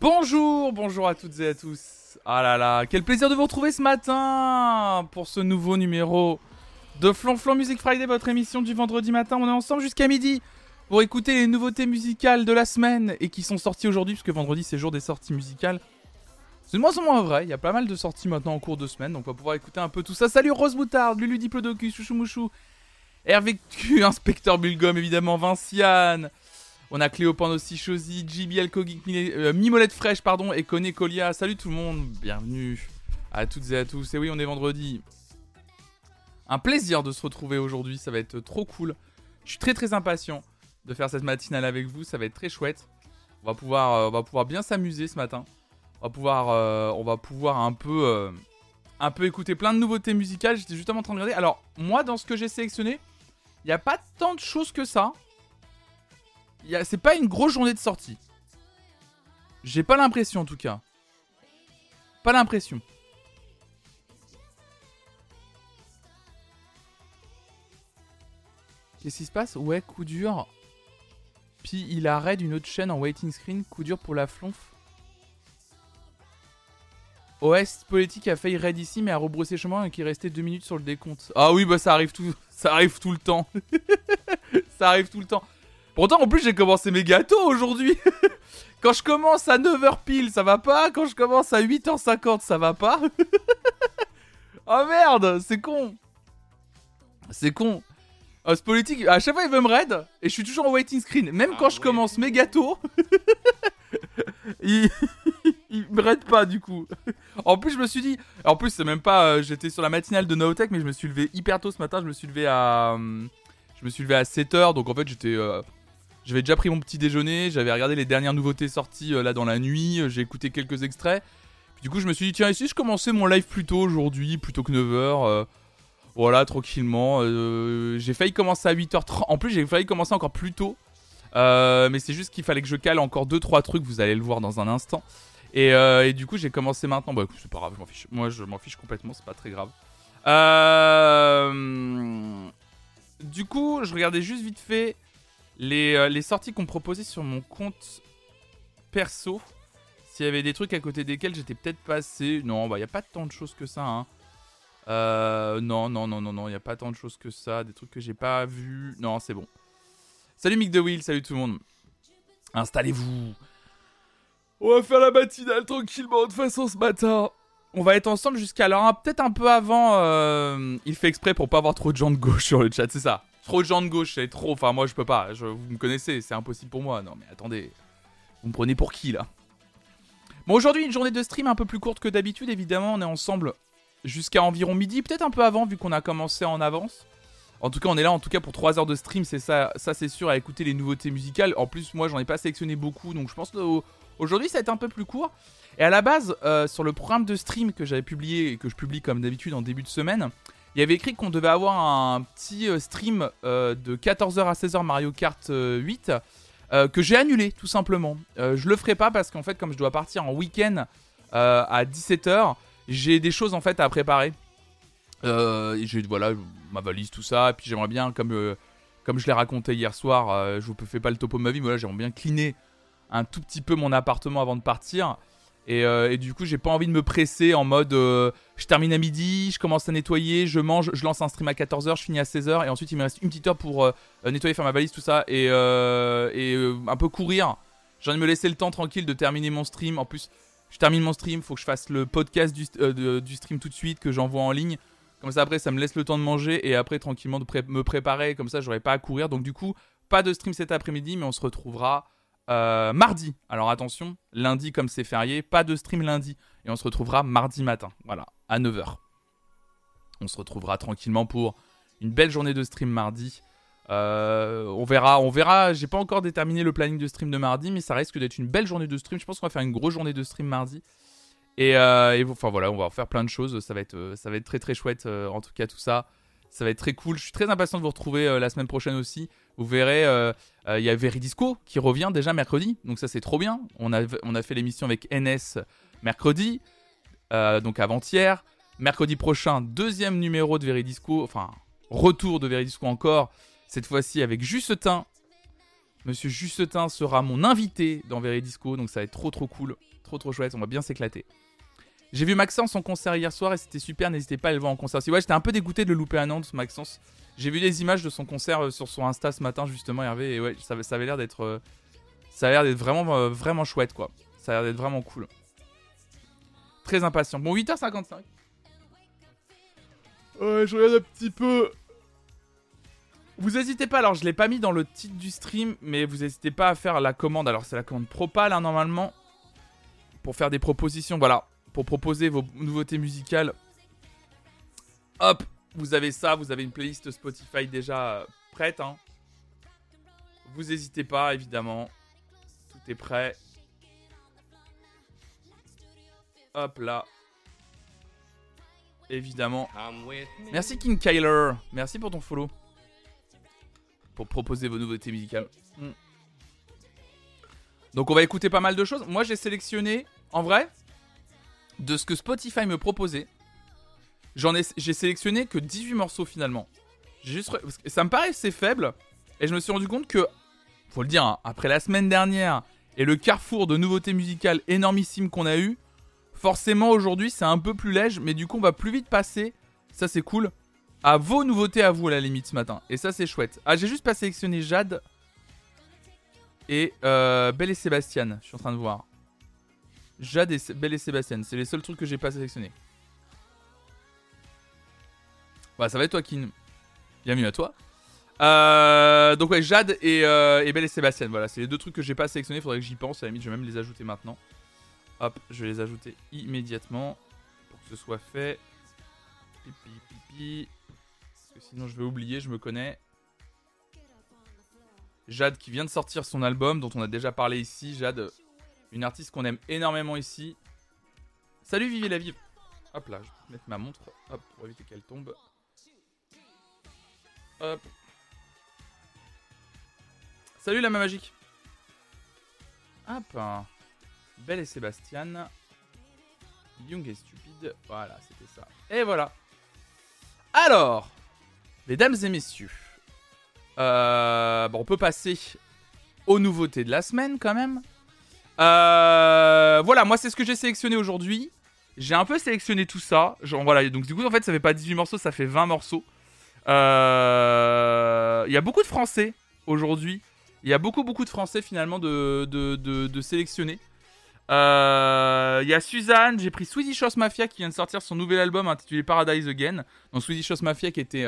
Bonjour, bonjour à toutes et à tous. Ah là là, quel plaisir de vous retrouver ce matin pour ce nouveau numéro de Flonflon Music Friday, votre émission du vendredi matin. On est ensemble jusqu'à midi pour écouter les nouveautés musicales de la semaine et qui sont sorties aujourd'hui, puisque vendredi c'est jour des sorties musicales. C'est de moins en moins vrai, il y a pas mal de sorties maintenant en cours de semaine, donc on va pouvoir écouter un peu tout ça. Salut Rose Moutarde, Lulu Diplodocus, Chouchou Mouchou, Hervé Q, Inspecteur Bulgum évidemment, Vinciane, on a Cléopande aussi, Chosy, JB Alcogeek, euh, Mimolette Fraîche, pardon, et Koné Colia. Salut tout le monde, bienvenue à toutes et à tous. Et oui, on est vendredi. Un plaisir de se retrouver aujourd'hui, ça va être trop cool. Je suis très très impatient de faire cette matinale avec vous, ça va être très chouette. On va pouvoir, euh, on va pouvoir bien s'amuser ce matin. On va pouvoir, euh, on va pouvoir un peu, un peu écouter plein de nouveautés musicales. J'étais justement en train de regarder. Alors, moi, dans ce que j'ai sélectionné, il n'y a pas tant de choses que ça c'est pas une grosse journée de sortie. J'ai pas l'impression en tout cas. Pas l'impression. Qu'est-ce qui se passe? Ouais, coup dur. Puis il arrête une autre chaîne en waiting screen. Coup dur pour la flonf. OS politique a failli raid ici mais a rebroussé chemin et qui restait deux minutes sur le décompte. Ah oui bah ça arrive tout, ça arrive tout le temps. ça arrive tout le temps. Pourtant, en plus, j'ai commencé mes gâteaux aujourd'hui. Quand je commence à 9h pile, ça va pas. Quand je commence à 8h50, ça va pas. oh merde, c'est con. C'est con. Oh, ce politique, à chaque fois il veut me raid et je suis toujours en waiting screen. Même quand ah je commence mes gâteaux, il... il me raid pas du coup. En plus, je me suis dit, en plus, c'est même pas, euh, j'étais sur la matinale de Naotech, mais je me suis levé hyper tôt ce matin. Je me suis levé à, hum, je me suis levé à 7h, donc en fait j'étais euh, j'avais déjà pris mon petit déjeuner, j'avais regardé les dernières nouveautés sorties euh, là dans la nuit, euh, j'ai écouté quelques extraits. du coup, je me suis dit, tiens, et si je commençais mon live plus tôt aujourd'hui, plutôt que 9h euh, Voilà, tranquillement. j'ai failli commencer à 8h30. En plus, j'ai failli commencer encore plus tôt. mais c'est juste qu'il fallait que je cale encore 2-3 trucs, vous allez le voir dans un instant. Et, du coup, j'ai commencé maintenant. Bah, c'est pas grave, je m'en fiche. Moi, je m'en fiche complètement, c'est pas très grave. Du coup, je regardais juste vite fait euh, les, sorties qu'on proposait sur mon compte perso, s'il y avait des trucs à côté desquels j'étais peut-être passé. Non, bah, il n'y a pas tant de choses que ça. Hein. Euh, non, non, non, non, non, il n'y a pas tant de choses que ça. Des trucs que j'ai pas vus. Non, c'est bon. Salut Mick de Will, salut tout le monde. Installez-vous. On va faire la matinale tranquillement. De toute façon, ce matin, on va être ensemble jusqu'à l'heure. Peut-être un peu avant. Euh, il fait exprès pour pas avoir trop de gens de gauche sur le chat, c'est ça. Trop de gens de gauche, c'est trop. Enfin, moi, je peux pas. Je, vous me connaissez, c'est impossible pour moi. Non, mais attendez. Vous me prenez pour qui, là? Bon, aujourd'hui, une journée de stream un peu plus courte que d'habitude, évidemment. On est ensemble jusqu'à environ midi, peut-être un peu avant, vu qu'on a commencé en avance. En tout cas, on est là, en tout cas, pour 3 heures de stream, c'est ça, ça c'est sûr, à écouter les nouveautés musicales. En plus, moi, j'en ai pas sélectionné beaucoup, donc je pense qu'aujourd'hui, ça va être un peu plus court. Et à la base, euh, sur le programme de stream que j'avais publié et que je publie comme d'habitude en début de semaine, il y avait écrit qu'on devait avoir un petit euh, stream euh, de 14h à 16h Mario Kart 8 euh, que j'ai annulé tout simplement. je le ferai pas parce qu'en fait comme je dois partir en week-end à 17h, j'ai des choses en fait à préparer. j'ai voilà ma valise tout ça et puis j'aimerais bien comme comme je l'ai raconté hier soir, je vous fais pas le topo de ma vie, mais là j'aimerais bien cleaner un tout petit peu mon appartement avant de partir. Euh, et, du coup, j'ai pas envie de me presser en mode euh, je termine à midi, je commence à nettoyer, je mange, je lance un stream à 14h, je finis à 16h, et ensuite il me reste une petite heure pour euh, nettoyer, faire ma valise, tout ça, et, un peu courir. J'ai envie de me laisser le temps tranquille de terminer mon stream. En plus, je termine mon stream, faut que je fasse le podcast du, du stream tout de suite, que j'envoie en ligne. Comme ça, après, ça me laisse le temps de manger, et après, tranquillement, de me préparer, comme ça, j'aurai pas à courir. Donc, du coup, pas de stream cet après-midi, mais on se retrouvera euh, mardi. Alors attention, lundi comme c'est férié, pas de stream lundi. Et on se retrouvera mardi matin, voilà, à 9h. On se retrouvera tranquillement pour une belle journée de stream mardi. Euh, on verra, on verra. J'ai pas encore déterminé le planning de stream de mardi, mais ça risque d'être une belle journée de stream. Je pense qu'on va faire une grosse journée de stream mardi. Et, euh, enfin voilà, on va faire plein de choses. Ça va être, ça va être très très chouette. en tout cas, tout ça, ça va être très cool. Je suis très impatient de vous retrouver la semaine prochaine aussi. Vous verrez, euh, euh, il y a Veridisco qui revient déjà mercredi, donc ça c'est trop bien. On a, on a fait l'émission avec NS mercredi, euh, donc avant-hier. Mercredi prochain, deuxième numéro de Veridisco, enfin retour de Veridisco encore, cette fois-ci avec Justin. Monsieur Justetin sera mon invité dans Disco, donc ça va être trop trop cool, trop trop chouette, on va bien s'éclater. J'ai vu Maxence en concert hier soir et c'était super, n'hésitez pas à le voir en concert aussi. Ouais, j'étais un peu dégoûté de le louper à Nantes, Maxence. J'ai vu des images de son concert euh, sur son Insta ce matin, justement, Hervé, et ouais, ça, ça avait l'air d'être. Euh, ça a l'air d'être vraiment, euh, vraiment chouette, quoi. Ça a l'air d'être vraiment cool. Très impatient. Bon, 8h55. Ouais, je regarde un petit peu. Vous n'hésitez pas, alors je l'ai pas mis dans le titre du stream, mais vous n'hésitez pas à faire la commande. Alors c'est la commande Propal, hein, normalement. Pour faire des propositions, voilà pour proposer vos nouveautés musicales. Hop, vous avez ça, vous avez une playlist Spotify déjà euh, prête. Hein. Vous n'hésitez pas, évidemment. Tout est prêt. Hop là. Évidemment. Merci King Kyler. Merci pour ton follow. Pour proposer vos nouveautés musicales. Hmm. Donc on va écouter pas mal de choses. Moi j'ai sélectionné, en vrai, de ce que Spotify me proposait, j'en ai, j'ai sélectionné que 18 morceaux finalement. Juste, ça me paraissait faible, et je me suis rendu compte que, faut le dire, hein, après la semaine dernière et le carrefour de nouveautés musicales énormissime qu'on a eu, forcément aujourd'hui c'est un peu plus léger, mais du coup on va plus vite passer, ça c'est cool, à vos nouveautés à vous à la limite ce matin. Et ça c'est chouette. Ah j'ai juste pas sélectionné Jade et euh, Belle et Sébastien, je suis en train de voir. Jade et Belle et Sébastien. C'est les seuls trucs que j'ai pas sélectionnés. Bah, ça va être toi, Kin? Bienvenue à toi. Euh, donc, ouais, Jade et, euh, et Belle et Sébastien. Voilà, c'est les deux trucs que j'ai pas sélectionnés. Faudrait que j'y pense. À la limite, je vais même les ajouter maintenant. Hop, je vais les ajouter immédiatement. Pour que ce soit fait. Pipi, pipi. Parce que sinon, je vais oublier. Je me connais. Jade qui vient de sortir son album dont on a déjà parlé ici. Jade, une artiste qu'on aime énormément ici. Salut Vivez la Vive Hop là, je vais mettre ma montre hop, pour éviter qu'elle tombe. Hop. Salut la main magique Hop Belle et Sébastien. Young et stupide. Voilà, c'était ça. Et voilà. Alors, mesdames et messieurs, euh, bon, on peut passer aux nouveautés de la semaine quand même. Euh, voilà, moi c'est ce que j'ai sélectionné aujourd'hui. J'ai un peu sélectionné tout ça. Voilà, donc du coup en fait ça fait pas 18 morceaux, ça fait 20 morceaux. Euh, il y a beaucoup de français aujourd'hui. Il y a beaucoup beaucoup de français finalement de, sélectionner. Euh, il y a Suzanne, j'ai pris Swedish House Mafia qui vient de sortir son nouvel album intitulé Paradise Again. Donc Swedish House Mafia qui était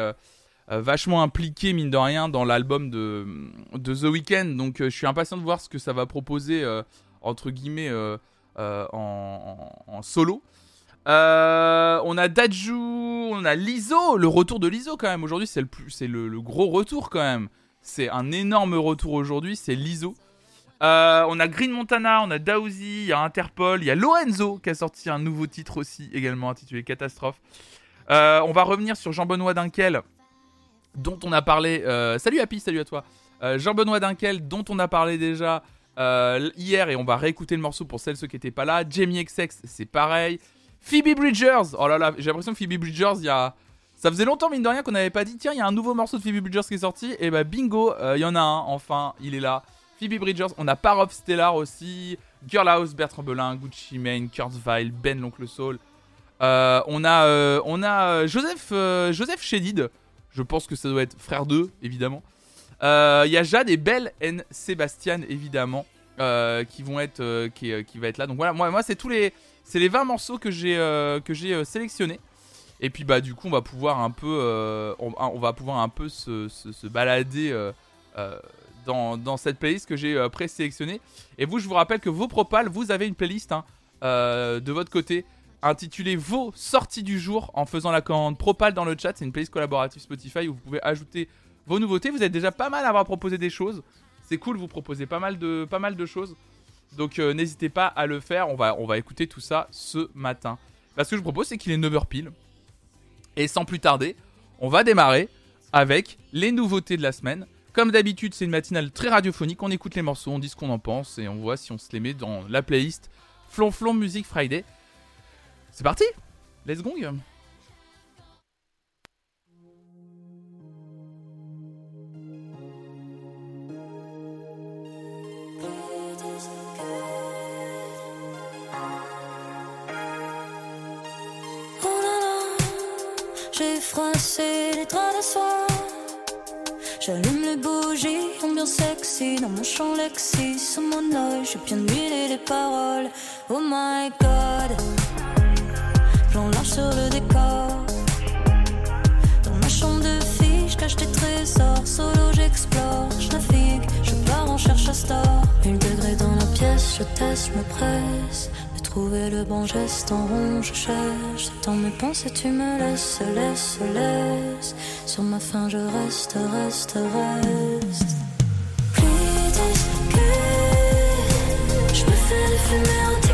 vachement impliqué mine de rien dans l'album de, de The Weeknd. Donc je suis impatient de voir ce que ça va proposer entre guillemets euh, euh, en, solo. Euh, on a Daju, on a Lizo, le retour de Lizo quand même. Aujourd'hui, c'est le, gros retour quand même. C'est un énorme retour aujourd'hui, c'est Lizo. on a Green Montana, on a Daouzi, il y a Interpol, il y a Lorenzo qui a sorti un nouveau titre aussi, également intitulé Catastrophe. on va revenir sur Jean-Benoît Dunkel, dont on a parlé. salut Happy, salut à toi. Jean-Benoît Dunkel, dont on a parlé déjà euh, hier, et on va réécouter le morceau pour celles ceux qui n'étaient pas là. Jamie XX, c'est pareil. Phoebe Bridgers, oh là là, j'ai l'impression que Phoebe Bridgers, il y a. Ça faisait longtemps, mine de rien, qu'on n'avait pas dit tiens, il y a un nouveau morceau de Phoebe Bridgers qui est sorti. Et bah bingo, euh, il y en a un, enfin, il est là. Phoebe Bridgers, on a Par of Stellar aussi. Girlhouse, Bertrand Belin, Gucci Mane, Kurzweil, Ben l'Oncle Soul. Euh, on a, on a Joseph, Joseph Shedid. Je pense que ça doit être frère 2, évidemment. Il euh, y a Jade et Belle et Sébastien, évidemment, euh, qui vont être, euh, va être là. Donc voilà, moi, c'est tous les, c'est les 20 morceaux que j'ai, sélectionnés. Et puis bah du coup on va pouvoir un peu, on, va pouvoir un peu se, balader dans, cette playlist que j'ai présélectionnée. Et vous, je vous rappelle que vos propals, vous avez une playlist hein, de votre côté intitulée Vos sorties du jour en faisant la commande propal dans le chat. C'est une playlist collaborative Spotify où vous pouvez ajouter vos nouveautés. Vous êtes déjà pas mal à avoir proposé des choses. C'est cool, vous proposez pas mal de, pas mal de choses. Donc euh, n'hésitez pas à le faire. On va, on va écouter tout ça ce matin. Parce que je propose, c'est qu'il est 9h pile. Et sans plus tarder, on va démarrer avec les nouveautés de la semaine. Comme d'habitude, c'est une matinale très radiophonique. On écoute les morceaux, on dit ce qu'on en pense et on voit si on se les met dans la playlist Flonflon Music Friday. C'est parti Let's go froissé les draps de soie. J'allume les bougies, ambiance sexy dans mon champ Lexi. Sous mon oeil, j'ai bien huilé les paroles. Oh my god, plan large sur le décor. Dans ma chambre de fille, je cache des trésors. Solo, j'explore, je navigue, je pars en cherche à star. Une degré dans la pièce, je teste, je me presse trouver le bon geste en rond, je cherche. Dans mes pensées, tu me laisses, laisse, laisse. Sur ma fin, je reste, reste, reste. Plus je me fais des fumées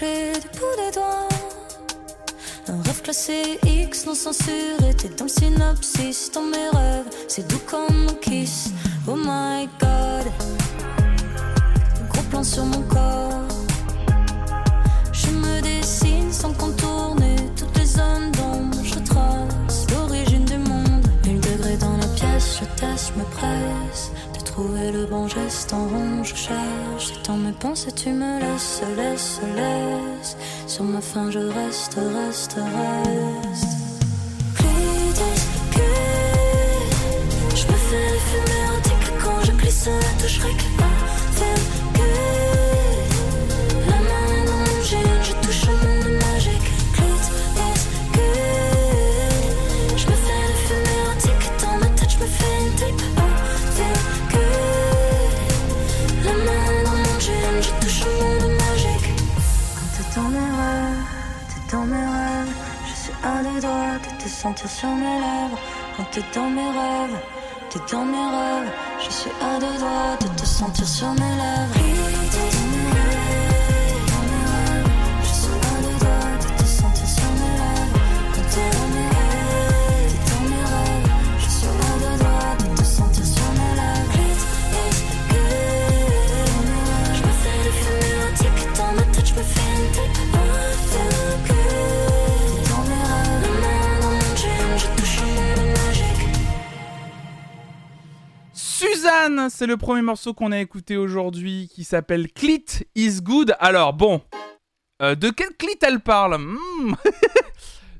du bout des doigts. Un rêve classé X non censuré. T'es dans le synopsis, dans mes rêves. C'est doux comme mon kiss. Oh my god. Gros plan sur mon corps. Je me dessine sans contourner toutes les zones d'ombre. Je trace l'origine du monde. Une degré dans la pièce, je teste, me presse trouver le bon geste en rond, je cherche. Dans mes pensées, tu me laisses, laisse, laisse. Sur ma fin, je reste, reste, reste. Plus je me fais fumer un quand je glisse, toucherai que pas. Sentir sur mes lèvres quand t'es dans mes rêves. T'es dans mes rêves, je suis à deux doigts de te sentir sur mes lèvres. C'est le premier morceau qu'on a écouté aujourd'hui qui s'appelle Clit is Good. Alors bon, euh, de quel clit elle parle? Hmm.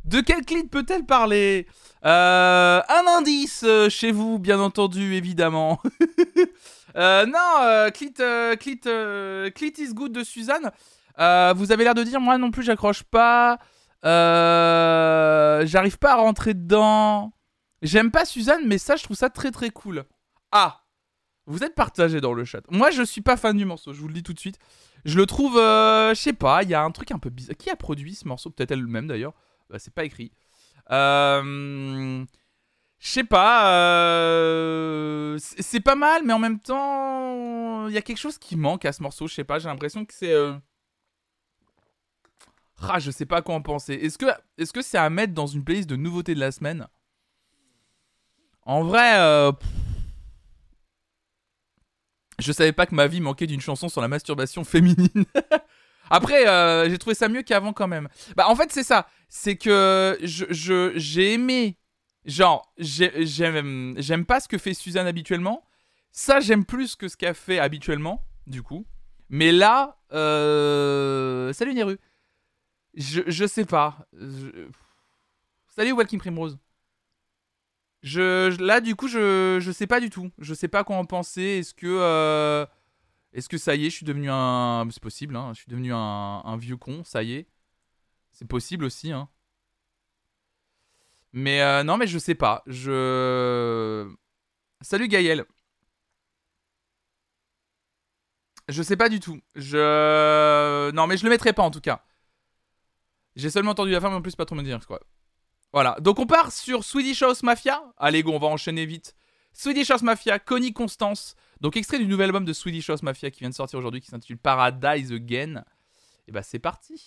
De quel clit peut-elle parler? Euh, Un indice euh, chez vous, bien entendu, évidemment. non, clit, clit, clit is Good de Suzanne. vous avez l'air de dire, moi non plus, j'accroche pas. J'arrive pas à rentrer dedans. J'aime pas Suzanne, mais ça, je trouve ça très très cool. Ah, vous êtes partagé dans le chat. Moi, je suis pas fan du morceau, je vous le dis tout de suite. Je le trouve, euh, je sais pas, il y a un truc un peu bizarre. Qui a produit ce morceau? Peut-être elle-même d'ailleurs. Bah, c'est pas écrit. Euh... Je sais pas. Euh... C'est pas mal, mais en même temps, il y a quelque chose qui manque à ce morceau. Je sais pas, j'ai l'impression que c'est. Euh... Ah, je sais pas quoi en penser. Est-ce que est-ce que c'est à mettre dans une playlist de nouveautés de la semaine? En vrai, euh, je savais pas que ma vie manquait d'une chanson sur la masturbation féminine. Après, euh, j'ai trouvé ça mieux qu'avant quand même. Bah, en fait, c'est ça. C'est que j'ai aimé. Genre, j'aime, pas ce que fait Suzanne habituellement. Ça, j'aime plus que ce qu'elle fait habituellement, du coup. Mais là, euh... salut Neru. Je, je sais pas. Salut Walking Primrose. Je, là, du coup, je, je sais pas du tout. Je sais pas quoi en penser. Est-ce que, euh, est-ce que ça y est, je suis devenu un. C'est possible, hein, je suis devenu un, vieux con, ça y est. C'est possible aussi, hein. Mais euh, non, mais je sais pas. Je. Salut Gaël. Je sais pas du tout. Je. Non, mais je le mettrai pas en tout cas. J'ai seulement entendu la fin, mais en plus, pas trop me dire quoi. Voilà, donc on part sur Swedish House Mafia. Allez, go, on va enchaîner vite. Swedish House Mafia, Connie Constance. Donc extrait du nouvel album de Swedish House Mafia qui vient de sortir aujourd'hui qui s'intitule Paradise Again. Et bah c'est parti.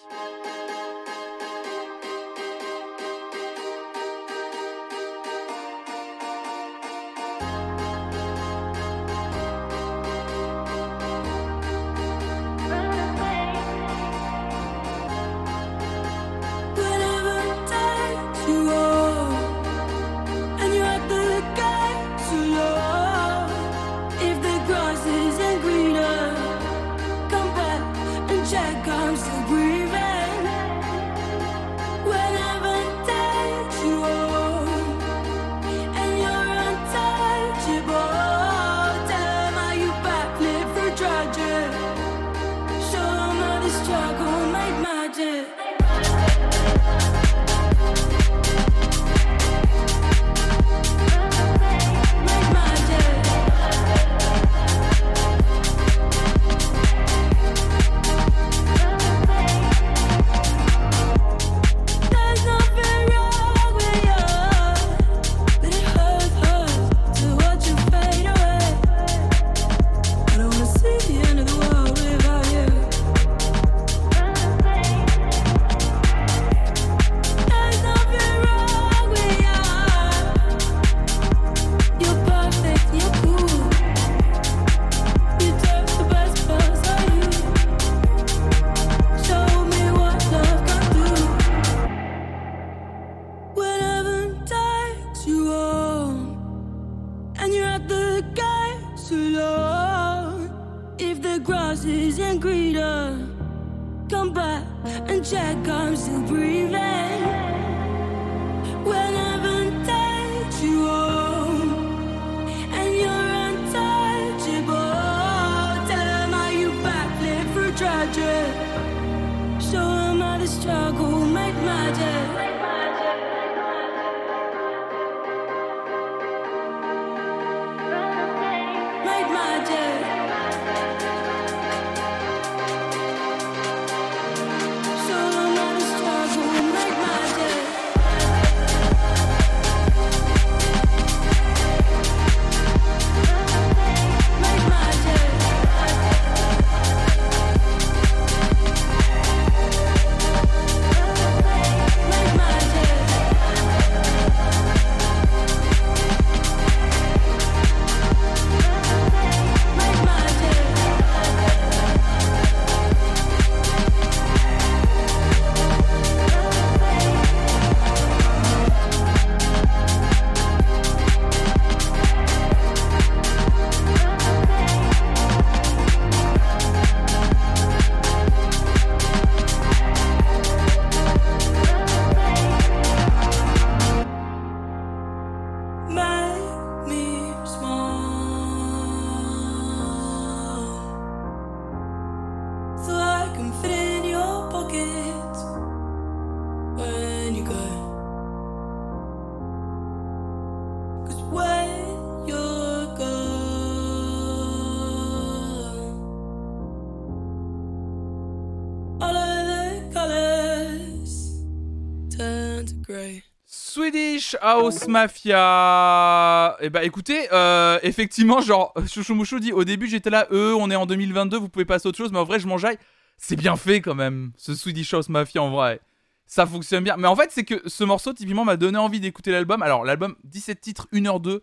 Swedish House Mafia. Eh bah écoutez, euh, effectivement, genre, Chouchou dit au début j'étais là, eux, on est en 2022, vous pouvez passer à autre chose, mais en vrai, je m'enjaille. C'est bien fait quand même, ce Swedish House Mafia en vrai. Ça fonctionne bien. Mais en fait, c'est que ce morceau, typiquement, m'a donné envie d'écouter l'album. Alors, l'album, 17 titres, 1h02.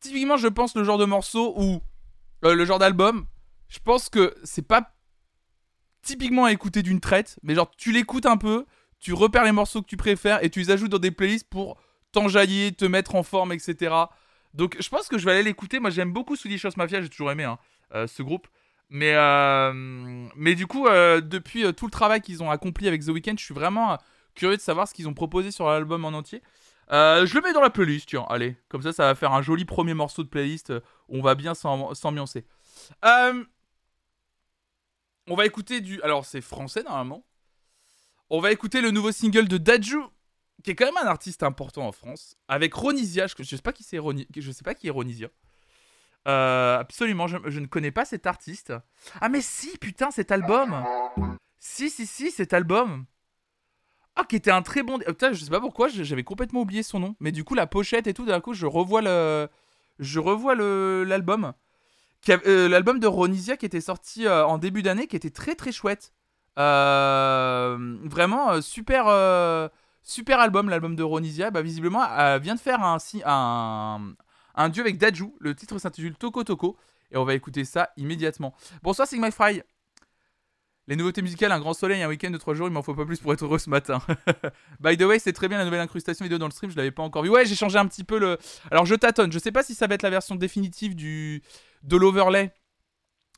Typiquement, je pense le genre de morceau où. euh, le genre d'album, je pense que c'est pas typiquement à écouter d'une traite, mais genre, tu l'écoutes un peu, tu repères les morceaux que tu préfères et tu les ajoutes dans des playlists pour t'enjailler, te mettre en forme, etc. Donc je pense que je vais aller l'écouter. Moi j'aime beaucoup Swedish House Mafia, j'ai toujours aimé hein, euh, ce groupe. Mais, euh, mais du coup, euh, depuis tout le travail qu'ils ont accompli avec The Weeknd, je suis vraiment curieux de savoir ce qu'ils ont proposé sur l'album en entier. Je le mets dans la playlist, tiens, allez. Comme ça, ça va faire un joli premier morceau de playlist. On va bien s'am- s'ambiancer. On va écouter du... Alors c'est français normalement. On va écouter le nouveau single de Daju, qui est quand même un artiste important en France, avec Ronisia. Je, je sais pas qui c'est Roni- sais pas qui est Ronisia. Euh, absolument, je, ne connais pas cet artiste. Ah mais si, putain, cet album. Si, si, si, cet album. Ah, qui était un très bon. euh, Putain, je sais pas pourquoi, j'avais complètement oublié son nom. Mais du coup, la pochette et tout, d'un coup, je revois je revois l'album. Euh, L'album de Ronisia qui était sorti en début d'année, qui était très très chouette. Euh, vraiment euh, super euh, super album l'album de Ronisia bah, visiblement vient de faire un, un, un duo avec Daju le titre s'intitule Toko Toko et on va écouter ça immédiatement bonsoir Sigma Fry les nouveautés musicales, un grand soleil, un week-end de 3 jours, il m'en faut pas plus pour être heureux ce matin. By the way, c'est très bien la nouvelle incrustation vidéo dans le stream, je l'avais pas encore vu. Ouais, j'ai changé un petit peu le. Alors je tâtonne, je sais pas si ça va être la version définitive du de l'overlay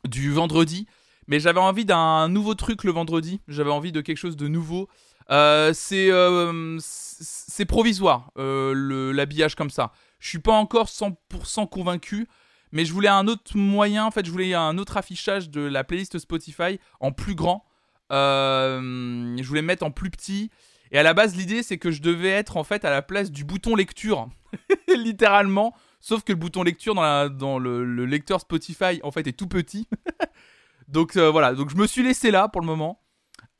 du vendredi, mais j'avais envie d'un nouveau truc le vendredi. J'avais envie de quelque chose de nouveau. Euh, c'est euh, c'est provisoire euh, l'habillage comme ça. Je suis pas encore 100% convaincu, mais je voulais un autre moyen. En fait, je voulais un autre affichage de la playlist Spotify en plus grand. Je voulais mettre en plus petit. Et à la base, l'idée, c'est que je devais être en fait à la place du bouton lecture, littéralement. Sauf que le bouton lecture dans le, le lecteur Spotify, en fait, est tout petit. donc euh, voilà, donc je me suis laissé là pour le moment.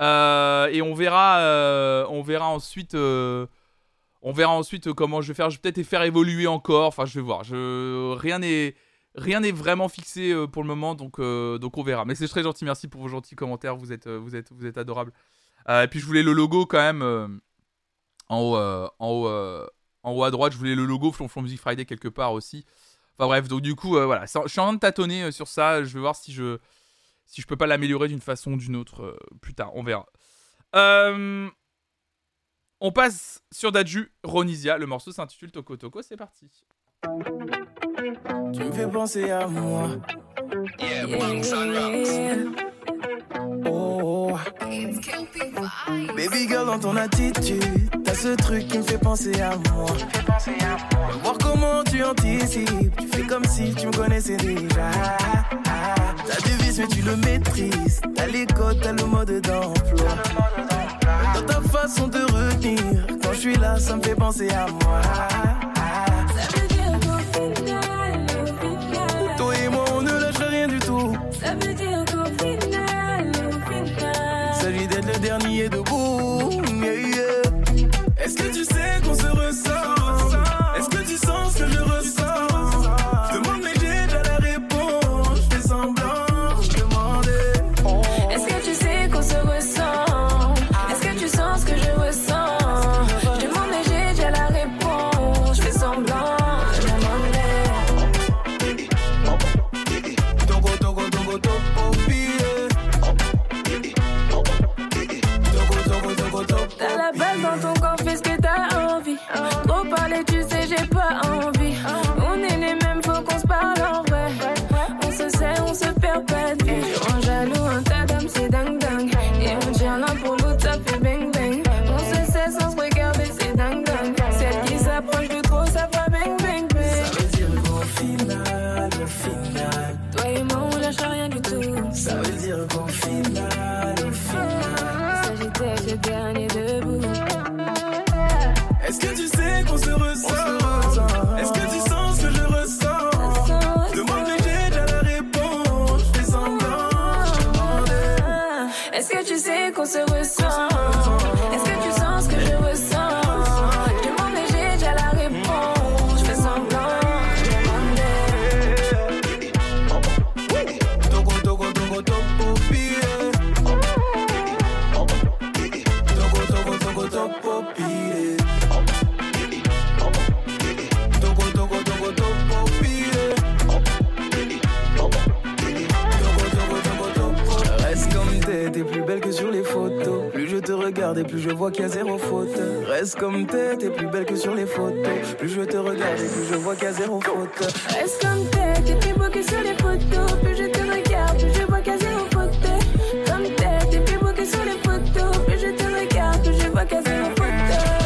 Euh, et on verra, euh, on verra ensuite, on verra ensuite comment je vais faire. Je vais peut-être les faire évoluer encore. Enfin, je vais voir. Je, rien n'est, rien n'est vraiment fixé pour le moment, donc, donc on verra. Mais c'est très gentil. Merci pour vos gentils commentaires. Vous êtes, vous êtes, vous êtes adorables. Et puis je voulais le logo quand même en haut, en haut, en haut à droite. Je voulais le logo Flonflon Music Friday quelque part aussi. Enfin bref, donc du coup, voilà, je suis en train de tâtonner sur ça. Je vais voir si je, si je peux pas l'améliorer d'une façon ou d'une autre euh, plus tard. On verra. Euh, on passe sur Daju, Ronisia. Le morceau s'intitule Toko Toko. C'est parti. Tu me fais penser à moi. Yeah, yeah. Oh. Baby girl, dans ton attitude, t'as ce truc qui me fait penser à moi. Voir comment tu anticipes, tu fais comme si tu me connaissais déjà. T'as du vice, mais tu le maîtrises. T'as les codes, t'as le mode d'emploi. Dans ta façon de retenir, quand je suis là, ça me fait penser à moi. Vois qu'il y a zéro faute. Reste comme t'es, t'es plus belle que sur les photos. Plus je te regarde et plus je vois qu'il y a zéro faute. Reste comme t'es, t'es plus beau que sur les photos. Plus je te regarde, plus je vois qu'à zéro faute. Comme t'es, t'es plus beau que sur les photos. Plus je te regarde, plus je vois qu'à zéro faute.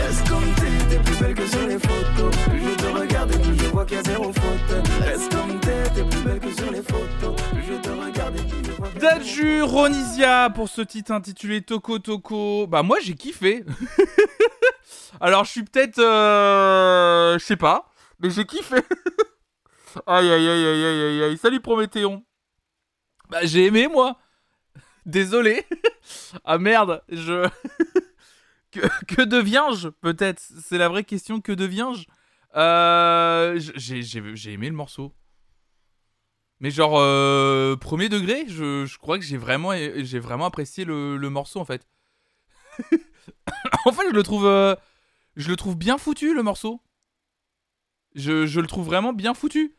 Reste comme t'es, t'es plus belle que sur les photos. Plus je te regarde et plus je vois qu'il y a zéro faute. Daju Ronisia pour ce titre intitulé Toko Toko. Bah moi j'ai kiffé. Alors je suis peut-être... euh, Je sais pas. Mais j'ai kiffé. aïe aïe aïe aïe aïe aïe. Salut Prométhéon. Bah j'ai aimé moi. Désolé. ah merde. Je... que, deviens-je peut-être? C'est la vraie question. Que deviens-je? Euh, j'ai aimé le morceau. Mais genre, euh, premier degré, je, crois que j'ai vraiment, apprécié le, morceau en fait. en fait, je le trouve, euh, je le trouve bien foutu le morceau. Je, le trouve vraiment bien foutu.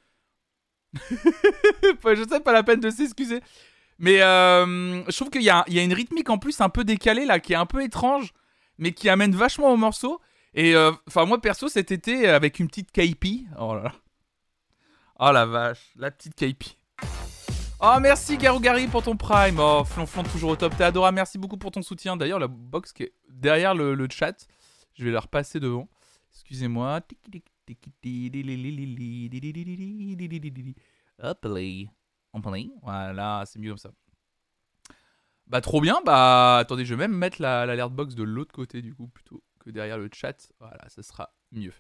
je sais pas la peine de s'excuser. Mais euh, je trouve qu'il y, a- une rythmique en plus un peu décalée là, qui est un peu étrange, mais qui amène vachement au morceau. Et euh, enfin, moi perso, cet été, avec une petite kaipi. Oh là là. Oh la vache, la petite kaipi. Oh merci Garou-Gary pour ton prime. Oh Flonflon toujours au top. Adorable. Merci beaucoup pour ton soutien. D'ailleurs la box qui est derrière le, chat, je vais la repasser devant. Excusez-moi. Hop là. Hop là. Voilà, c'est mieux comme ça. Bah trop bien. Bah attendez, je vais même mettre la- l'alert box de l'autre côté du coup plutôt que derrière le chat. Voilà, ça sera mieux.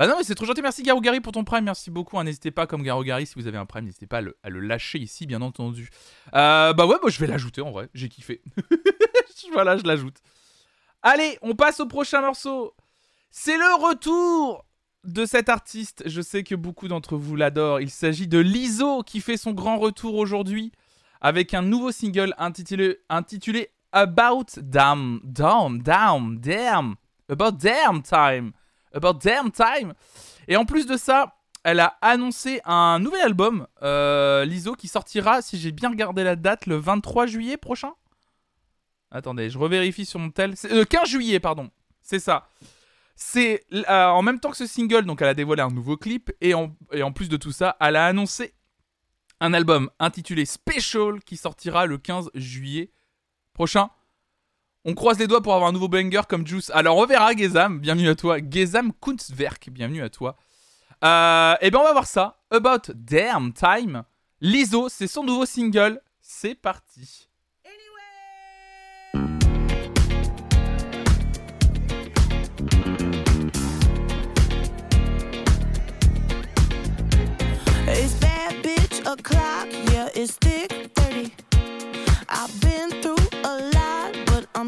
Bah non, mais c'est trop gentil. Merci Garou Gary pour ton prime. Merci beaucoup. hein. N'hésitez pas, comme Garou Gary, si vous avez un prime, n'hésitez pas à le, lâcher ici, bien entendu. Euh, bah ouais, bah, je vais l'ajouter en vrai. J'ai kiffé. voilà, je l'ajoute. Allez, on passe au prochain morceau. C'est le retour de cet artiste. Je sais que beaucoup d'entre vous l'adorent. Il s'agit de Lizzo qui fait son grand retour aujourd'hui avec un nouveau single intitulé, intitulé About Damn, Damn, Damn, Damn, About Damn Time. About Damn Time. Et en plus de ça, elle a annoncé un nouvel album, euh, Lizzo, qui sortira, si j'ai bien regardé la date, le 23 juillet prochain. Attendez, je revérifie sur mon tel. Euh, 15 juillet, pardon. C'est ça. C'est euh, en même temps que ce single, donc elle a dévoilé un nouveau clip et en plus de tout ça, elle a annoncé un album intitulé Special qui sortira le 15 juillet prochain. On croise les doigts pour avoir un nouveau banger comme Juice. Alors on verra Gezam, bienvenue à toi. Gezam Kunstwerk, bienvenue à toi. Euh, et ben on va voir ça. About Damn Time. Lizzo, c'est son nouveau single. C'est parti.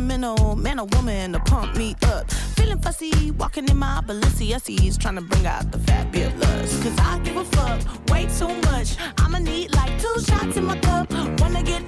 Sentimental man or woman to pump me up. Feeling fussy, walking in my Balenciennes, trying to bring out the fabulous. Cause I give a fuck way too much. I'ma need like two shots in my cup. Wanna get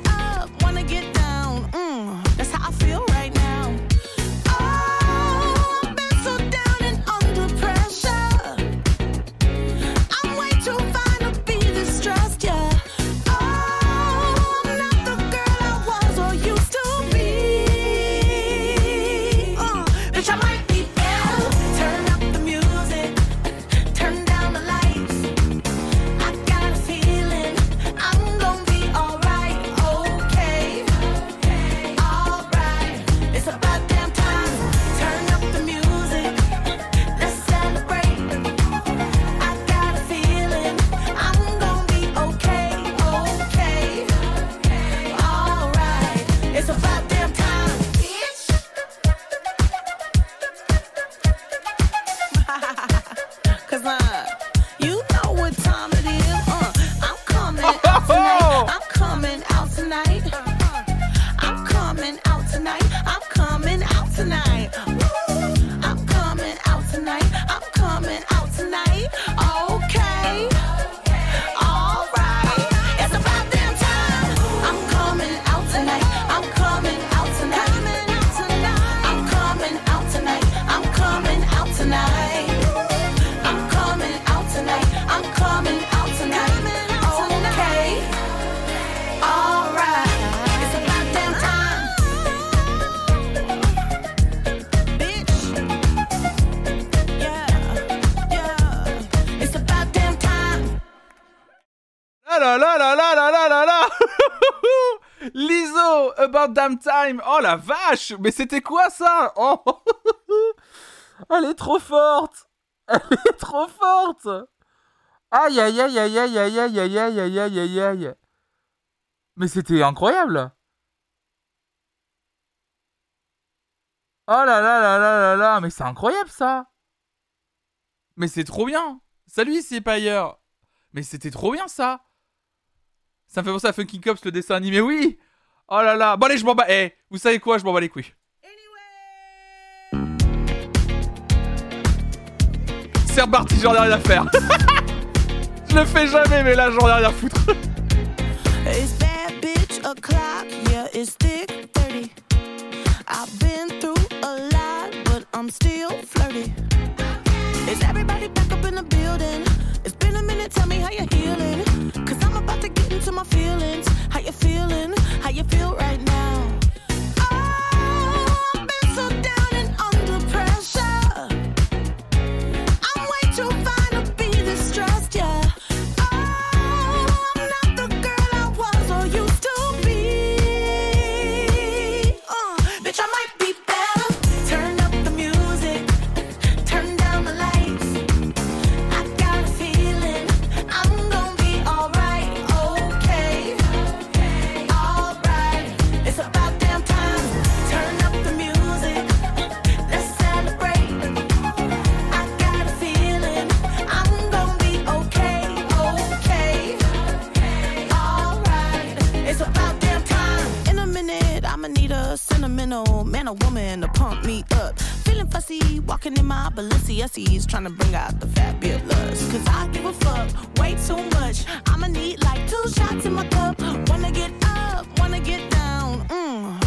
Damn Time Oh la vache Mais c'était quoi ça Oh Elle est trop forte Elle est trop forte Aïe aïe aïe aïe aïe aïe aïe aïe aïe aïe aïe aïe aïe Mais c'était incroyable Oh là là là là là là Mais c'est incroyable ça Mais c'est trop bien Salut ici pas ailleurs Mais c'était trop bien ça ça me fait penser à Funky Cops, le dessin animé, oui Oh là là Bon allez, je m'en bats Eh, vous savez quoi? Je m'en bats les couilles. C'est reparti, j'en ai rien à faire. je le fais jamais, mais là, j'en ai rien à foutre. It's bad bitch o'clock, yeah, it's thick 30. I've been through a lot, but I'm still flirty. Is everybody back up in the building? It's been a minute, tell me how you're healing. Cause I'm about to get into my feelings. How you feeling? How you feel right now? Sentimental man or woman to pump me up. Feeling fussy, walking in my Balenciennes, trying to bring out the fabulous. Cause I give a fuck way too much. I'ma need like two shots in my cup. Wanna get up, wanna get down. Mm,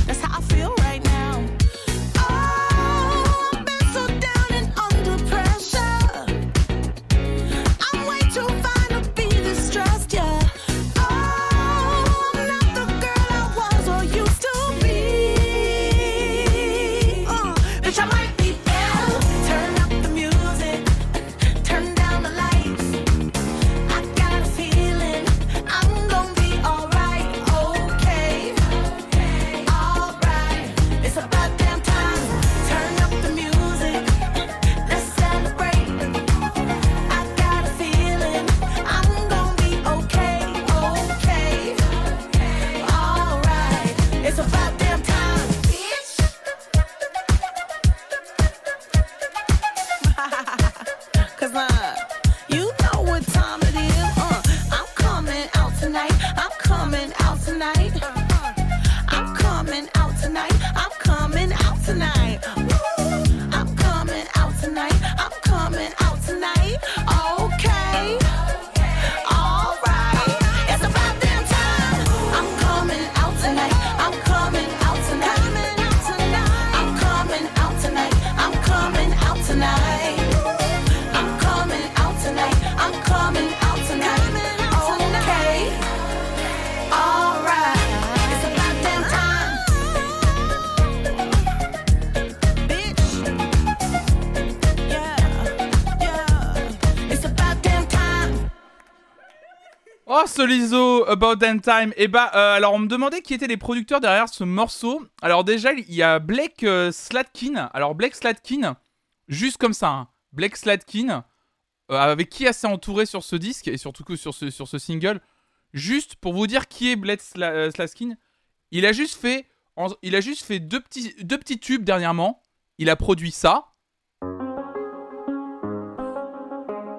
About Damn Time. Et bah, euh, alors on me demandait qui étaient les producteurs derrière ce morceau. Alors déjà, il y a Blake euh, Slatkin. Alors Blake Slatkin, juste comme ça, hein. Blake Slatkin, euh, avec qui s'est entouré sur ce disque et surtout sur ce, sur ce single. Juste pour vous dire qui est Blake Sla- Slatkin, il a juste fait, deux petits, deux petits tubes dernièrement. Il a produit ça.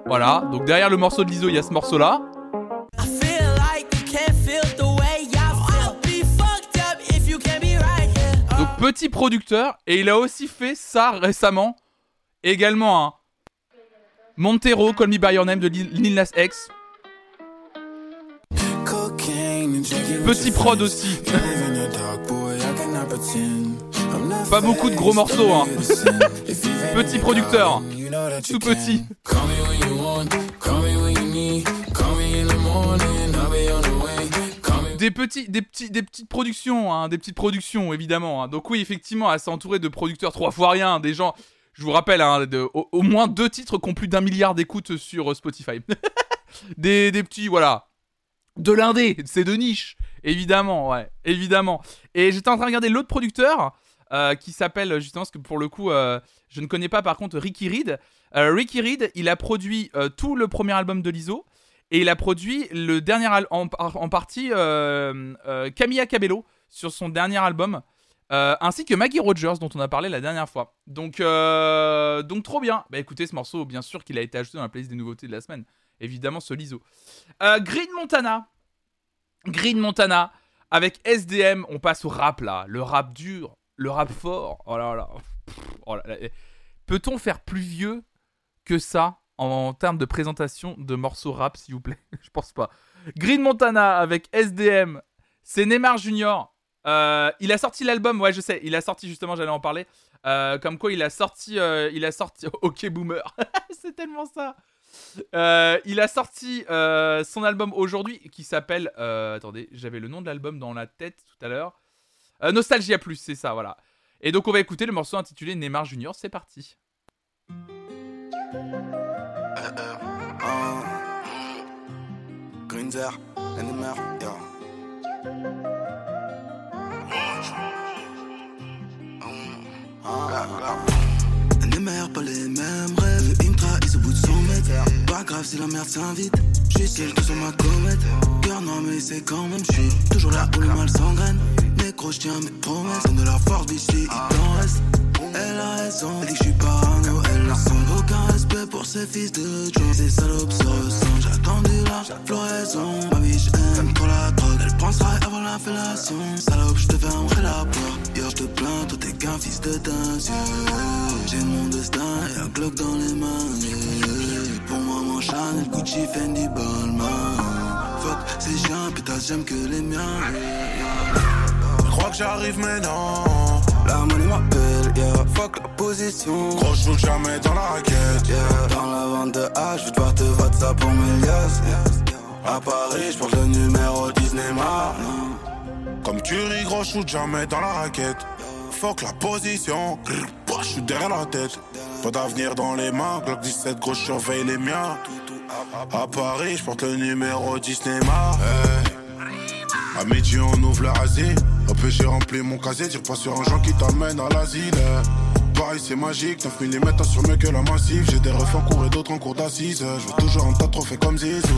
Voilà, donc derrière le morceau de Lizzo, il y a ce morceau-là. Petit producteur et il a aussi fait ça récemment. Également un Montero Call Me By Your Name de Lil Lil Nas X. Petit prod aussi. Pas beaucoup de gros morceaux hein. petit producteur. Tout petit des petits des petits des petites productions hein, des petites productions évidemment hein. donc oui effectivement s'est entourée de producteurs trois fois rien des gens je vous rappelle hein, au, moins deux titres qui ont plus d'un milliard d'écoutes sur euh, Spotify. Des, petits voilà. De l'indé c'est de niche évidemment ouais évidemment. Et j'étais en train de regarder l'autre producteur euh, qui s'appelle justement parce que pour le coup euh, je ne connais pas par contre Ricky Reed. Ricky Reed il a produit tout le premier album de Lizzo et il a produit le dernier en, partie euh, euh, Camilla Cabello sur son dernier album, euh, ainsi que Maggie Rogers dont on a parlé la dernière fois. Donc, donc trop bien. Bah écoutez, ce morceau, bien sûr qu'il a été ajouté dans la playlist des nouveautés de la semaine. Évidemment, ce. Euh, Green Montana. Green Montana. Avec SDM, on passe au rap là. Le rap dur, le rap fort. Oh là là. Oh. Peut-on faire plus vieux que ça? En termes de présentation de morceaux rap, s'il vous plaît Je pense pas. Green Montana avec SDM, c'est Neymar Junior. Euh, il a sorti l'album, ouais, je sais. Il a sorti justement, j'allais en parler. Euh, comme quoi, il a sorti, euh, il a sorti. Ok, boomer. c'est tellement ça. Il a sorti son album aujourd'hui qui s'appelle. attendez, j'avais le nom de l'album dans la tête tout à l'heure. Nostalgia Plus, c'est ça, voilà. Et donc, on va écouter le morceau intitulé Neymar Junior. C'est parti. Grünzer, Neymar, ja. Pas les mêmes rêves. Il me au bout de 100 mètres. Pas grave si la merde s'invite. Quelque sur ma comète. Cœur noir, mais c'est quand même. J'suis toujours là où le mal s'engraine. Nécro, j'tiens mes promesses. De la force, bichi, il t'en reste. Elle a raison, elle dit que j'suis parano. Aucun respect pour ses fils de Joe. Ces salopes se ressemblent. J'ai attendu la floraison. Ma biche aime trop la drogue. Elle pense à avant la fellation. Salope, j'te fermerai la porte. Yo, j'te qu'un fils de dingue. J'ai mon destin et un Glock dans les mains. Pour moi, mon Chanel, Gucci, Fendi, Balmain. Fuck, c'est chiant, putain, j'aime que les miens. Je crois que j'arrive maintenant. La monnaie m'appelle, yeah. Fuck la position. Gros, je jamais dans la raquette. Yeah. Dans la vente de H, je vais devoir te voter ça pour mes liasses. À Paris, je porte le numéro Disney Mar. Comme Curry, gros, je jamais dans la raquette. Fuck la position. Je suis derrière la tête. Pas d'avenir dans les mains. Glock 17, gros, je surveille les miens. À Paris, je porte le numéro Disney Mar. À midi, on ouvre le Asie. Hop, j'ai rempli mon casier. Tire pas sur un gens qui t'amène à l'asile. Paris, c'est magique. 9 mm sur mieux que la massif. J'ai des refs en cours et d'autres en cours d'assises. Je veux toujours un tas de trophées comme Zizou.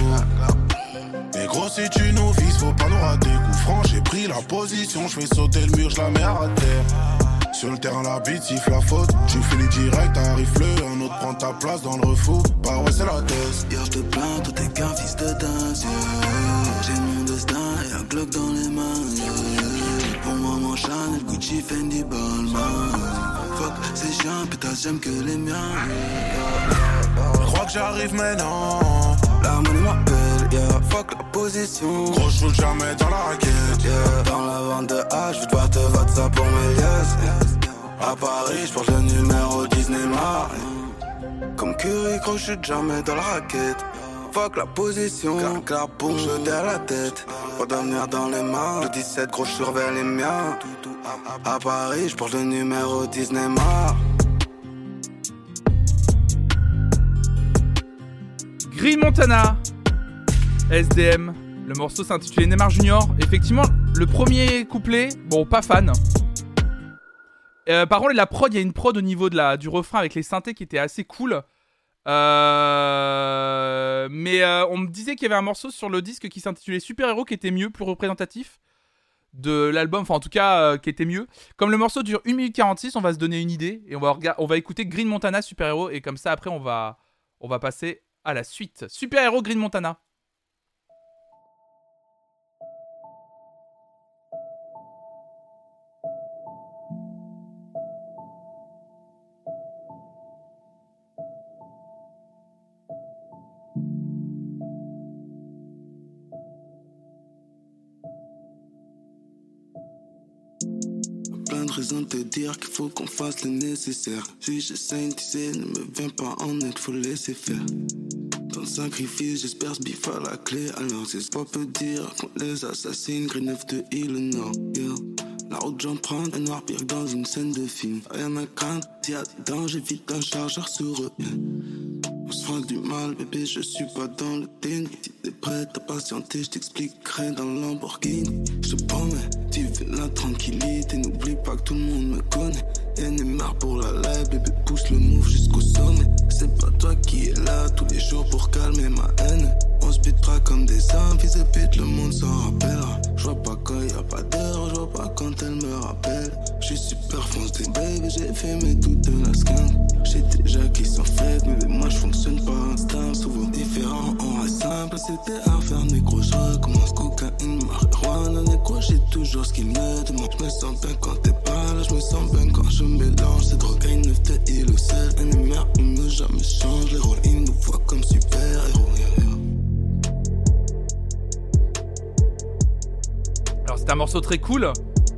Mais gros, si tu nous vises, faut pas nous rater. Coup franc, j'ai pris la position. Je fais sauter le mur, je la mets à terre. Sur le terrain, la bite siffle la faute. Tu finis direct, arrive le. Un autre prend ta place dans le refou. Bah ouais, c'est la thèse. Hier je plains, toi t'es qu'un fils de dingue. J'ai mon destin et un Glock dans les mains. Chanel, Gucci, Fendi, Balmain. Fuck, c'est chiant, putain, j'aime que les miens. Je crois que j'arrive maintenant. La monnaie m'appelle, yeah. Fuck la position. Gros, je jamais dans la raquette. Yeah. Dans la vente de H, je vais devoir te voter ça pour mes liasses. À Paris, je porte le numéro Disney Mar. Comme Curry, gros, je jamais dans la raquette. Fuck la position, clac, clac, boum, je derrière la tête. Pas d'avenir dans les mains. Le 17, gros, je surveille les miens. À Paris, je porte le numéro Disney Mar. Green Montana, SDM. Le morceau s'intitulait Neymar Junior. Effectivement, le premier couplet, bon, pas fan. Euh, par contre, la prod, il y a une prod au niveau de la, du refrain avec les synthés qui était assez cool. Euh, mais euh, on me disait qu'il y avait un morceau sur le disque qui s'intitulait Super Héros qui était mieux, plus représentatif de l'album, enfin en tout cas euh, qui était mieux. Comme le morceau dure 1 minute 46, on va se donner une idée et on va, on va écouter Green Montana Super Héros et comme ça après on va, on va passer à la suite. Super Héros Green Montana. Plein de raisons de te dire qu'il faut qu'on fasse le nécessaire. Si j'essaie, tu sais, ne me viens pas en aide, faut laisser faire. Dans le sacrifice, j'espère ce bif à la clé. Alors, c'est ce qu'on peut dire qu'on les assassine. Green 9 de île, yeah. La route j'en prends, un noir pire dans une scène de film. Rien à craindre, s'il y a danger, vite un chargeur sur eux. On se du mal, bébé, je suis pas dans le team. Si t'es prête à patienter, je t'expliquerai dans le Lamborghini. Je te promets, tu veux la tranquillité. N'oublie pas que tout le monde me connaît. Y'en est marre pour la live, bébé, pousse le move jusqu'au sommet. C'est pas toi qui es là tous les jours pour calmer ma haine. On se bitera comme des hommes, fils de le monde s'en rappellera. Je vois pas quand y a pas d'heure, je pas quand elle me rappelle. Je suis super foncé, baby, j'ai fumé toute la skin. J'ai déjà qui sont faites, mais moi je fonctionne pas instinct. Souvent différent, on reste simple. C'était à faire négro, je recommence cocaïne, marijuana, négro, j'ai toujours ce qu'il me demande. Je me sens bien quand t'es pas là, je me sens bien quand je mélange. C'est drogue, une neuf de île au sel. NMR, on ne jamais change. Les rôles, ils nous voient comme super c'est un morceau très cool,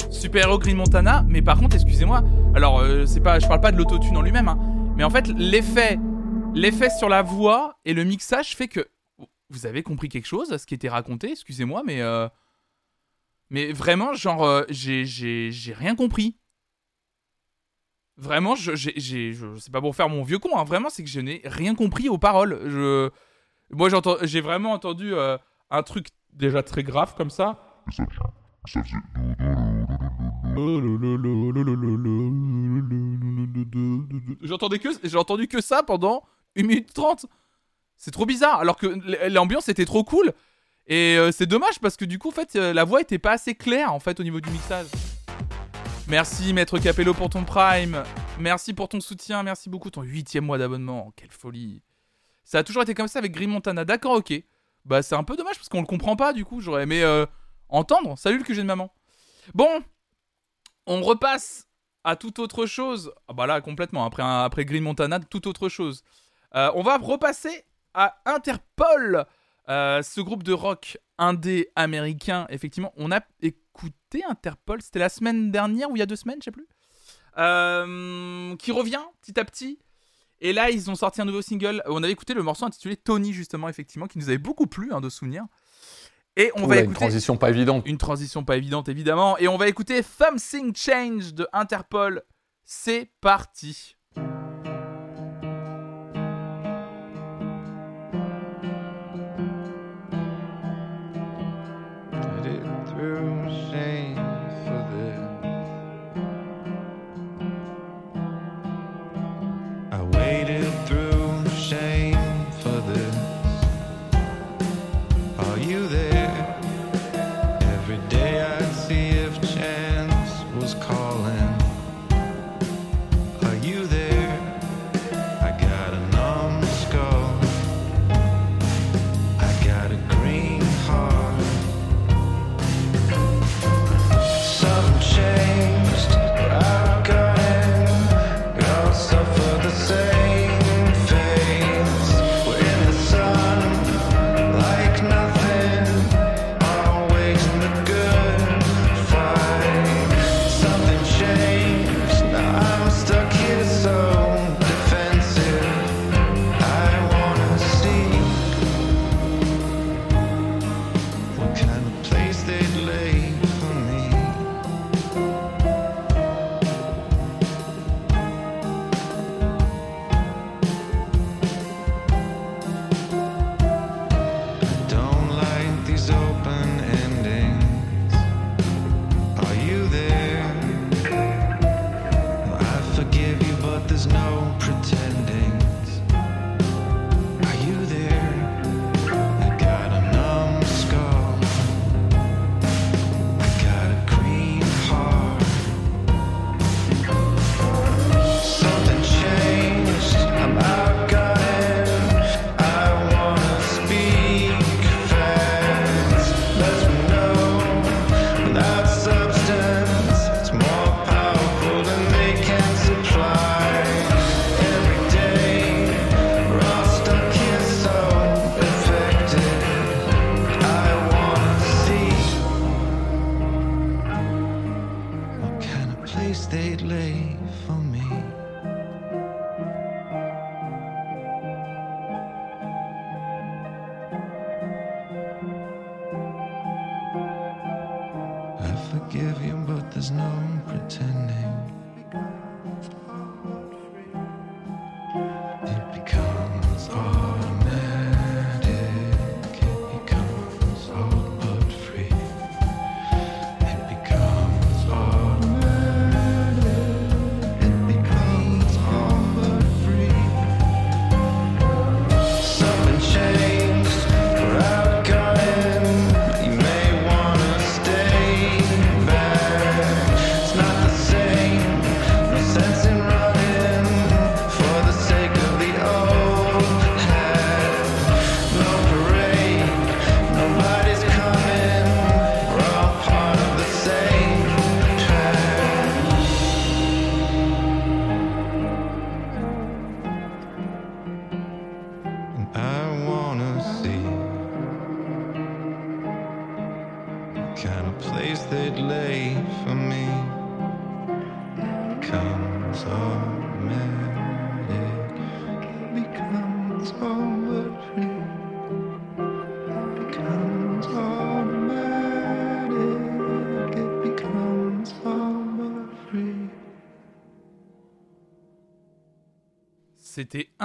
Super Héros Green Montana, mais par contre, excusez-moi, alors euh, c'est pas, je parle pas de l'autotune en lui-même, hein, mais en fait l'effet, l'effet sur la voix et le mixage fait que vous avez compris quelque chose à ce qui était raconté, excusez-moi, mais euh, mais vraiment genre euh, j'ai rien compris. Vraiment, je, j'ai, c'est pas pour faire mon vieux con, hein, vraiment, c'est que je n'ai rien compris aux paroles. Je, moi, j'ai vraiment entendu euh, un truc déjà très grave comme ça. Que, j'ai entendu que ça pendant 1 minute 30. C'est trop bizarre, alors que l'ambiance était trop cool. Et euh, c'est dommage parce que du coup, en fait, euh, la voix était pas assez claire en fait au niveau du mixage. Merci Maître Capello pour ton prime. Merci pour ton soutien. Merci beaucoup ton huitième mois d'abonnement. Quelle folie. Ça a toujours été comme ça avec Green Montana. D'accord, ok. Bah c'est un peu dommage parce qu'on le comprend pas du coup. J'aurais aimé euh, entendre. Salut le QG de maman. Bon, on repasse à tout autre chose. Ah bah là, complètement. Après, après Green Montana, tout autre chose. Euh, on va repasser à Interpol, euh, ce groupe de rock indé américain. Effectivement, on a écouté Interpol. C'était la semaine dernière ou il y a deux semaines, je sais plus. Euh, qui revient petit à petit. Et là, ils ont sorti un nouveau single. On avait écouté le morceau intitulé Tony, justement, effectivement, qui nous avait beaucoup plu, hein, de souvenirs. Et on va Oula, une écouter transition pas évidente. une transition pas évidente, évidemment. Et on va écouter Something Change de Interpol. C'est parti.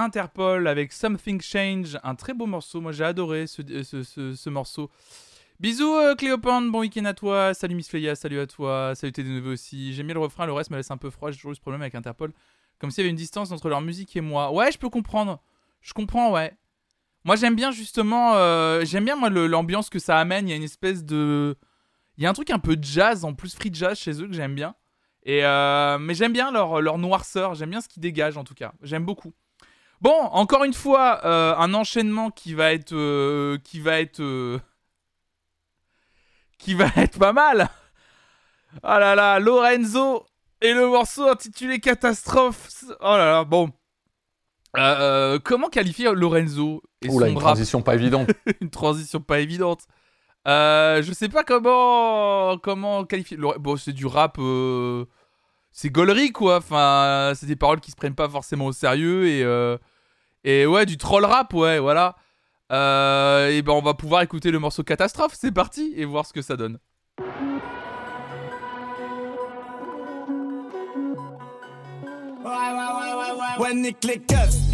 Interpol avec Something Change, un très beau morceau. Moi j'ai adoré ce, euh, ce, ce- ce morceau. Bisous euh, Cléopâtre, bon week-end à toi. Salut Miss Fleya, salut à toi. Salut tes neveux aussi. J'aime bien le refrain, le reste me laisse un peu froid. J'ai toujours eu ce problème avec Interpol. Comme s'il y avait une distance entre leur musique et moi. Ouais, je peux comprendre. Je comprends, ouais. Moi j'aime bien justement. euh, j'aime bien moi l'ambiance que ça amène. Il y a une espèce de. Il y a un truc un peu jazz, en plus free jazz chez eux que j'aime bien. Et euh, mais j'aime bien leur noirceur, j'aime bien ce qu'ils dégagent en tout cas. J'aime beaucoup. Bon, encore une fois, euh, un enchaînement qui va être, euh, qui va être, euh, qui va être pas mal. Ah là là, Lorenzo Et le morceau intitulé Catastrophe. Oh là là, bon. Comment qualifier Lorenzo et Oula, son une rap transition pas évidente. Une transition pas évidente. Je sais pas comment comment qualifier. Bon, c'est du rap. C'est gaulerie quoi. Enfin, c'est des paroles qui se prennent pas forcément au sérieux et euh, et ouais, du troll rap, ouais, voilà. Euh, et ben, on va pouvoir écouter le morceau Catastrophe. C'est parti et voir ce que ça donne. Ouais, nique les keufs.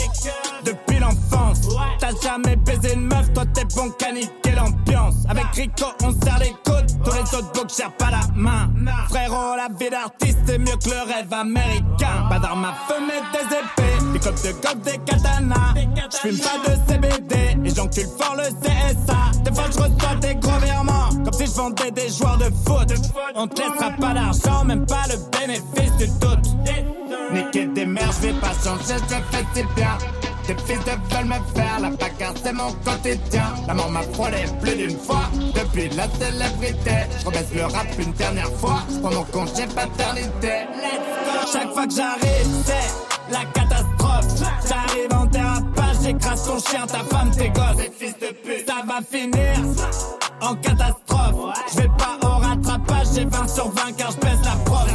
Depuis l'enfance, t'as jamais baisé une meuf, toi t'es bon qu'à niquer l'ambiance. Avec Rico, on serre les coudes, tous les autres boucs gèrent pas la main. Frérot, la vie d'artiste est mieux que le rêve américain. Pas d'armes à feu, mais des épées, des copes de golf, des katanas. J'fume pas de CBD, et j'encule fort le CSA. Des fois, j'reçois des gros virements, comme si je vendais des joueurs de foot. On te laissera pas d'argent, même pas le bénéfice du doute. Niquer des mères, je vais pas changer, je fais si bien. Tes fils de veulent me faire la bagarre, c'est mon quotidien. La mort m'a frôlé plus d'une fois. Depuis la célébrité, je rebaisse le rap une dernière fois. Je prends mon congé paternité. Chaque fois que j'arrive, c'est la catastrophe. J'arrive en dérapage, j'écrase ton chien, ta femme, tes gosses. fils de pute, ça va finir en catastrophe. Je vais pas au rattrapage, j'ai 20 sur 20 car je pèse la prof.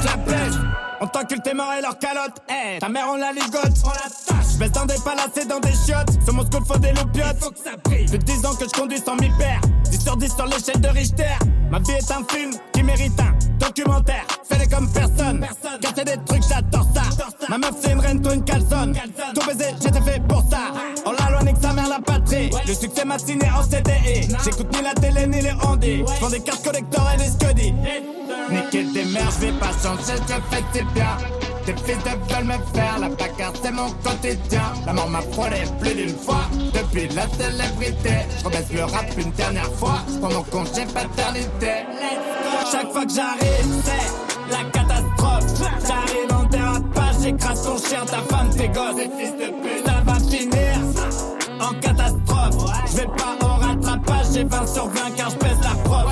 Je la pèse. On t'encule tes morts et leurs calottes. Eh, ta mère, on la ligote. On la tâche. Je baisse dans des palaces et dans des chiottes. Sur mon school, faut des loupiottes. Faut que ça brille. Plus de 10 ans que je conduis sans m'y perdre. 10 sur 10 sur l'échelle de Richter. Ma vie est un film qui mérite un documentaire. Fais-les comme personne. Casser des trucs, j'adore ça. Ma meuf, c'est une reine, toi une calzone. Tout baiser, j'étais fait pour ça. Oh la loi, nique sa mère, la Le succès m'a signé en CDI. J'écoute ni la télé ni les ondis. J'vends des cartes collector et des scuddies. Niquer des mères, je vais pas changer, je fais si bien. Tes fils de veulent me faire la bagarre, c'est mon quotidien. La mort m'a frôlé plus d'une fois. Depuis la célébrité, je rebaisse le rap une dernière fois. Je prends mon congé paternité. Chaque fois que j'arrive, c'est la catastrophe. J'arrive en dérapage, j'écrase ton chien, ta femme, tes gosses. fils de pute, ça va finir en catastrophe. Je vais pas au rattrapage, j'ai 20 sur 20 car je pèse la prof.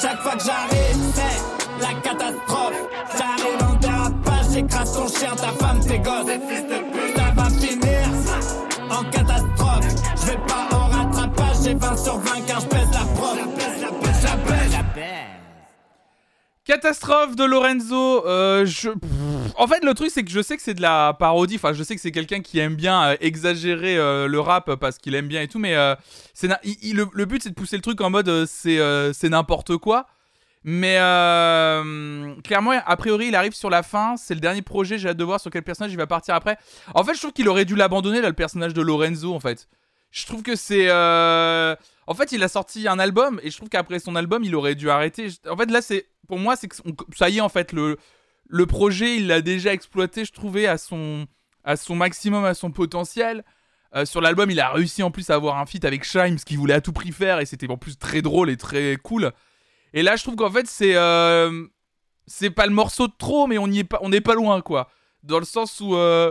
Chaque fois que j'arrive, c'est la catastrophe. J'arrive en dérapage, j'écrase ton chien, ta femme, tes gosses. fils de pute, ça va finir en catastrophe. Je vais pas au rattrapage, j'ai 20 sur 20 car je pèse la prof. Catastrophe de Lorenzo. euh, je... Pff, En fait, le truc, c'est que je sais que c'est de la parodie. Enfin, je sais que c'est quelqu'un qui aime bien euh, exagérer euh, le rap parce qu'il aime bien et tout. Mais euh, le, le but, c'est de pousser le truc en mode c'est n'importe quoi. Mais clairement, a priori, il arrive sur la fin. C'est le dernier projet. J'ai hâte de voir sur quel personnage il va partir après. En fait, je trouve qu'il aurait dû l'abandonner, le personnage de Lorenzo, en fait. Je trouve que c'est. En fait, il a sorti un album et je trouve qu'après son album, il aurait dû arrêter. En fait, là, c'est. Pour moi, c'est que. Ça y est, en fait, le, le projet, il l'a déjà exploité, je trouvais, à son, à son maximum, à son potentiel. Euh, sur l'album, il a réussi en plus à avoir un feat avec Shime, ce qu'il voulait à tout prix faire, et c'était en plus très drôle et très cool. Et là, je trouve qu'en fait, c'est. euh, C'est pas le morceau de trop, mais on n'y est pas, on n'est pas loin, quoi. Dans le sens où. euh,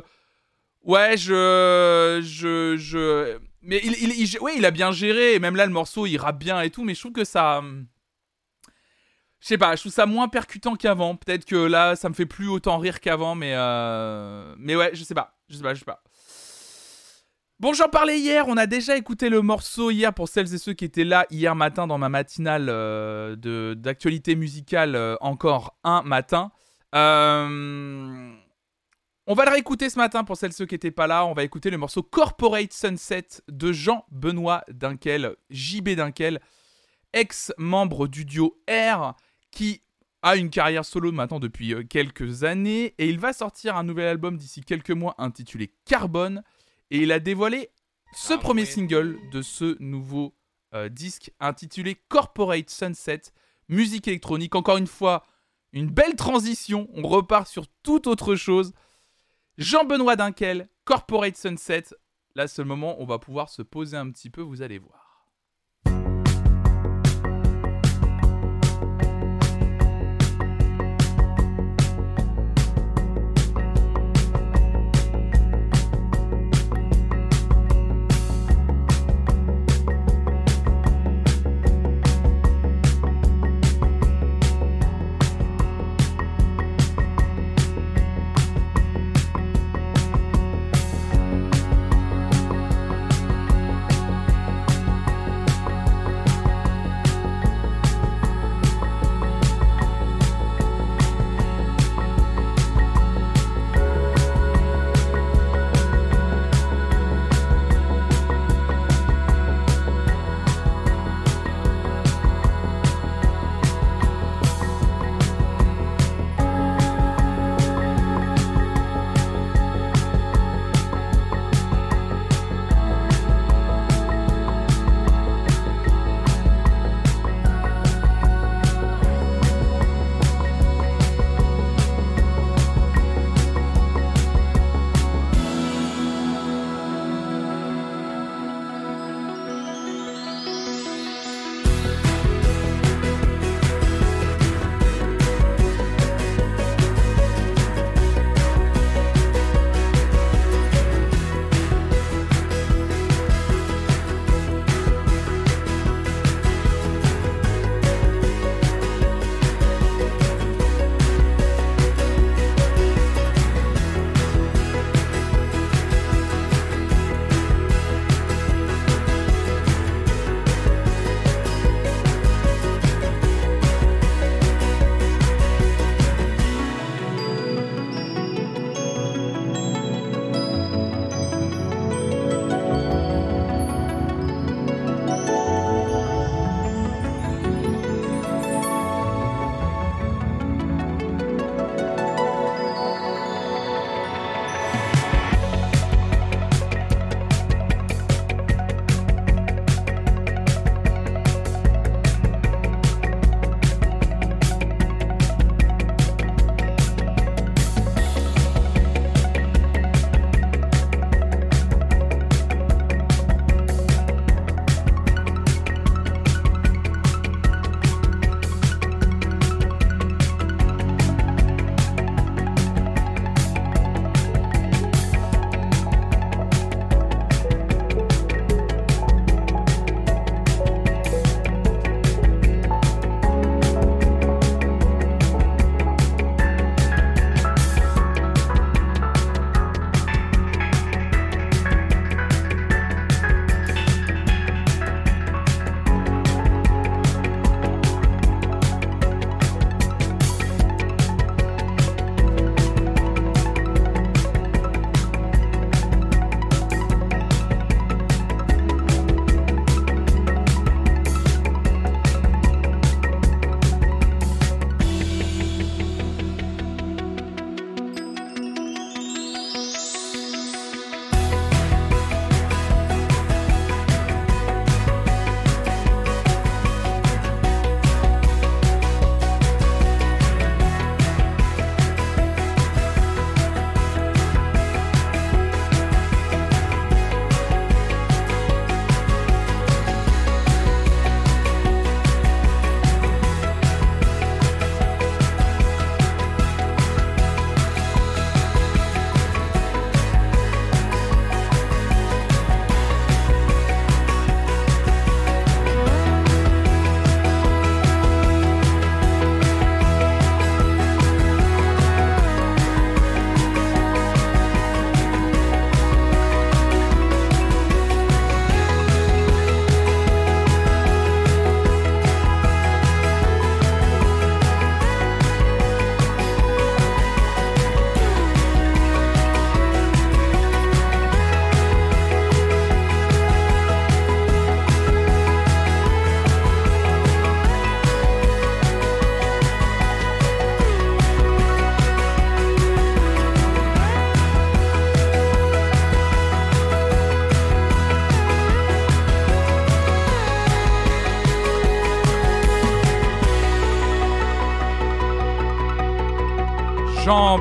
Ouais, je. Je. je... Mais il, il, il a bien géré, et même là, le morceau, il rappe bien et tout, mais je trouve que ça. Je sais pas, je trouve ça moins percutant qu'avant. Peut-être que là, ça me fait plus autant rire qu'avant, mais. euh, Mais ouais, je sais pas. Je sais pas, je sais pas. Bon, j'en parlais hier, on a déjà écouté le morceau hier pour celles et ceux qui étaient là hier matin dans ma matinale euh, de- d'actualité musicale, euh, encore un matin. On va le réécouter ce matin pour celles et ceux qui n'étaient pas là. On va écouter le morceau Corporate Sunset de Jean-Benoît Dunkel, JB Dunkel, ex-membre du duo R, qui a une carrière solo maintenant depuis euh, quelques années. Et il va sortir un nouvel album d'ici quelques mois intitulé Carbone. Et il a dévoilé ce premier single de ce nouveau euh, disque intitulé Corporate Sunset, musique électronique. Encore une fois, une belle transition. On repart sur toute autre chose. Jean-Benoît Dunkel, Corporate Sunset. Là, c'est le moment où on va pouvoir se poser un petit peu, vous allez voir.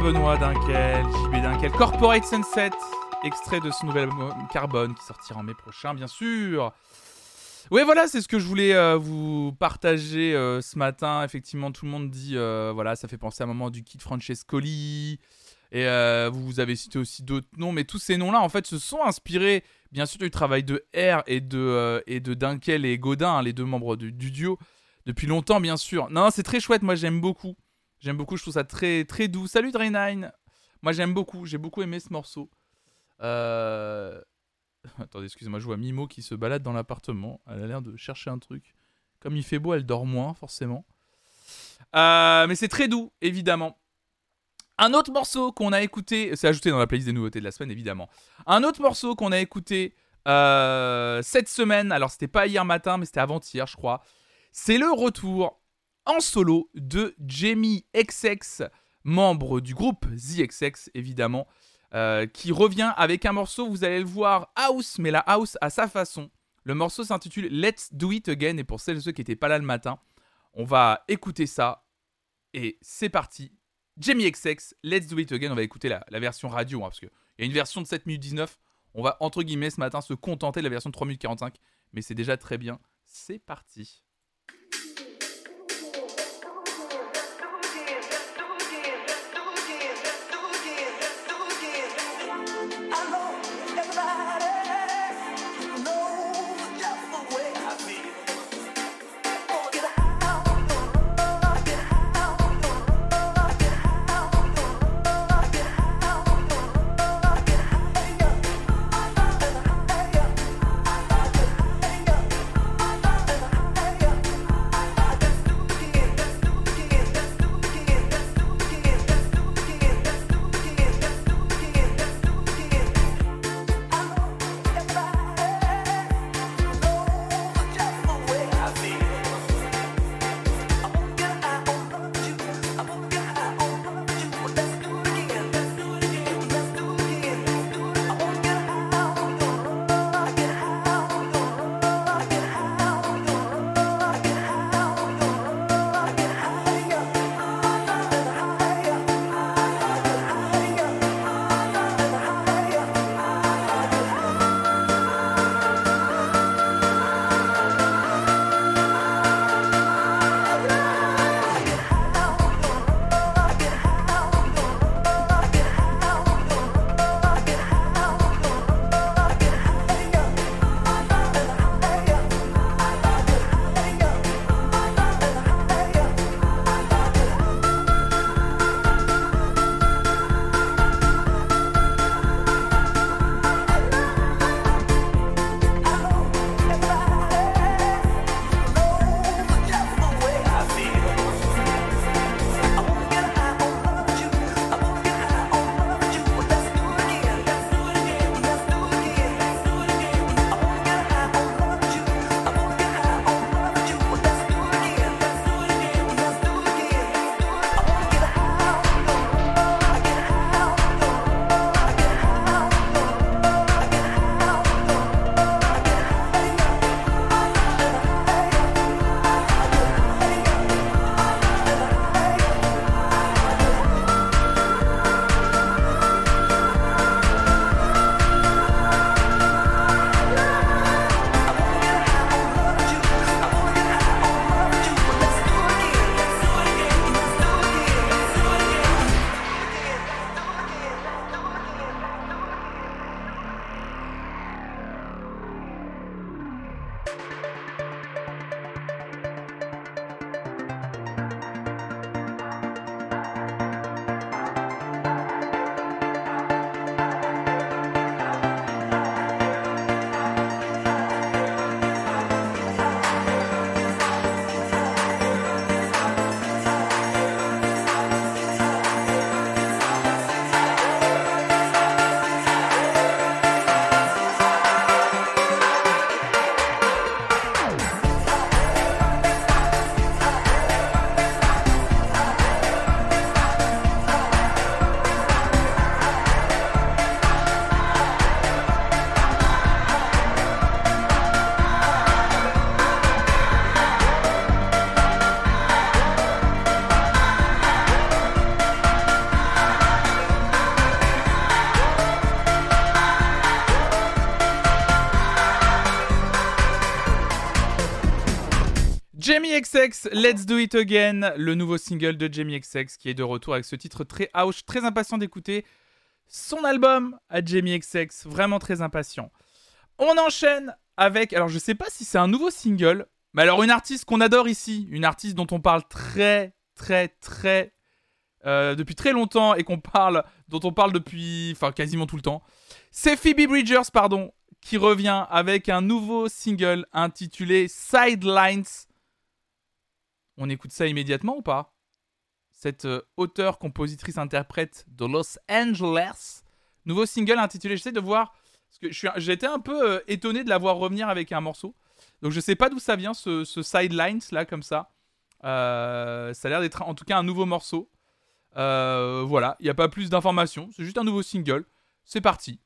Jean-Benoît Dunkel, JB Dunkel, Corporate Sunset, extrait de ce nouvel album Carbone qui sortira en mai prochain, bien sûr. Ouais, voilà, c'est ce que je voulais euh, vous partager euh, ce matin. Effectivement, tout le monde dit, euh, voilà, ça fait penser à un moment du Kid Francescoli. Et vous avez cité aussi d'autres noms, mais tous ces noms-là, en fait, se sont inspirés, bien sûr, du travail de R et de, et de Dunkel et Godin, hein, les deux membres du, du duo, depuis longtemps, bien sûr. Non, c'est très chouette, moi j'aime beaucoup. J'aime beaucoup, je trouve ça très, doux. Salut Drainine Moi j'aime beaucoup, j'ai beaucoup aimé ce morceau. Euh... Attendez, excusez-moi, je vois Mimo qui se balade dans l'appartement. Elle a l'air de chercher un truc. Comme il fait beau, elle dort moins, forcément. Euh, mais c'est très doux, évidemment. Un autre morceau qu'on a écouté, c'est ajouté dans la playlist des nouveautés de la semaine, évidemment. Un autre morceau qu'on a écouté euh, cette semaine, alors c'était pas hier matin, mais c'était avant-hier, je crois. C'est le retour en solo de Jamie XX, membre du groupe The XX, évidemment, euh, qui revient avec un morceau, vous allez le voir, house, mais la house à sa façon. Le morceau s'intitule Let's Do It Again, et pour celles et ceux qui n'étaient pas là le matin, on va écouter ça, et c'est parti. Jamie XX, Let's Do It Again, on va écouter la, version radio, hein, parce qu'il y a une version de 7 minutes 19, on va entre guillemets ce matin se contenter de la version de 3 minutes 45, mais c'est déjà très bien. C'est parti. Let's Do It Again, le nouveau single de Jamie XX qui est de retour avec ce titre très house, très impatient d'écouter son album à Jamie XX, vraiment très impatient. On enchaîne avec, alors je sais pas si c'est un nouveau single, mais alors une artiste qu'on adore ici, une artiste dont on parle très très très euh, depuis très longtemps et qu'on parle, dont on parle depuis, enfin quasiment tout le temps. C'est Phoebe Bridgers, pardon, qui revient avec un nouveau single intitulé Sidelines. On écoute ça immédiatement ou pas? Cette euh, auteure, compositrice, interprète de Los Angeles. Nouveau single intitulé, j'essaie de voir, été un peu euh, étonné de la voir revenir avec un morceau. Donc je sais pas d'où ça vient ce, ce Sidelines là comme ça. Euh, ça a l'air d'être en tout cas un nouveau morceau. Voilà, il n'y a pas plus d'informations, c'est juste un nouveau single. C'est parti.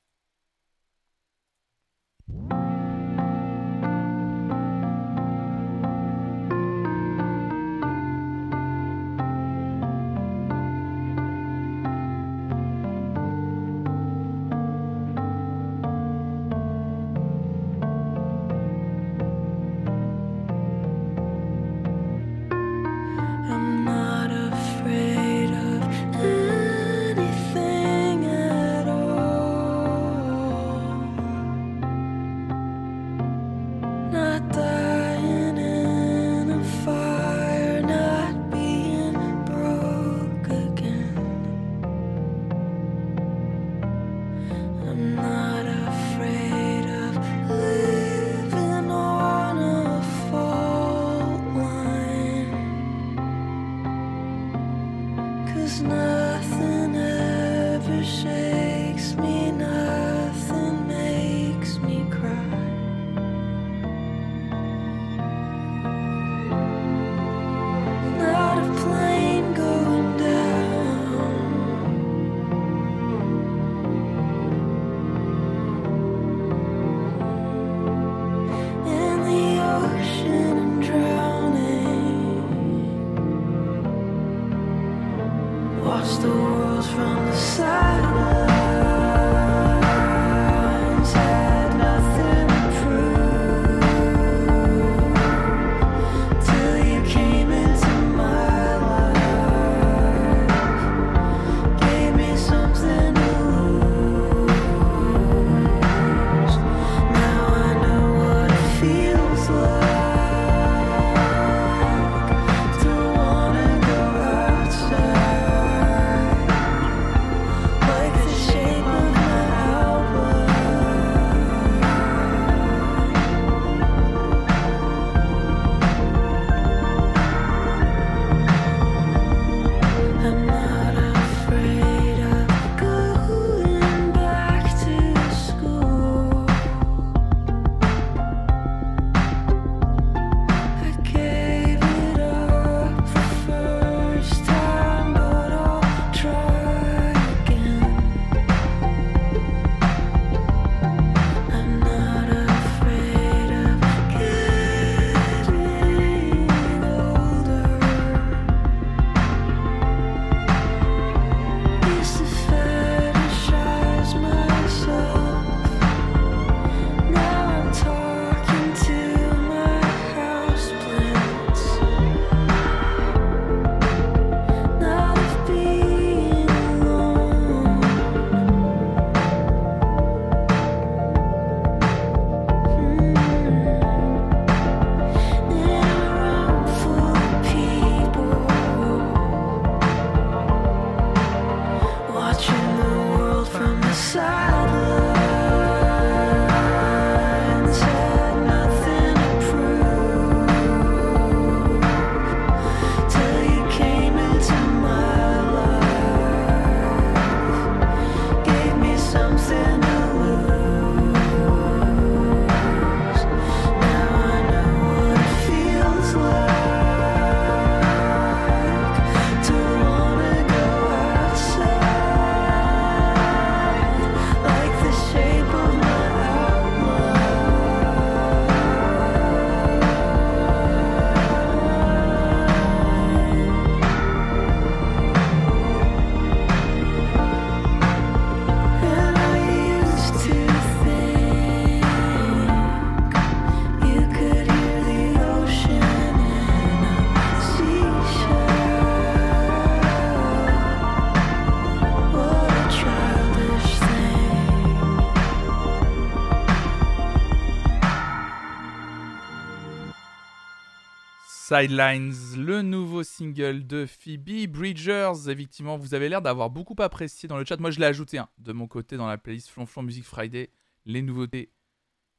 Sidelines, le nouveau single de Phoebe Bridgers. Effectivement, vous avez l'air d'avoir beaucoup apprécié dans le chat. Moi, je l'ai ajouté hein, de mon côté dans la playlist Flonflon Music Friday. Les nouveautés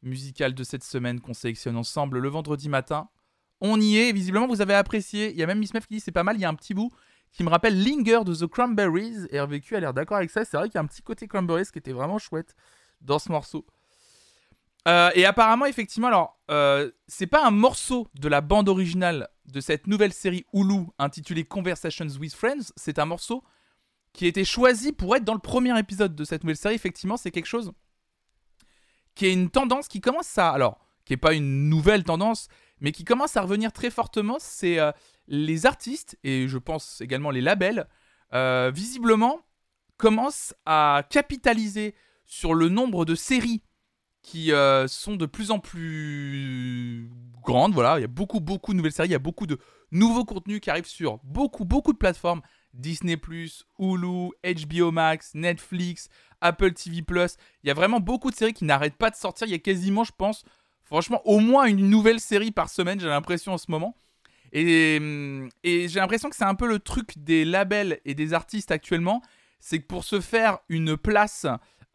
musicales de cette semaine qu'on sélectionne ensemble le vendredi matin. On y est, visiblement, vous avez apprécié. Il y a même Miss Meff qui dit c'est pas mal. Il y a un petit bout qui me rappelle Linger de The Cranberries. Et RVQ a l'air d'accord avec ça. C'est vrai qu'il y a un petit côté Cranberries qui était vraiment chouette dans ce morceau. Euh, et apparemment, effectivement, alors, euh, c'est pas un morceau de la bande originale de cette nouvelle série Hulu intitulée Conversations with Friends, c'est un morceau qui a été choisi pour être dans le premier épisode de cette nouvelle série. Effectivement, c'est quelque chose qui est une tendance qui commence à. Alors, qui est pas une nouvelle tendance, mais qui commence à revenir très fortement. C'est euh, les artistes, et je pense également les labels, visiblement, commencent à capitaliser sur le nombre de séries qui euh, sont de plus en plus grandes. Voilà, il y a beaucoup, beaucoup de nouvelles séries, il y a beaucoup de nouveaux contenus qui arrivent sur beaucoup, beaucoup de plateformes. Disney+, Hulu, HBO Max, Netflix, Apple TV+. Il y a vraiment beaucoup de séries qui n'arrêtent pas de sortir. Il y a quasiment, je pense, franchement, au moins une nouvelle série par semaine, j'ai l'impression en ce moment. Et, et j'ai l'impression que c'est un peu le truc des labels et des artistes actuellement. C'est que pour se faire une place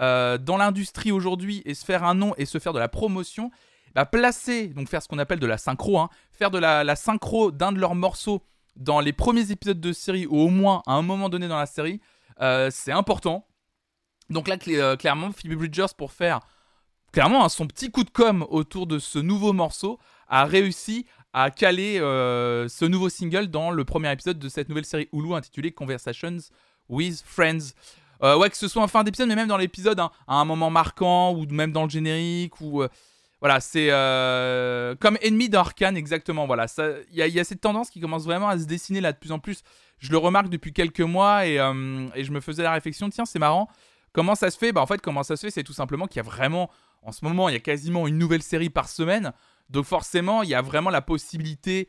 euh, dans l'industrie aujourd'hui et se faire un nom et se faire de la promotion, bah, placer, donc faire ce qu'on appelle de la synchro, hein, faire de la, synchro d'un de leurs morceaux dans les premiers épisodes de série ou au moins à un moment donné dans la série, euh, c'est important. Donc là, euh, clairement, Phoebe Bridgers, pour faire clairement hein, son petit coup de com autour de ce nouveau morceau, a réussi à caler ce nouveau single dans le premier épisode de cette nouvelle série Hulu intitulée Conversations with Friends. Euh, ouais, que ce soit en fin d'épisode, mais même dans l'épisode, hein, à un moment marquant, ou même dans le générique, ou... euh, voilà, c'est euh, comme ennemi d'Arkane, exactement. Voilà, il y, y a cette tendance qui commence vraiment à se dessiner là de plus en plus. Je le remarque depuis quelques mois et, et je me faisais la réflexion, tiens, c'est marrant. Comment ça se fait? Bah en fait, comment ça se fait C'est tout simplement qu'il y a vraiment, en ce moment, il y a quasiment une nouvelle série par semaine. Donc forcément, il y a vraiment la possibilité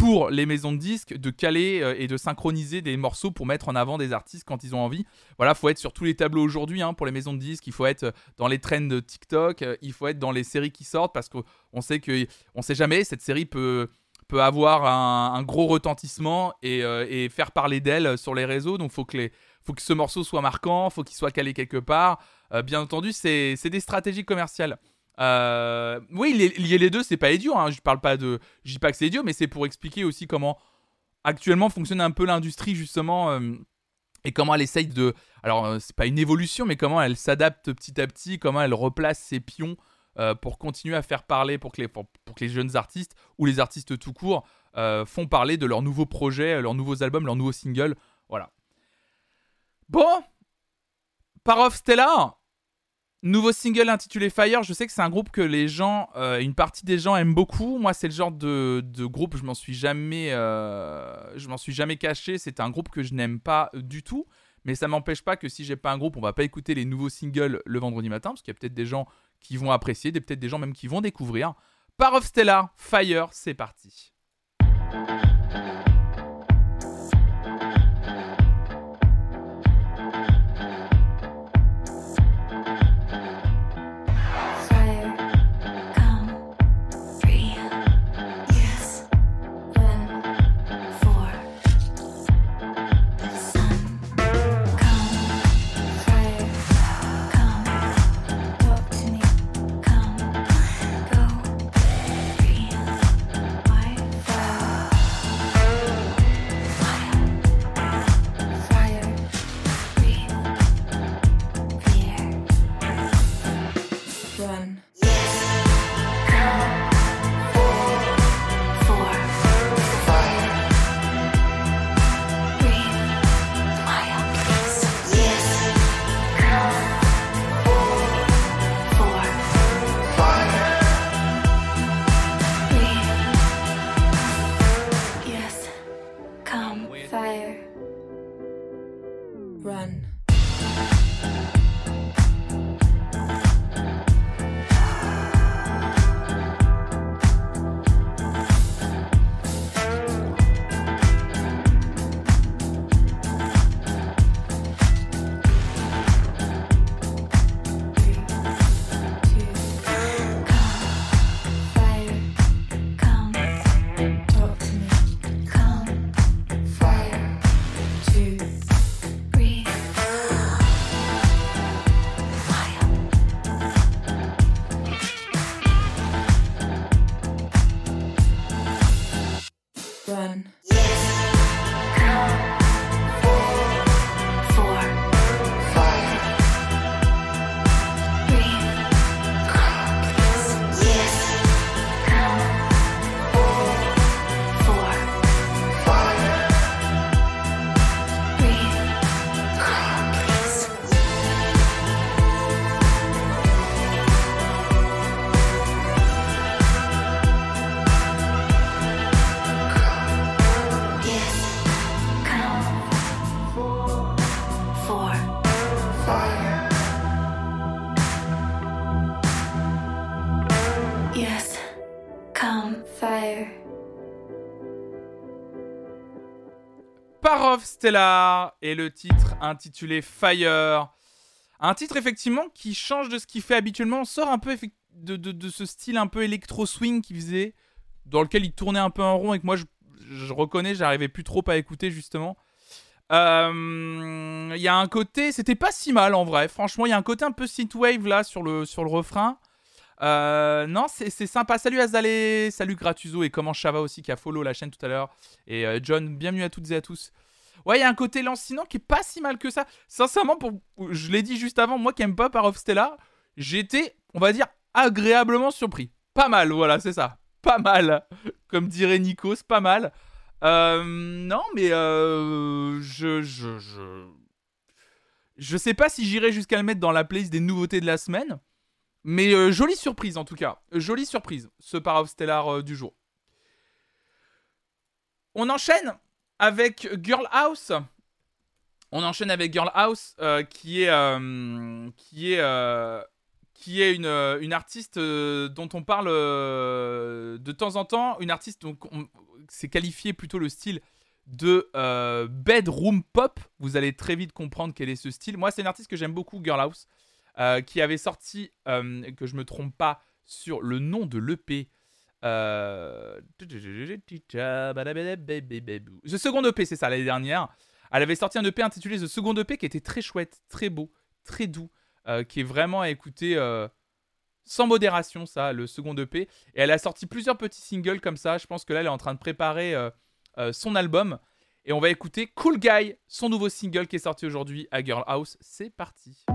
pour les maisons de disques de caler euh, et de synchroniser des morceaux pour mettre en avant des artistes quand ils ont envie. Voilà, faut être sur tous les tableaux aujourd'hui hein, pour les maisons de disques. Il faut être euh, dans les trends de TikTok. euh, il faut être dans les séries qui sortent parce qu'on sait que on sait jamais cette série peut peut avoir un, gros retentissement et, faire parler d'elle sur les réseaux. Donc faut que les faut que ce morceau soit marquant, faut qu'il soit calé quelque part. Bien entendu, c'est des stratégies commerciales. Euh, oui, lier, les deux, c'est pas idiot. Hein. Je parle pas de, je dis pas que c'est idiot, mais c'est pour expliquer aussi comment actuellement fonctionne un peu l'industrie justement euh, et comment elle essaye de. Alors euh, c'est pas une évolution, mais comment elle s'adapte petit à petit, comment elle replace ses pions pour continuer à faire parler, pour que les, pour, que les jeunes artistes ou les artistes tout court font parler de leurs nouveaux projets, leurs nouveaux albums, leurs nouveaux singles. Voilà. Bon, Par Stella, nouveau single intitulé Fire. Je sais que c'est un groupe que les gens, euh, une partie des gens aiment beaucoup. Moi, c'est le genre de, groupe, je m'en suis jamais, euh, je m'en suis jamais caché. C'est un groupe que je n'aime pas du tout. Mais ça m'empêche pas que si j'ai pas un groupe, on va pas écouter les nouveaux singles le vendredi matin, parce qu'il y a peut-être des gens qui vont apprécier, des- peut-être des gens même qui vont découvrir. Par of Stella, Fire, c'est parti. fire. Parov Stellar et le titre intitulé Fire. Un titre effectivement qui change de ce qu'il fait habituellement. On sort un peu de, de, de ce style un peu électro-swing qu'il faisait, dans lequel il tournait un peu en rond et que moi je, reconnais, j'arrivais plus trop à écouter justement. Euh, il y a un côté, c'était pas si mal en vrai. Franchement, il y a un côté un peu synthwave là sur le, sur le refrain. Euh, non, c'est sympa. Salut Azalé, salut Gratuzo et comment Chava aussi qui a follow la chaîne tout à l'heure. Et euh, John, bienvenue à toutes et à tous. Ouais, il y a un côté lancinant qui est pas si mal que ça. Sincèrement, pour, je l'ai dit juste avant, moi qui aime pas Par of Stella, j'étais, on va dire, agréablement surpris. Pas mal, voilà, c'est ça. Pas mal. Comme dirait Nikos, pas mal. Euh, non, mais euh, je, je, je, je sais pas si j'irai jusqu'à le mettre dans la playlist des nouveautés de la semaine. Mais euh, jolie surprise en tout cas. Jolie surprise, ce Par Stellar euh, du jour. On enchaîne avec Girl House. On enchaîne avec Girl House, euh, qui est, qui est, qui est une, une artiste dont on parle de temps en temps. Une artiste donc on- c'est qualifié plutôt le style de bedroom pop. Vous allez très vite comprendre quel est ce style. Moi, c'est une artiste que j'aime beaucoup, Girl House, euh, qui avait sorti, euh, que je me trompe pas, sur le nom de l'EP. Euh... The Second EP, c'est ça, l'année dernière. Elle avait sorti un EP intitulé The Second EP qui était très chouette, très beau, très doux, euh, qui est vraiment à écouter sans modération, ça, le second EP. Et elle a sorti plusieurs petits singles comme ça. Je pense que là, elle est en train de préparer son album. Et on va écouter Cool Guy, son nouveau single qui est sorti aujourd'hui à Girl House. C'est parti.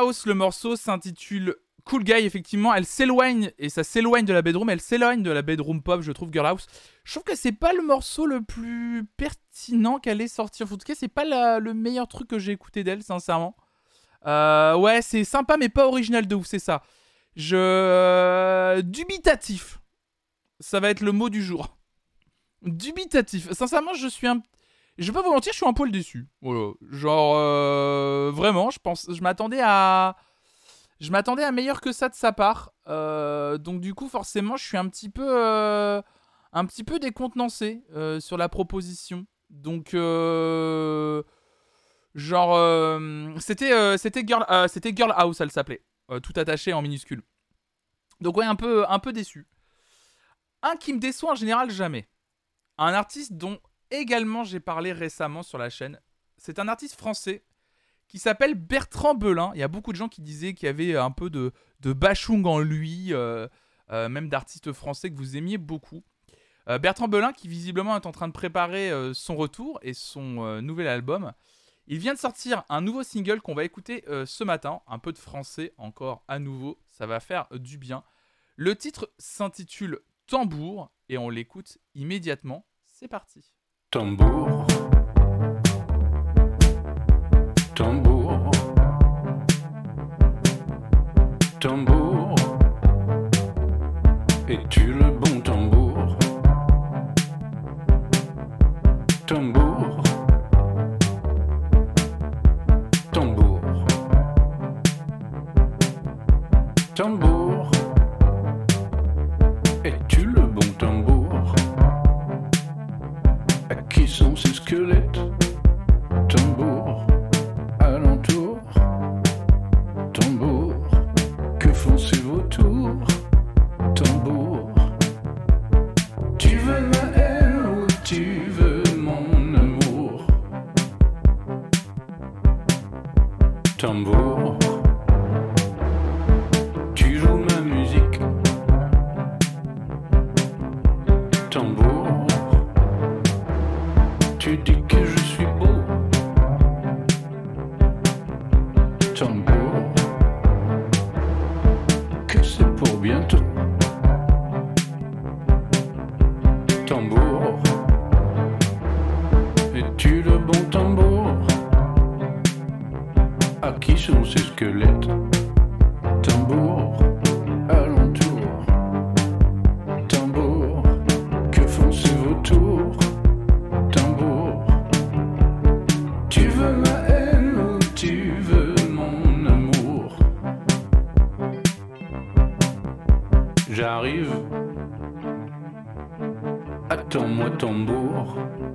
Le morceau s'intitule Cool Guy, effectivement, elle s'éloigne, et ça s'éloigne de la bedroom, elle s'éloigne de la bedroom pop, je trouve, Girl House. Je trouve que c'est pas le morceau le plus pertinent qu'elle ait sorti. En tout cas, c'est pas le meilleur truc que j'ai écouté d'elle, sincèrement. Euh, ouais, c'est sympa, mais pas original de ouf, c'est ça. Je. Dubitatif. Ça va être le mot du jour. Dubitatif. Sincèrement, je suis un. Je vais pas vous je suis un poil déçu. Genre, euh, vraiment, je pense. Je m'attendais à. Je m'attendais à meilleur que ça de sa part. Euh, donc, du coup, forcément, je suis un petit peu. euh, un petit peu décontenancé sur la proposition. Donc. Genre, c'était c'était Girl, c'était Girl House, elle s'appelait, tout attaché en minuscule. Donc ouais, un peu, un peu déçu. Un qui me déçoit en général jamais. Un artiste dont également j'ai parlé récemment sur la chaîne. C'est un artiste français qui s'appelle Bertrand Belin. Il y a beaucoup de gens qui disaient qu'il y avait un peu de, de bachung en lui, euh, euh, même d'artistes français que vous aimiez beaucoup. Euh, Bertrand Belin qui visiblement est en train de préparer son retour et son nouvel album. Il vient de sortir un nouveau single qu'on va écouter ce matin, un peu de français encore à nouveau, ça va faire du bien. Le titre s'intitule Tambour et on l'écoute immédiatement. C'est parti. Tambour. Tambour. Tambour. Es-tu le bon tambour? Tambour. Tambour.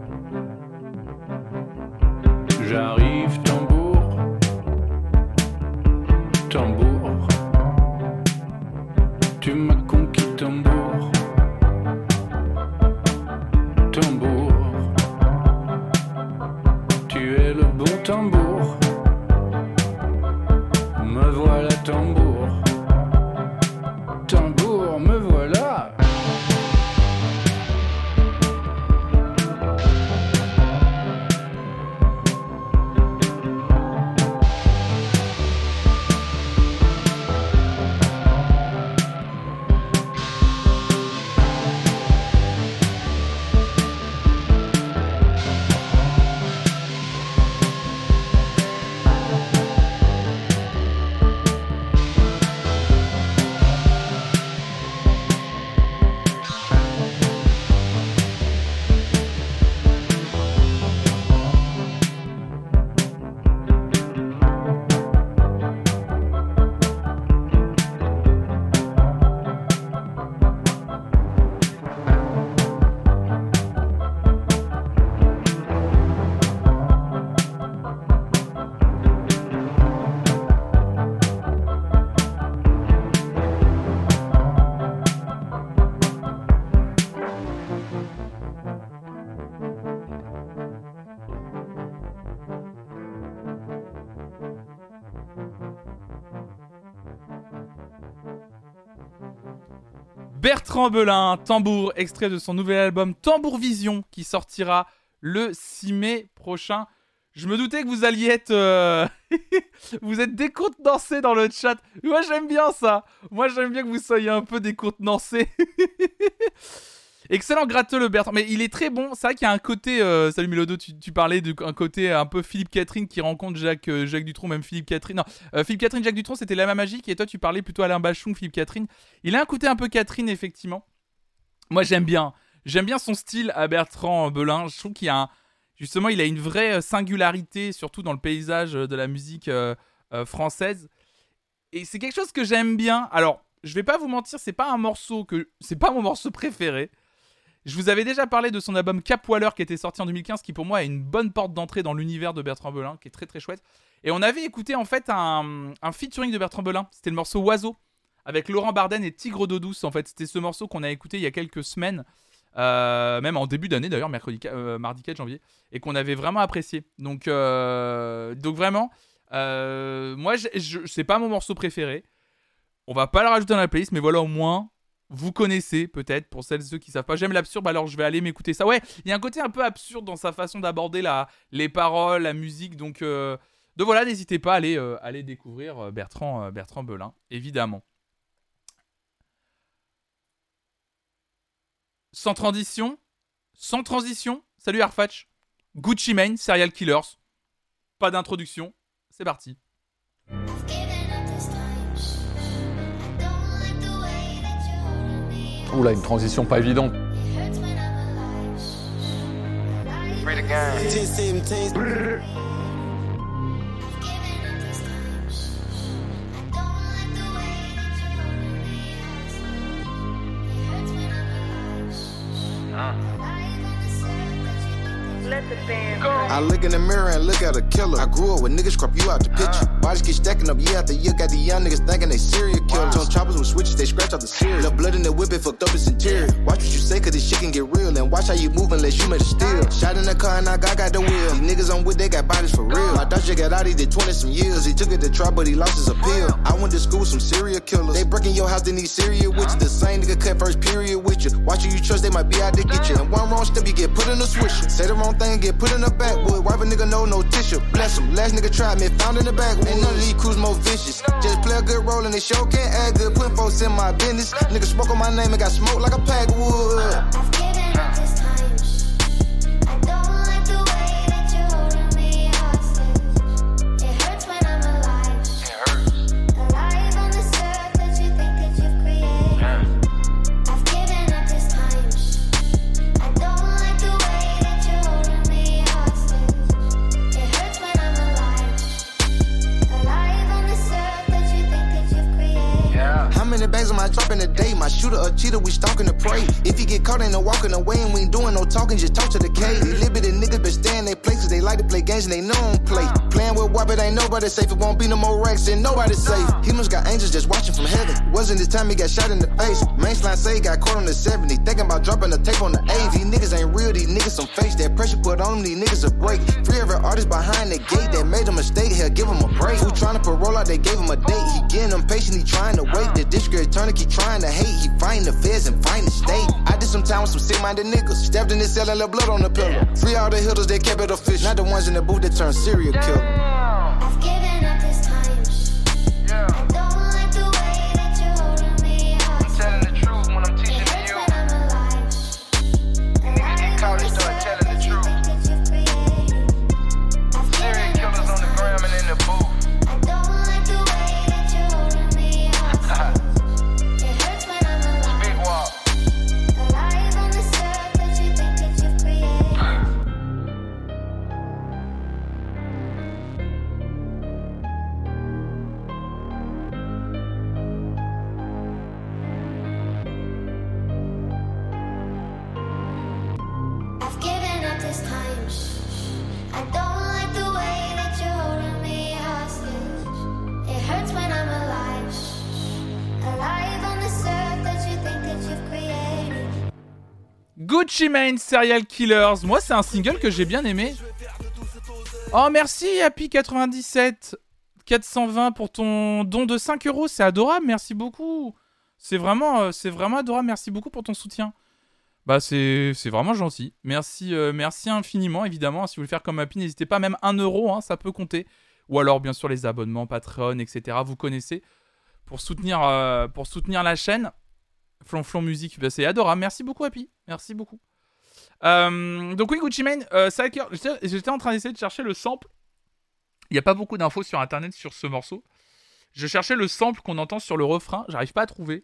Bertrand Belin, Tambour, extrait de son nouvel album Tambour Vision qui sortira le 6 mai prochain. Je me doutais que vous alliez être. euh, vous êtes décontenancés dans le chat. Moi, j'aime bien ça. Moi, j'aime bien que vous soyez un peu décontenancés. Excellent gratteux le Bertrand. Mais il est très bon. C'est vrai qu'il y a un côté. euh, salut Mélodo, tu, tu parlais d'un côté un peu Philippe Catherine qui rencontre Jacques, euh, même Philippe Catherine. Non, euh, Philippe Catherine, Jacques Dutronc, c'était la main magique. Et toi, tu parlais plutôt Alain Bachung, Philippe Catherine. Il a un côté un peu Catherine, effectivement. Moi, j'aime bien. J'aime bien son style à Bertrand Belin. Je trouve qu'il a. Justement, il a une vraie euh, singularité, surtout dans le paysage de la musique française. Et c'est quelque chose que j'aime bien. Alors, je vais pas vous mentir, c'est pas un morceau que. C'est pas mon morceau préféré. Je vous avais déjà parlé de son album Cap Waller qui était sorti en 2015, qui pour moi est une bonne porte d'entrée dans l'univers de Bertrand Belin, qui est très très chouette. Et on avait écouté en fait un, un featuring de Bertrand Belin. C'était le morceau Oiseau avec Laurent Barden et Tigre d'eau douce. En fait, c'était ce morceau qu'on a écouté il y a quelques semaines, euh, même en début d'année d'ailleurs, mercredi, euh, mardi 4 janvier, et qu'on avait vraiment apprécié. Donc, euh, donc vraiment, moi, je- c'est pas mon morceau préféré. On va pas le rajouter dans la playlist, mais voilà au moins. Vous connaissez peut-être pour celles et ceux qui savent pas. J'aime l'absurde, alors je vais aller m'écouter ça. Ouais, il y a un côté un peu absurde dans sa façon d'aborder les paroles, la musique. Donc, euh, donc voilà, n'hésitez pas à aller, euh, découvrir euh, Bertrand, Bertrand Belin, évidemment. Sans transition, sans transition, salut Arfatch. Gucci Mane, Serial Killers. Pas d'introduction, c'est parti. Oula, une transition pas évidente. I look in the mirror and look at a killer. I grew up with niggas crop you out the picture. Bodies keep stacking up year after year. Got the young niggas thinking they serial killers. On choppers with switches, they scratch off the cereal. Left blood in the whip, it fucked up its interior. Watch what you say, cause this shit can get real. And watch how you move unless you made a steal. Shot in the car and I got, got the wheel. These niggas on with, they got bodies for real. I thought you got out, he did 20 some years. He took it to trial, but he lost his appeal. I went to school with some serial killers. They breaking your house, they need serial with you. The same nigga cut first period with you. Watch who you trust, they might be out to get you. And one wrong step, you get put in a swisher. Say the wrong thing, get put in the backwood. Wipe a nigga, no, no tissue. Bless him. Last nigga tried me, found in the backwood. Ain't none of these crews more vicious. Just play a good role and they show can't act good. Put folks in my business. Nigga spoke on my name and got smoked like a pack of I dropping a day? My shooter a cheater, we stalking the prey. If you get caught, ain't no walking away, and we ain't doing no talking, just talk to the K. These limited niggas been stay in their places, they like to play games and they know play. Playing with WAP, it ain't nobody safe, it won't be no more racks, and nobody safe. Humans got angels just watching from heaven. Wasn't the time he got shot in the face. Mainline say he got caught on the 70, thinking about dropping the tape on the 80. These niggas ain't real, these niggas some fakes. That pressure put on them, these niggas a break. Free every artist behind the gate that made a mistake, hell, give him a break. Who trying to parole out, they gave him a date. He getting impatient, he trying to wait. The district attorney keep trying to hate. He fighting the feds and fighting the state. I did some time with some sick minded niggas. Stabbed in the cell and left blood on the pillow. Free all the hitters, they kept it official. Not the ones in the booth that turned serial killer. I've Gucci Mane, Serial Killers. Moi, c'est un single que j'ai bien aimé. Oh, merci, Happy97. 420 pour ton don de 5 euros. C'est adorable, merci beaucoup. C'est vraiment, euh, c'est vraiment adorable, merci beaucoup pour ton soutien. Bah c'est c'est vraiment gentil. Merci euh, merci infiniment évidemment. Si vous voulez faire comme Happy, n'hésitez pas même 1 euro, hein, ça peut compter. Ou alors bien sûr les abonnements Patreon, etc. Vous connaissez pour soutenir euh, pour soutenir la chaîne. Flonflon Musique, bah, c'est adorable. Merci beaucoup Happy. Merci beaucoup. Euh, donc oui Gucci Mane, euh, que j'étais en train d'essayer de chercher le sample. Il n'y a pas beaucoup d'infos sur internet sur ce morceau. Je cherchais le sample qu'on entend sur le refrain, j'arrive pas à trouver.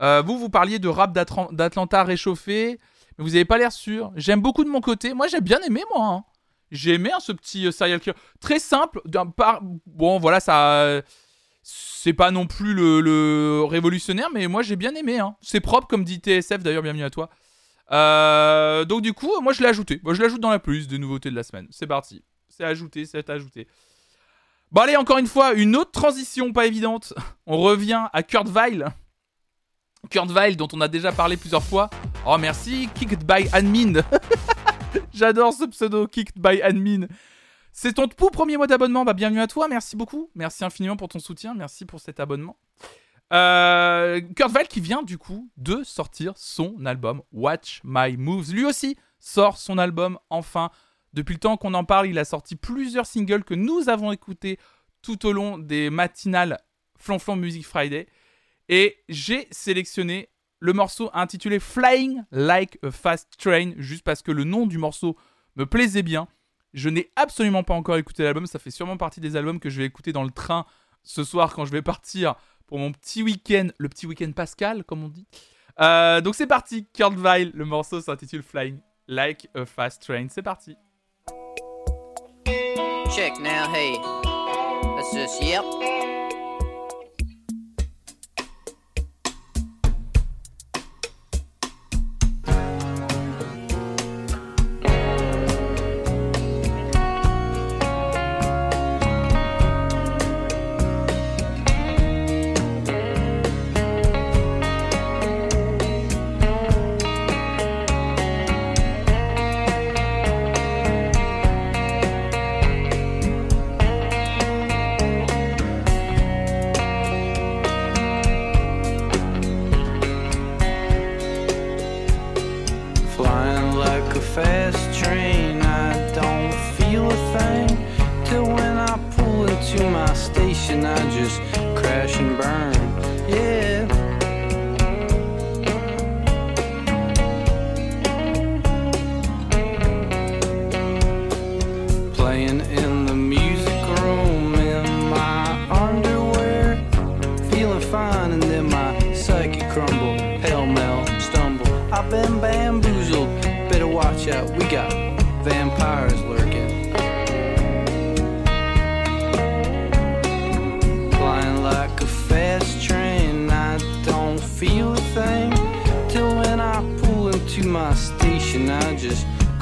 Euh, vous, vous parliez de rap d'Atlanta réchauffé, mais vous avez pas l'air sûr. J'aime beaucoup de mon côté. Moi, j'ai bien aimé, moi. hein. J'ai aimé hein, ce petit euh, serial killer. Très simple. par... Bon, voilà, ça. C'est pas non plus le, révolutionnaire, mais moi, j'ai bien aimé. hein. C'est propre, comme dit TSF, d'ailleurs, bienvenue à toi. Euh, donc, du coup, moi, je l'ai ajouté. Moi, je l'ajoute dans la plus des nouveautés de la semaine. C'est parti. C'est ajouté, c'est ajouté. Bon, allez, encore une fois, une autre transition pas évidente. On revient à Kurt Weill. Kurt dont on a déjà parlé plusieurs fois. Oh, merci, Kicked by Admin. J'adore ce pseudo, Kicked by Admin. C'est ton tout premier mois d'abonnement. Bah, bienvenue à toi, merci beaucoup. Merci infiniment pour ton soutien, merci pour cet abonnement. Euh, Kurt Weill qui vient du coup de sortir son album Watch My Moves. Lui aussi sort son album enfin. Depuis le temps qu'on en parle, il a sorti plusieurs singles que nous avons écoutés tout au long des matinales Flonflon Music Friday. Et j'ai sélectionné le morceau intitulé Flying Like a Fast Train, juste parce que le nom du morceau me plaisait bien. Je n'ai absolument pas encore écouté l'album, ça fait sûrement partie des albums que je vais écouter dans le train ce soir quand je vais partir pour mon petit week-end, le petit week-end pascal, comme on dit. Euh, donc c'est parti, Kurt Weill, le morceau s'intitule Flying Like a Fast Train, c'est parti. Check now, hey.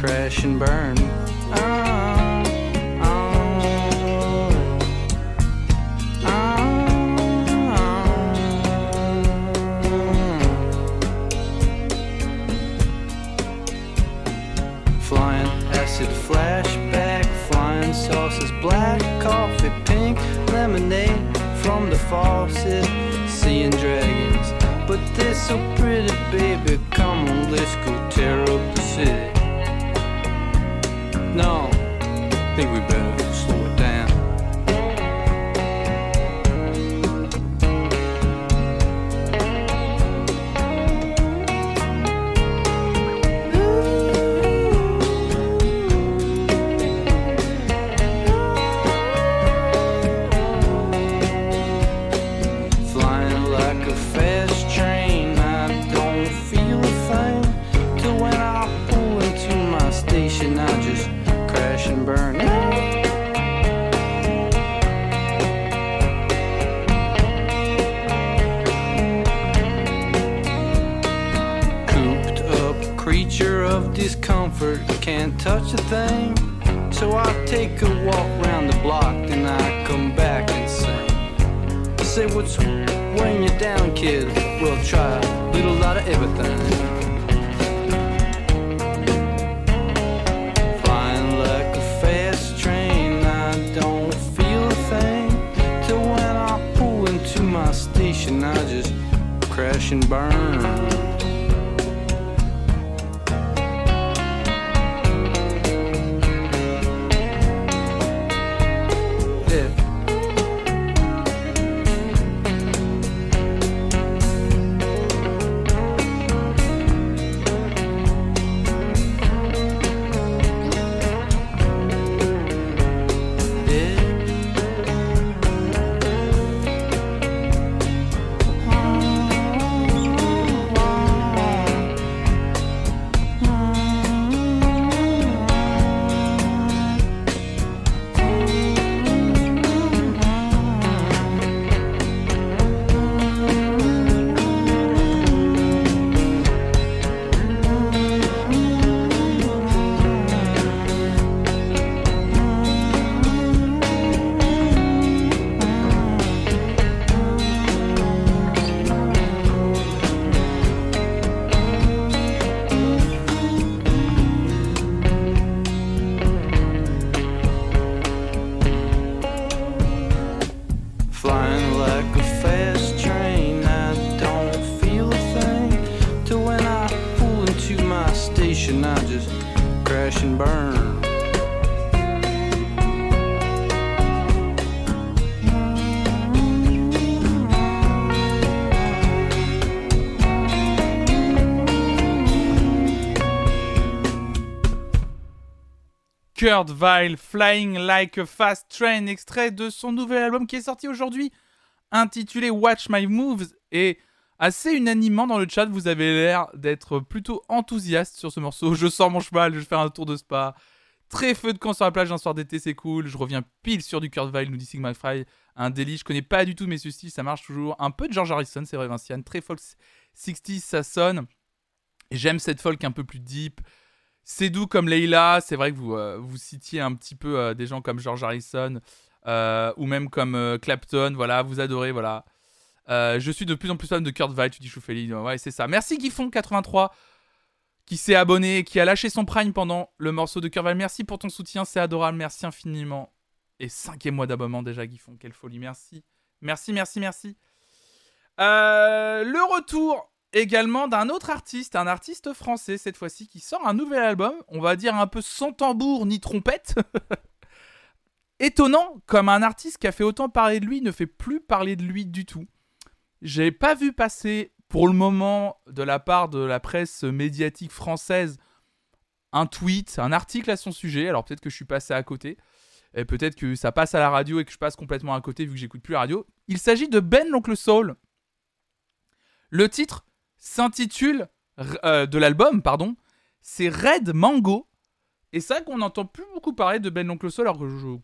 Crash and burn. Ah, Flying acid flashback, flying sauces, black coffee, pink lemonade from the faucet, seeing dragons. But they're so pretty, baby. Come on, let's go tear up the city. No, think we better can't a thing. So I take a walk round the block, then I come back and sing. Say what's weighing you down, kid? We'll try a little lot of everything. Flying like Kurt Vile, Flying Like a Fast Train, extrait de son nouvel album qui est sorti aujourd'hui, intitulé Watch My Moves. Et assez unanimement dans le chat, vous avez l'air d'être plutôt enthousiaste sur ce morceau. Je sors mon cheval, je vais faire un tour de spa. Très feu de camp sur la plage un soir d'été, c'est cool. Je reviens pile sur du Kurt Vile, nous dit Sigma Fry. Un délit, je connais pas du tout, ce style, ça marche toujours. Un peu de George Harrison, c'est vrai, Vinciane. Très folk 60s, ça sonne. J'aime cette folk un peu plus deep. C'est doux comme Leila. C'est vrai que vous, euh, vous citiez un petit peu euh, des gens comme George Harrison euh, ou même comme Clapton. Voilà, vous adorez. Voilà. Je suis de plus en plus fan de Kurt Vile, tu dis Choufeli. Ouais, c'est ça. Merci Guifon83 qui s'est abonné, qui a lâché son prime pendant le morceau de Kurt Vile. Merci pour ton soutien, c'est adorable. Merci infiniment. Et cinquième mois d'abonnement déjà, Guifon. Quelle folie. Merci. Merci, merci, merci. Le retour également d'un autre artiste, un artiste français cette fois-ci, qui sort un nouvel album, on va dire un peu sans tambour ni trompette. Étonnant, comme un artiste qui a fait autant parler de lui ne fait plus parler de lui du tout. J'ai pas vu passer pour le moment de la part de la presse médiatique française un tweet, un article à son sujet. Alors peut-être que je suis passé à côté. Et peut-être que ça passe à la radio et que je passe complètement à côté vu que j'écoute plus la radio. Il s'agit de Ben l'Oncle Soul. Le titre s'intitule euh, de l'album, pardon, c'est Red Mango. Et c'est vrai qu'on n'entend plus beaucoup parler de Ben l'Oncle alors que je-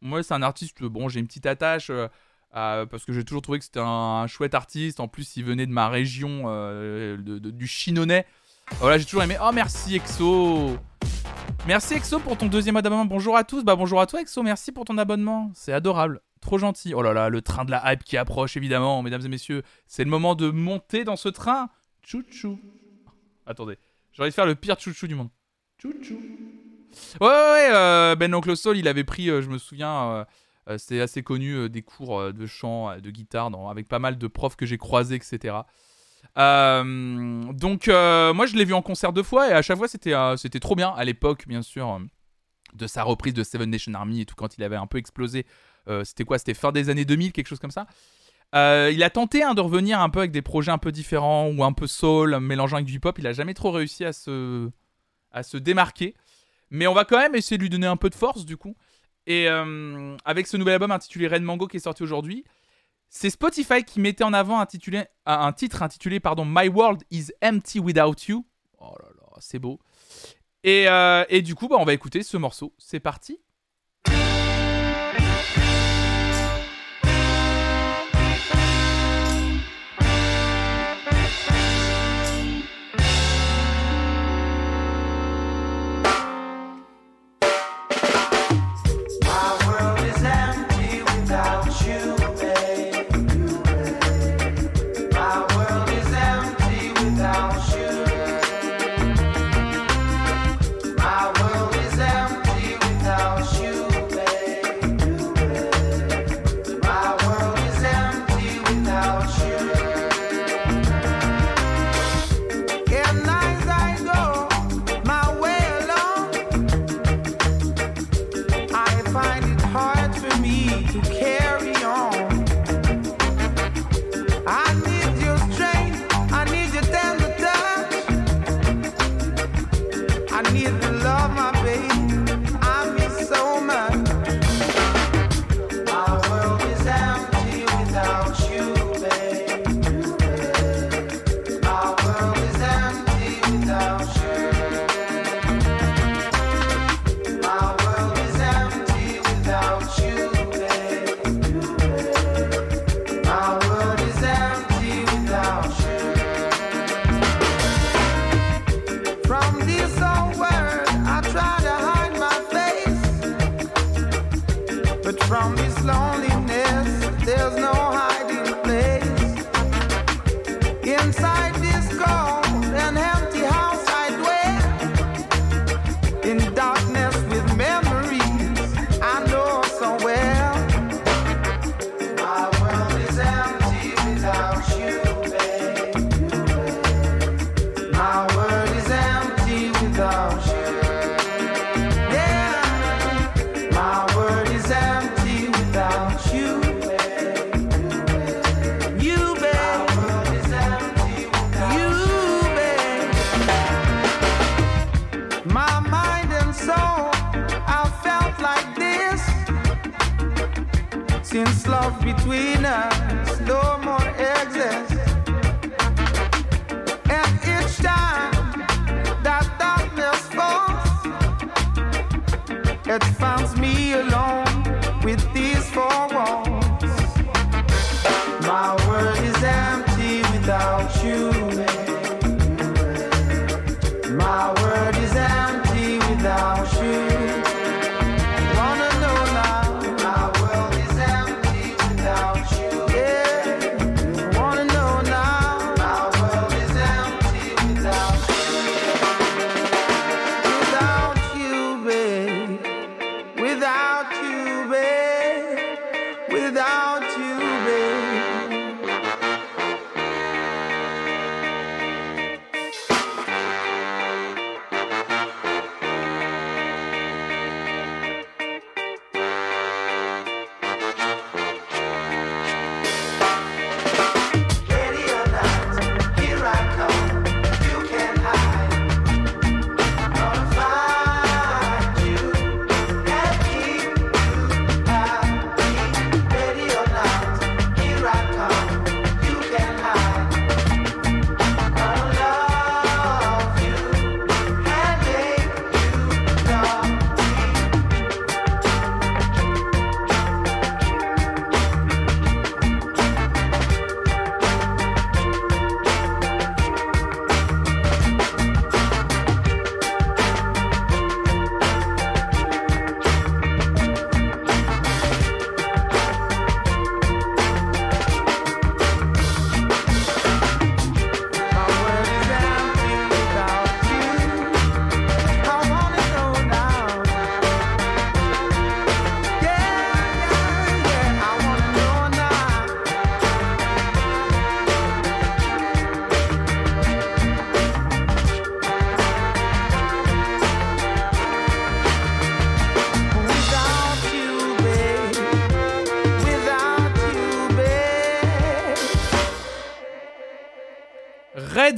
moi c'est un artiste, bon j'ai une petite attache, euh, parce que j'ai toujours trouvé que c'était un, chouette artiste, en plus il venait de ma région, euh, du Chinonnais. Voilà, j'ai toujours aimé. Oh merci Exo Merci Exo pour ton deuxième mois d'abonnement. Bonjour à tous. Bah bonjour à toi Exo, merci pour ton abonnement. C'est adorable. Trop gentil. Oh là là, le train de la hype qui approche évidemment, mesdames et messieurs. C'est le moment de monter dans ce train. Chouchou. Attendez, j'ai envie de faire le pire chouchou du monde. Chouchou. Ouais, ouais, ouais, euh, Ben Oncle Soul, il avait pris, euh, je me souviens, euh, euh, c'était assez connu, des cours de chant, de guitare, dans- avec pas mal de profs que j'ai croisés, etc. Donc, moi, je l'ai vu en concert deux fois, et à chaque fois, c'était c'était trop bien. À l'époque, bien sûr, de sa reprise de Seven Nation Army et tout, quand il avait un peu explosé. C'était quoi C'était fin des années 2000, quelque chose comme ça. Euh, il a tenté hein, de revenir un peu avec des projets un peu différents ou un peu soul, mélangeant avec du hip-hop. Il a jamais trop réussi à se, démarquer. Mais on va quand même essayer de lui donner un peu de force du coup. Et euh, avec ce nouvel album intitulé Red Mango qui est sorti aujourd'hui, c'est Spotify qui mettait en avant un titre intitulé pardon, My World is Empty Without You. Oh là là, c'est beau. Et, euh, du coup, bah, on va écouter ce morceau. C'est parti.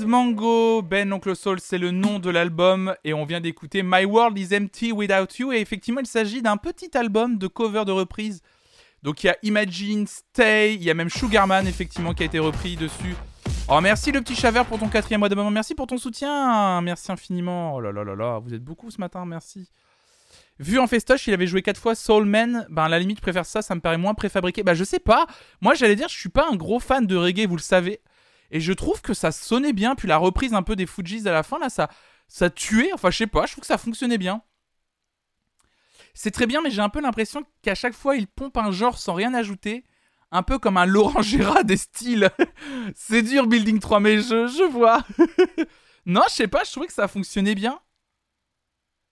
Mango, Ben Oncle Soul, c'est le nom de l'album et on vient d'écouter My World is Empty Without You et effectivement il s'agit d'un petit album de cover de reprise. Donc il y a Imagine, Stay, il y a même Sugarman effectivement qui a été repris dessus. Oh merci le petit Chavert pour ton quatrième mois d'abonnement, merci pour ton soutien, merci infiniment. Oh là là là là, vous êtes beaucoup ce matin, merci. Vu en festoche, il avait joué 4 fois Soul Man. Ben, à la limite, je préfère ça, ça me paraît moins préfabriqué. Bah, je sais pas. Moi, j'allais dire, je suis pas un gros fan de reggae, vous le savez. Et je trouve que ça sonnait bien. Puis la reprise un peu des Fujis à la fin, là, ça, ça tuait. Enfin, je sais pas, je trouve que ça fonctionnait bien. C'est très bien, mais j'ai un peu l'impression qu'à chaque fois, il pompe un genre sans rien ajouter. Un peu comme un Laurent Gérard des styles. C'est dur, Building 3, mais je, vois. non, je sais pas, je trouvais que ça fonctionnait bien.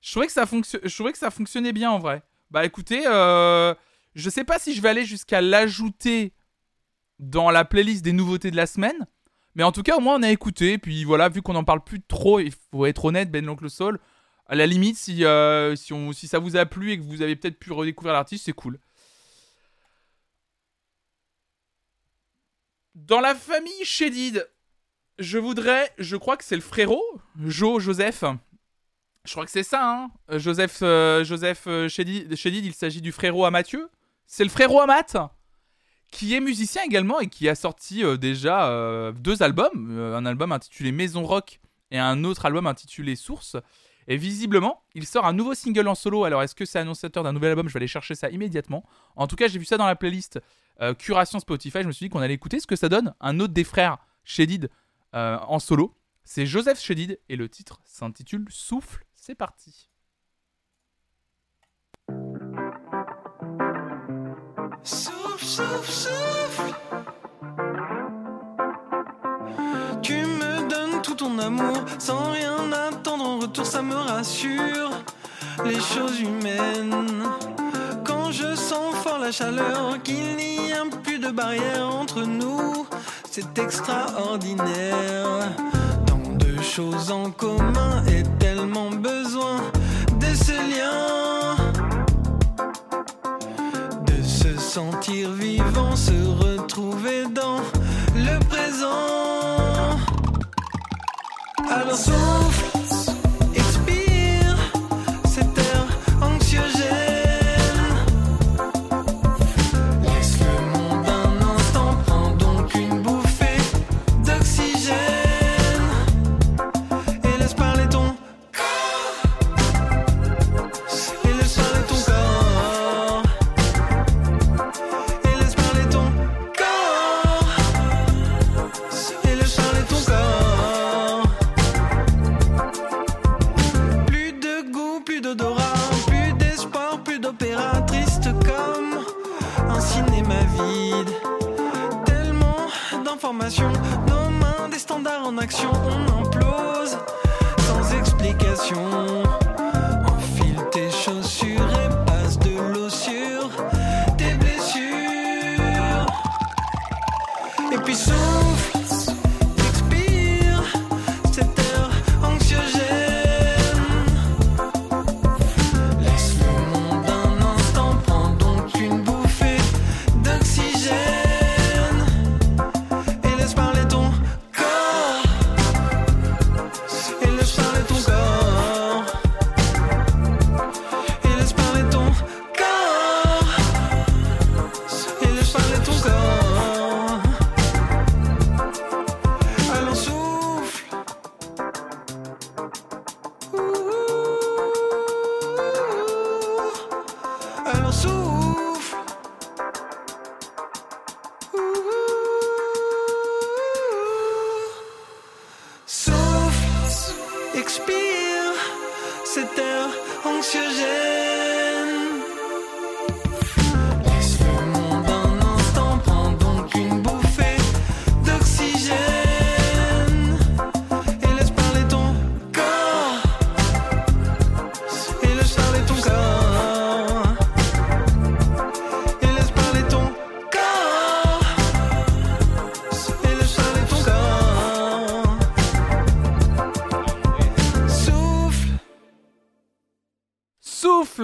Je trouvais que ça, fonction... je trouvais que ça fonctionnait bien en vrai. Bah écoutez, euh... je sais pas si je vais aller jusqu'à l'ajouter dans la playlist des nouveautés de la semaine. Mais en tout cas, au moins on a écouté. Puis voilà, vu qu'on en parle plus trop, il faut être honnête, Ben l'oncle Soul. À la limite, si, euh, si, ça vous a plu et que vous avez peut-être pu redécouvrir l'artiste, c'est cool. Dans la famille Shedid, je voudrais, je crois que c'est le frérot, Jo, Joseph. Je crois que c'est ça, hein. Euh, Joseph, euh, Joseph Chédid, Chédid, il s'agit du frérot à Mathieu. C'est le frérot à Matt, qui est musicien également et qui a sorti euh, déjà euh, deux albums. Euh, un album intitulé Maison Rock et un autre album intitulé Source. Et visiblement, il sort un nouveau single en solo. Alors, est-ce que c'est annonciateur d'un nouvel album? Je vais aller chercher ça immédiatement. En tout cas, j'ai vu ça dans la playlist Curation Spotify. Je me suis dit qu'on allait écouter ce que ça donne. Un autre des frères euh, en solo. C'est Joseph Chédid et le titre s'intitule Souffle. C'est parti. Amour sans rien attendre en retour, ça me rassure. Les choses humaines. Quand je sens fort la chaleur, qu'il n'y a plus de barrière entre nous, c'est extraordinaire. Tant de choses en commun et tellement besoin de ce lien. De se sentir vivant, se retrouver dans le présent. Alors souffle, expire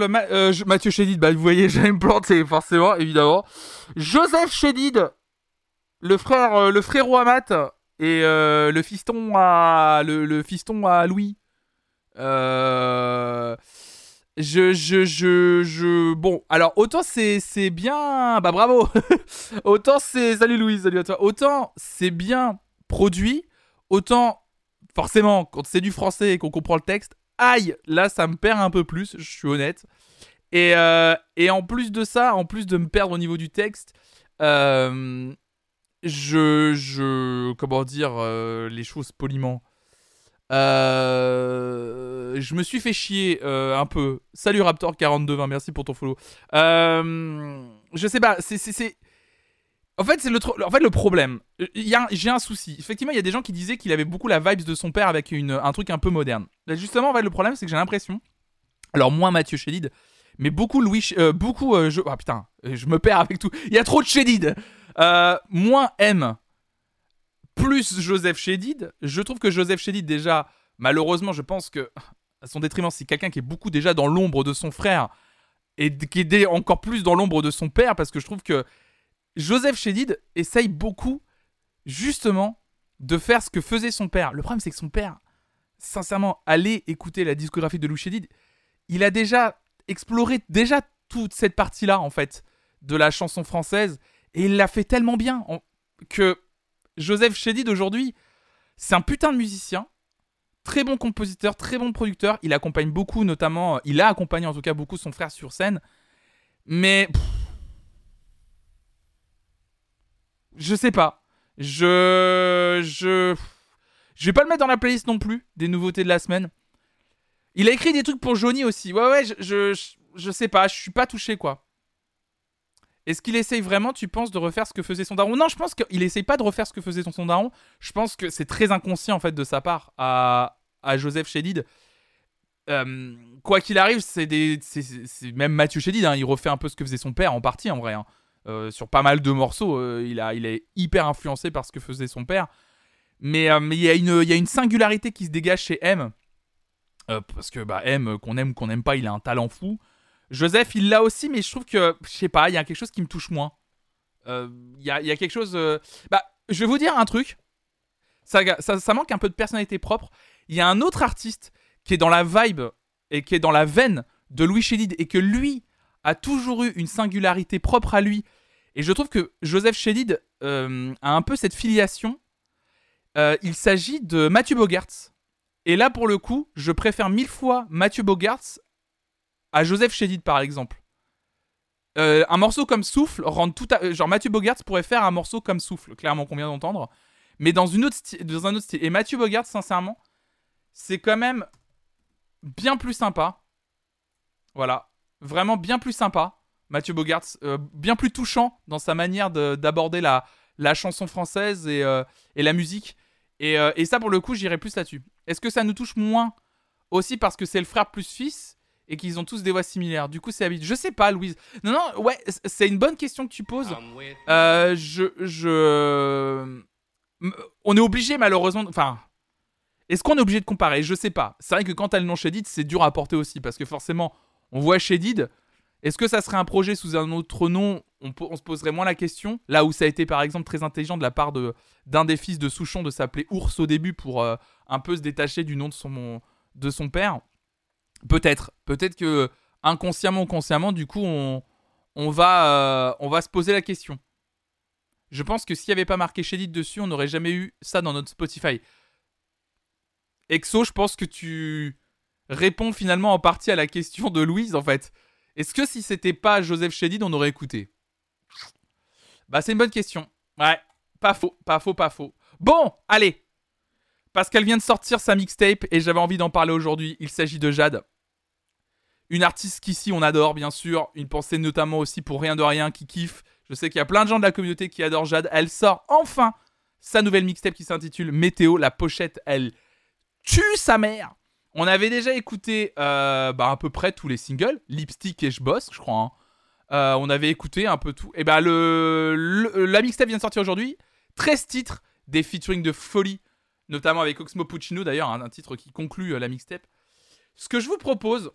Ma- euh, Mathieu Chédid, bah vous voyez, j'allais me planter forcément, évidemment. Joseph Chédid, le frère, euh, le frérot à Matt et euh, le fiston à le, le fiston à Louis. Je, je, je, je, bon, alors autant c'est, c'est bien, bah bravo. autant c'est, salut Louise, salut à toi. Autant c'est bien produit, autant forcément quand c'est du français et qu'on comprend le texte, aïe, là ça me perd un peu plus, je suis honnête. Et, euh, et en plus de ça, en plus de me perdre au niveau du texte, euh, je, comment dire euh, les choses poliment. Je me suis fait chier un peu. Salut Raptor4220, merci pour ton follow. Je sais pas, c'est- En fait, c'est le, problème. J'ai un souci. Effectivement, il y a des gens qui disaient qu'il avait beaucoup la vibes de son père avec une, un truc un peu moderne. Là, justement, en fait, le problème, c'est que j'ai l'impression. Alors, moins Mathieu Chédid, mais beaucoup Louis. Euh, beaucoup. euh, je... Ah putain, euh, je me perds avec tout. Il y a trop de Chédid. Moins M, plus Joseph Chédid. Je trouve que Joseph Chédid, déjà, malheureusement, je pense que, à son détriment, c'est quelqu'un qui est beaucoup déjà dans l'ombre de son frère et qui est encore plus dans l'ombre de son père parce que je trouve que Joseph Chédid essaye beaucoup, justement, de faire ce que faisait son père. Le problème, c'est que son père, sincèrement, allez écouter la discographie de Louis Chédid, il a déjà exploré déjà toute cette partie-là, en fait, de la chanson française, et il l'a fait tellement bien en- que Joseph Chédid, aujourd'hui, c'est un putain de musicien, très bon compositeur, très bon producteur, il accompagne beaucoup, notamment, il a accompagné en tout cas beaucoup son frère sur scène, mais... je sais pas. Je. Je. Je vais pas le mettre dans la playlist non plus, des nouveautés de la semaine. Il a écrit des trucs pour Johnny aussi. Ouais, ouais, je, je, je, sais pas, je suis pas touché quoi. Est-ce qu'il essaye vraiment, tu penses, de refaire ce que faisait son daron? Non, je pense qu'il essaye pas de refaire ce que faisait son, daron. Je pense que c'est très inconscient en fait de sa part à, à Joseph Chédid. Euh, quoi qu'il arrive, c'est des, c'est même Mathieu Chédid, hein, il refait un peu ce que faisait son père en partie en vrai. hein. Euh, sur pas mal de morceaux, euh, il, a, il est hyper influencé par ce que faisait son père. Mais euh, mais il y, a une- il y a une singularité qui se dégage chez M. Euh, parce que bah, M, qu'on aime ou qu'on n'aime pas, il a un talent fou. Joseph, il l'a aussi, mais je trouve que, je sais pas, il y a quelque chose qui me touche moins. Il y, a, y a quelque chose. Bah, je vais vous dire un truc. Ça, ça, ça manque un peu de personnalité propre. Il y a un autre artiste qui est dans la vibe et qui est dans la veine de Louis Chédid et que lui a toujours eu une singularité propre à lui. Et je trouve que Joseph Chédid euh, a un peu cette filiation. Euh, il s'agit de Mathieu Bogarts. Et là, pour le coup, je préfère mille fois Mathieu Bogarts à Joseph Chédid, par exemple. Euh, un morceau comme Souffle rend tout à... euh, Genre Mathieu Bogarts pourrait faire un morceau comme Souffle, clairement, qu'on vient d'entendre. Mais dans, une autre dans un autre style. Et Mathieu Bogarts, sincèrement, c'est quand même bien plus sympa. Voilà. Vraiment bien plus sympa. Mathieu Bogarts, euh, bien plus touchant dans sa manière de- d'aborder la, la chanson française et, euh, et la musique. Et, euh, et ça, pour le coup, j'irai plus là-dessus. Est-ce que ça nous touche moins aussi parce que c'est le frère plus fils et qu'ils ont tous des voix similaires? Du coup, c'est habituel. Je sais pas, Louise. Non, non, ouais, c'est une bonne question que tu poses. Euh, je, je, on est obligé malheureusement. Enfin, est-ce qu'on est obligé de comparer? Je sais pas. C'est vrai que quand t'as le nom Shadid, c'est dur à porter aussi parce que forcément, on voit Shadid. Est-ce que ça serait un projet sous un autre nom? On, se poserait moins la question. Là où ça a été par exemple très intelligent de la part d'un des fils de Souchon de s'appeler Ours au début pour euh, un peu se détacher du nom de son père. Peut-être, peut-être que inconsciemment ou consciemment, du coup, on va euh, on va se poser la question. Je pense que s'il n'y avait pas marqué Shadid dessus, on n'aurait jamais eu ça dans notre Spotify. Exo, je pense que tu réponds finalement en partie à la question de Louise en fait. Est-ce que si c'était pas Joseph Shadid, on aurait écouté? Bah c'est une bonne question. Ouais, pas faux, pas faux, pas faux. Bon, allez. Parce qu'elle vient de sortir sa mixtape et j'avais envie d'en parler aujourd'hui. Il s'agit de Jade. Une artiste qu'ici on adore, bien sûr. Une pensée notamment aussi pour Rien de Rien qui kiffe. Je sais qu'il y a plein de gens de la communauté qui adorent Jade. Elle sort enfin sa nouvelle mixtape qui s'intitule Météo. La pochette, elle tue sa mère. On avait déjà écouté euh, bah, à peu près tous les singles. Lipstick et Je bosse, je crois. hein. Euh, on avait écouté un peu tout. Et bah le, le- la mixtape vient de sortir aujourd'hui. 13 titres, des featuring de folie, notamment avec Oxmo Puccino d'ailleurs, hein, un titre qui conclut euh, la mixtape. Ce que je vous propose,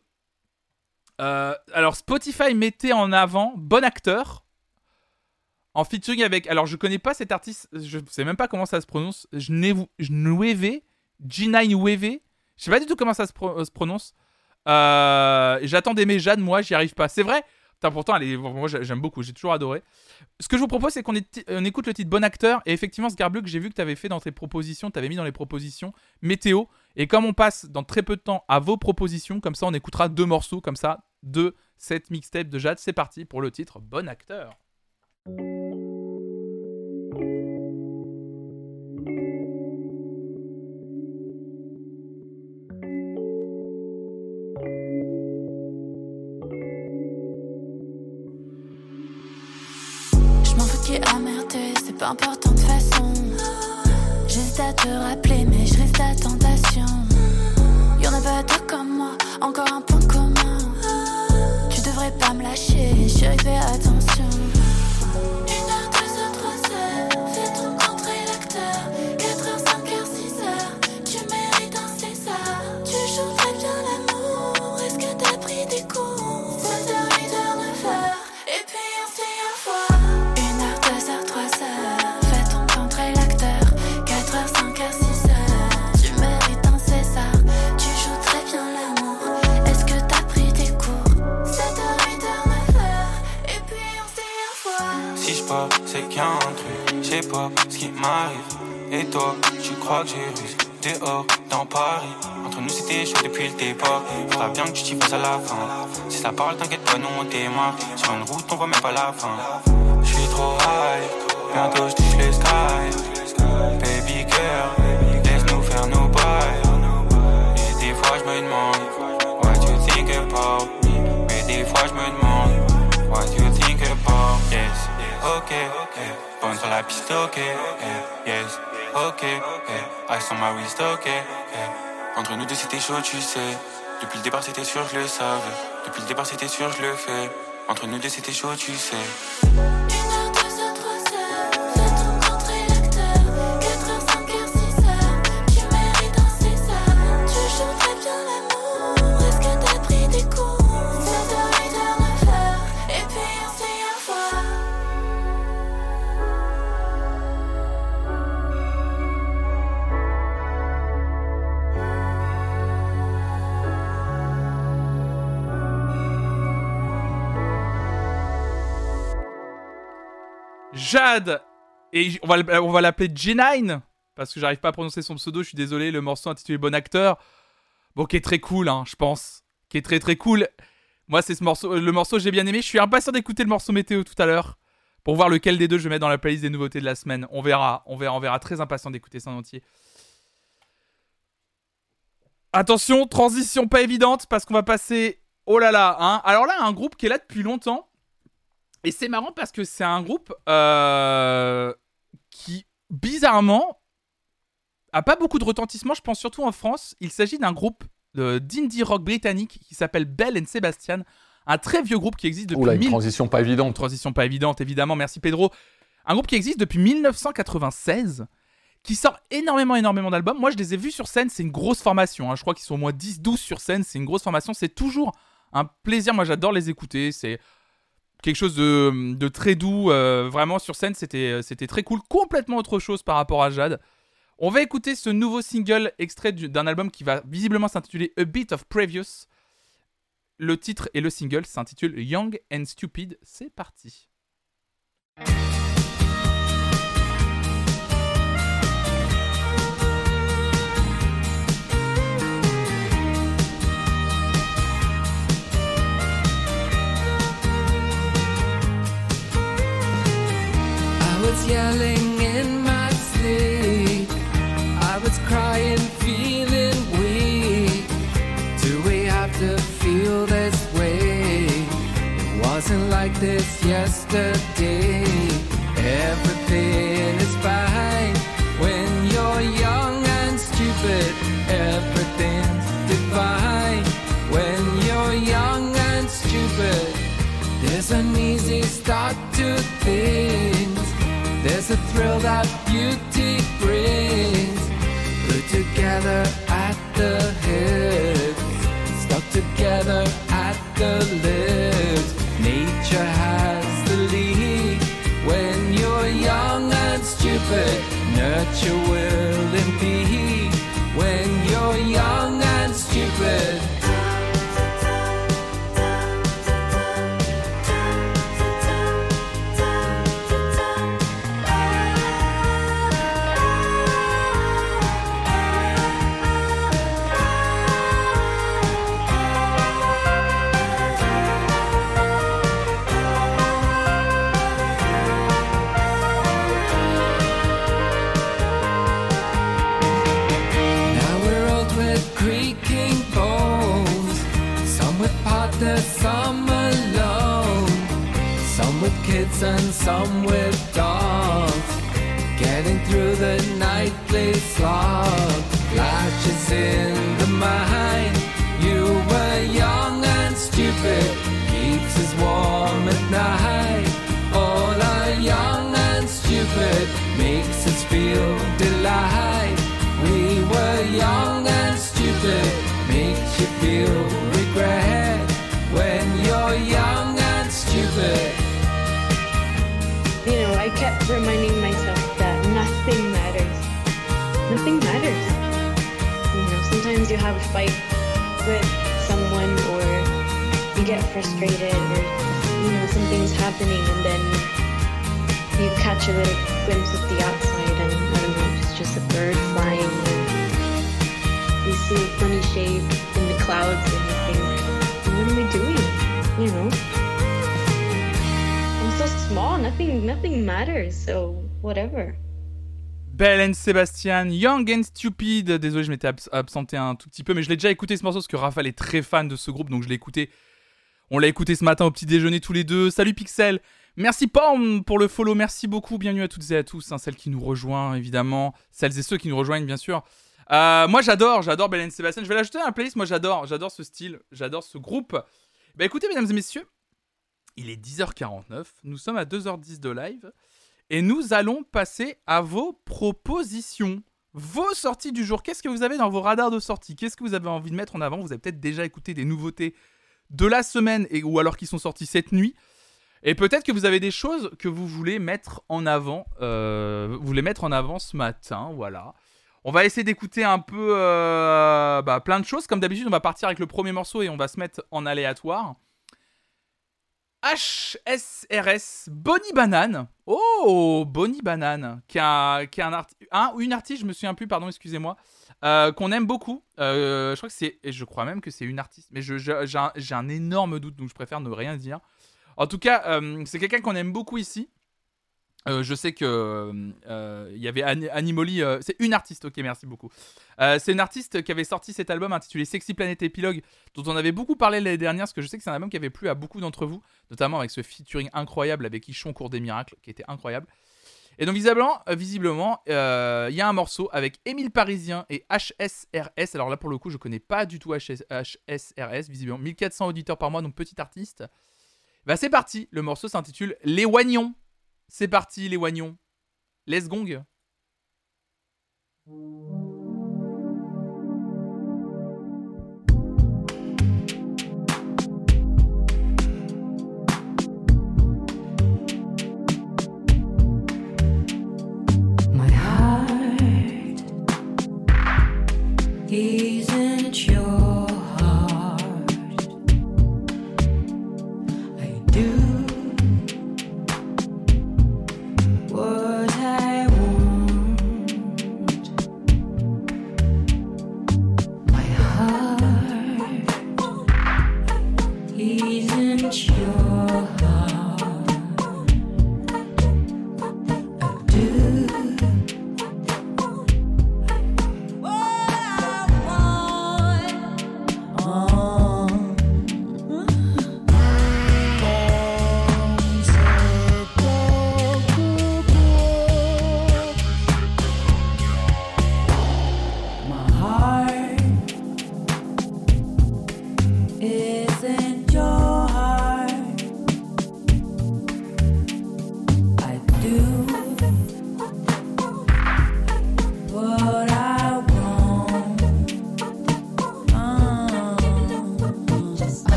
euh, alors Spotify mettait en avant Bon Acteur en featuring avec. Alors je connais pas cet artiste, je sais même pas comment ça se prononce. Jnevu- Jneuve, G9 Je sais pas du tout comment ça se, pro- se prononce. Euh, J'attends d'aimer Jade, moi j'y arrive pas. C'est vrai? Putain, pourtant, elle est- moi j'ai- j'aime beaucoup, j'ai toujours adoré. Ce que je vous propose, c'est qu'on écoute le titre Bon Acteur. Et effectivement, ce que j'ai vu que tu avais fait dans tes propositions, tu avais mis dans les propositions météo. Et comme on passe dans très peu de temps à vos propositions, comme ça on écoutera deux morceaux, comme ça, de cette mixtape de Jade. C'est parti pour le titre Bon Acteur. Pas important de façon. Juste à te rappeler, mais je reste à tentation. Y'en a pas deux comme moi, encore un point commun. Tu devrais pas me lâcher, chérie, fais attention. Et toi, tu crois que j'ai réussi dehors, dans Paris. Entre nous, c'était chaud depuis le départ. Faudra bien que tu t'y fasses à la fin. Si ça parle, t'inquiète pas, nous on démarre. Sur une route, on voit même pas la fin. Je suis trop high, bientôt je touche les skies. Baby girl, laisse-nous faire nos bails. Et des fois, je me demande, what you think about me? Mais des fois, je me demande, what you think about yes. Ok, yeah. Yes. Ok, on my ok. Entre nous deux, c'était chaud, tu sais. Depuis le départ, c'était sûr, je le savais. Depuis le départ, c'était sûr, je le fais. Entre nous deux, c'était chaud, tu sais. Jade et on va l'appeler G9 parce que j'arrive pas à prononcer son pseudo, je suis désolé, le morceau intitulé Bon acteur. Bon qui est très cool hein, je pense, qui est très très cool. Moi c'est ce morceau le morceau j'ai bien aimé, je suis impatient d'écouter le morceau météo tout à l'heure pour voir lequel des deux je vais mettre dans la playlist des nouveautés de la semaine. On verra, on verra, on verra très impatient d'écouter ça en entier. Attention, transition pas évidente parce qu'on va passer oh là là, hein. Alors là un groupe qui est là depuis longtemps et c'est marrant parce que c'est un groupe euh, qui, bizarrement, a pas beaucoup de retentissement. Je pense surtout en France. Il s'agit d'un groupe d'indie rock britannique qui s'appelle Bell and Sebastian, un très vieux groupe qui existe depuis Oula, une 1000 transition pas évidente. transition pas évidente, évidemment. Merci Pedro. Un groupe qui existe depuis 1996, qui sort énormément, énormément d'albums. Moi, je les ai vus sur scène. C'est une grosse formation. hein. Je crois qu'ils sont au moins 10, 12 sur scène. C'est une grosse formation. C'est toujours un plaisir. Moi, j'adore les écouter. C'est quelque chose de, très doux. euh, vraiment, sur scène, c'était c'était très cool. Complètement autre chose par rapport à Jade. On va écouter ce nouveau single extrait du- d'un album qui va visiblement s'intituler A Bit of Previous. Le titre et le single s'intitulent Young and Stupid. C'est parti. Yelling in my sleep. I was crying, feeling weak. Do we have to feel this way? It wasn't like this yesterday. Everything is fine when you're young and stupid. Everything's divine when you're young and stupid. There's an easy start to things. Thrill that beauty brings. Put together at the hips, stuck together at the lips. Nature has the lead when you're young and stupid. Nurture will impede some with dogs. Getting through the nightly slog. Latches in the mind. You were young and stupid. Keeps us warm at night. All are young and stupid. Makes us feel delight. We were young and stupid. Makes you feel regret reminding myself that nothing matters. Nothing matters. You know, sometimes you have a fight with someone or you get frustrated or, you know, something's happening and then you catch a little glimpse of the outside and, I don't know, it's just a bird flying or you see a funny shape in the clouds and you think, what am I doing? You know? Small, nothing nothing matters, so whatever. Belle and Sebastian, Young and Stupid. Désolé, je m'étais abs- absenté un tout petit peu, mais je l'ai déjà écouté ce morceau parce que Raphaël est très fan de ce groupe, donc je l'ai écouté. On l'a écouté ce matin au petit déjeuner tous les deux. Salut Pixel. Merci Pam pour le follow, merci beaucoup. Bienvenue à toutes et à tous, hein, celles qui nous rejoignent évidemment, celles et ceux qui nous rejoignent bien sûr. Euh, moi j'adore, j'adore Belle and Sebastian. Je vais l'ajouter à la playlist. Moi j'adore, j'adore ce style, j'adore ce groupe. Bah écoutez mesdames et messieurs, il est 10h49, nous sommes à 2h10 de live. Et nous allons passer à vos propositions. Vos sorties du jour. Qu'est-ce que vous avez dans vos radars de sortie? Qu'est-ce que vous avez envie de mettre en avant? Vous avez peut-être déjà écouté des nouveautés de la semaine et, ou alors qui sont sorties cette nuit. Et peut-être que vous avez des choses que vous voulez mettre en avant. euh, vous voulez mettre en avant ce matin. Voilà. On va essayer d'écouter un peu euh, bah, plein de choses. Comme d'habitude, on va partir avec le premier morceau et on va se mettre en aléatoire. HSRS Bonnie Banane. Oh, Bonnie Banane, qui, qui est un, arti- un une artiste, je me souviens plus, pardon, excusez-moi, euh, qu'on aime beaucoup. Euh, je crois que c'est, je crois même que c'est une artiste, mais j'ai un énorme doute, donc je préfère ne rien dire. En tout cas, euh, c'est quelqu'un qu'on aime beaucoup ici. Euh, je sais que euh, il y avait Ani- Animoli, euh, c'est une artiste, ok, merci beaucoup. Euh, c'est une artiste qui avait sorti cet album intitulé Sexy Planet Epilogue, dont on avait beaucoup parlé l'année dernière, parce que je sais que c'est un album qui avait plu à beaucoup d'entre vous, notamment avec ce featuring incroyable avec Ichon Cours des Miracles, qui était incroyable. Et donc visiblement, euh, visiblement, euh, il y a un morceau avec Émile Parisien et HSRS. Alors là pour le coup, je connais pas du tout HS HSRS. Visiblement, 1400 auditeurs par mois, donc petit artiste. Bah c'est parti. Le morceau s'intitule Les Oignons. C'est parti, les Oignons. Les gong.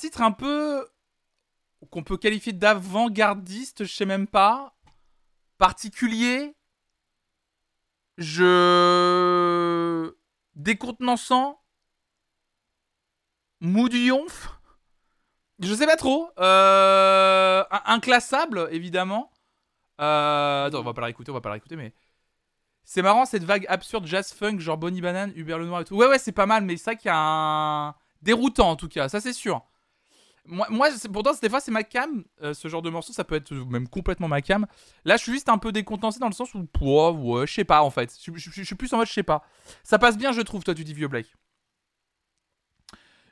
Titre un peu qu'on peut qualifier d'avant-gardiste, je sais même pas. Particulier. Je. Décontenançant. Moudionf. Je sais pas trop. Euh... Inclassable, évidemment. Euh... Attends, on va pas la réécouter, on va pas la réécouter, mais. C'est marrant cette vague absurde jazz funk, genre Bonnie Banane, Hubert Lenoir et tout. Ouais, ouais, c'est pas mal, mais c'est ça qu'il y a un. Déroutant en tout cas, ça c'est sûr. Moi, pourtant, des fois, c'est ma cam. euh, ce genre de morceau, ça peut être même complètement ma cam. Là, je suis juste un peu décontenancé dans le sens où, ouais, ouais, je sais pas en fait. Je, suis plus en mode, je sais pas. Ça passe bien, je trouve, toi, tu dis vieux Blake.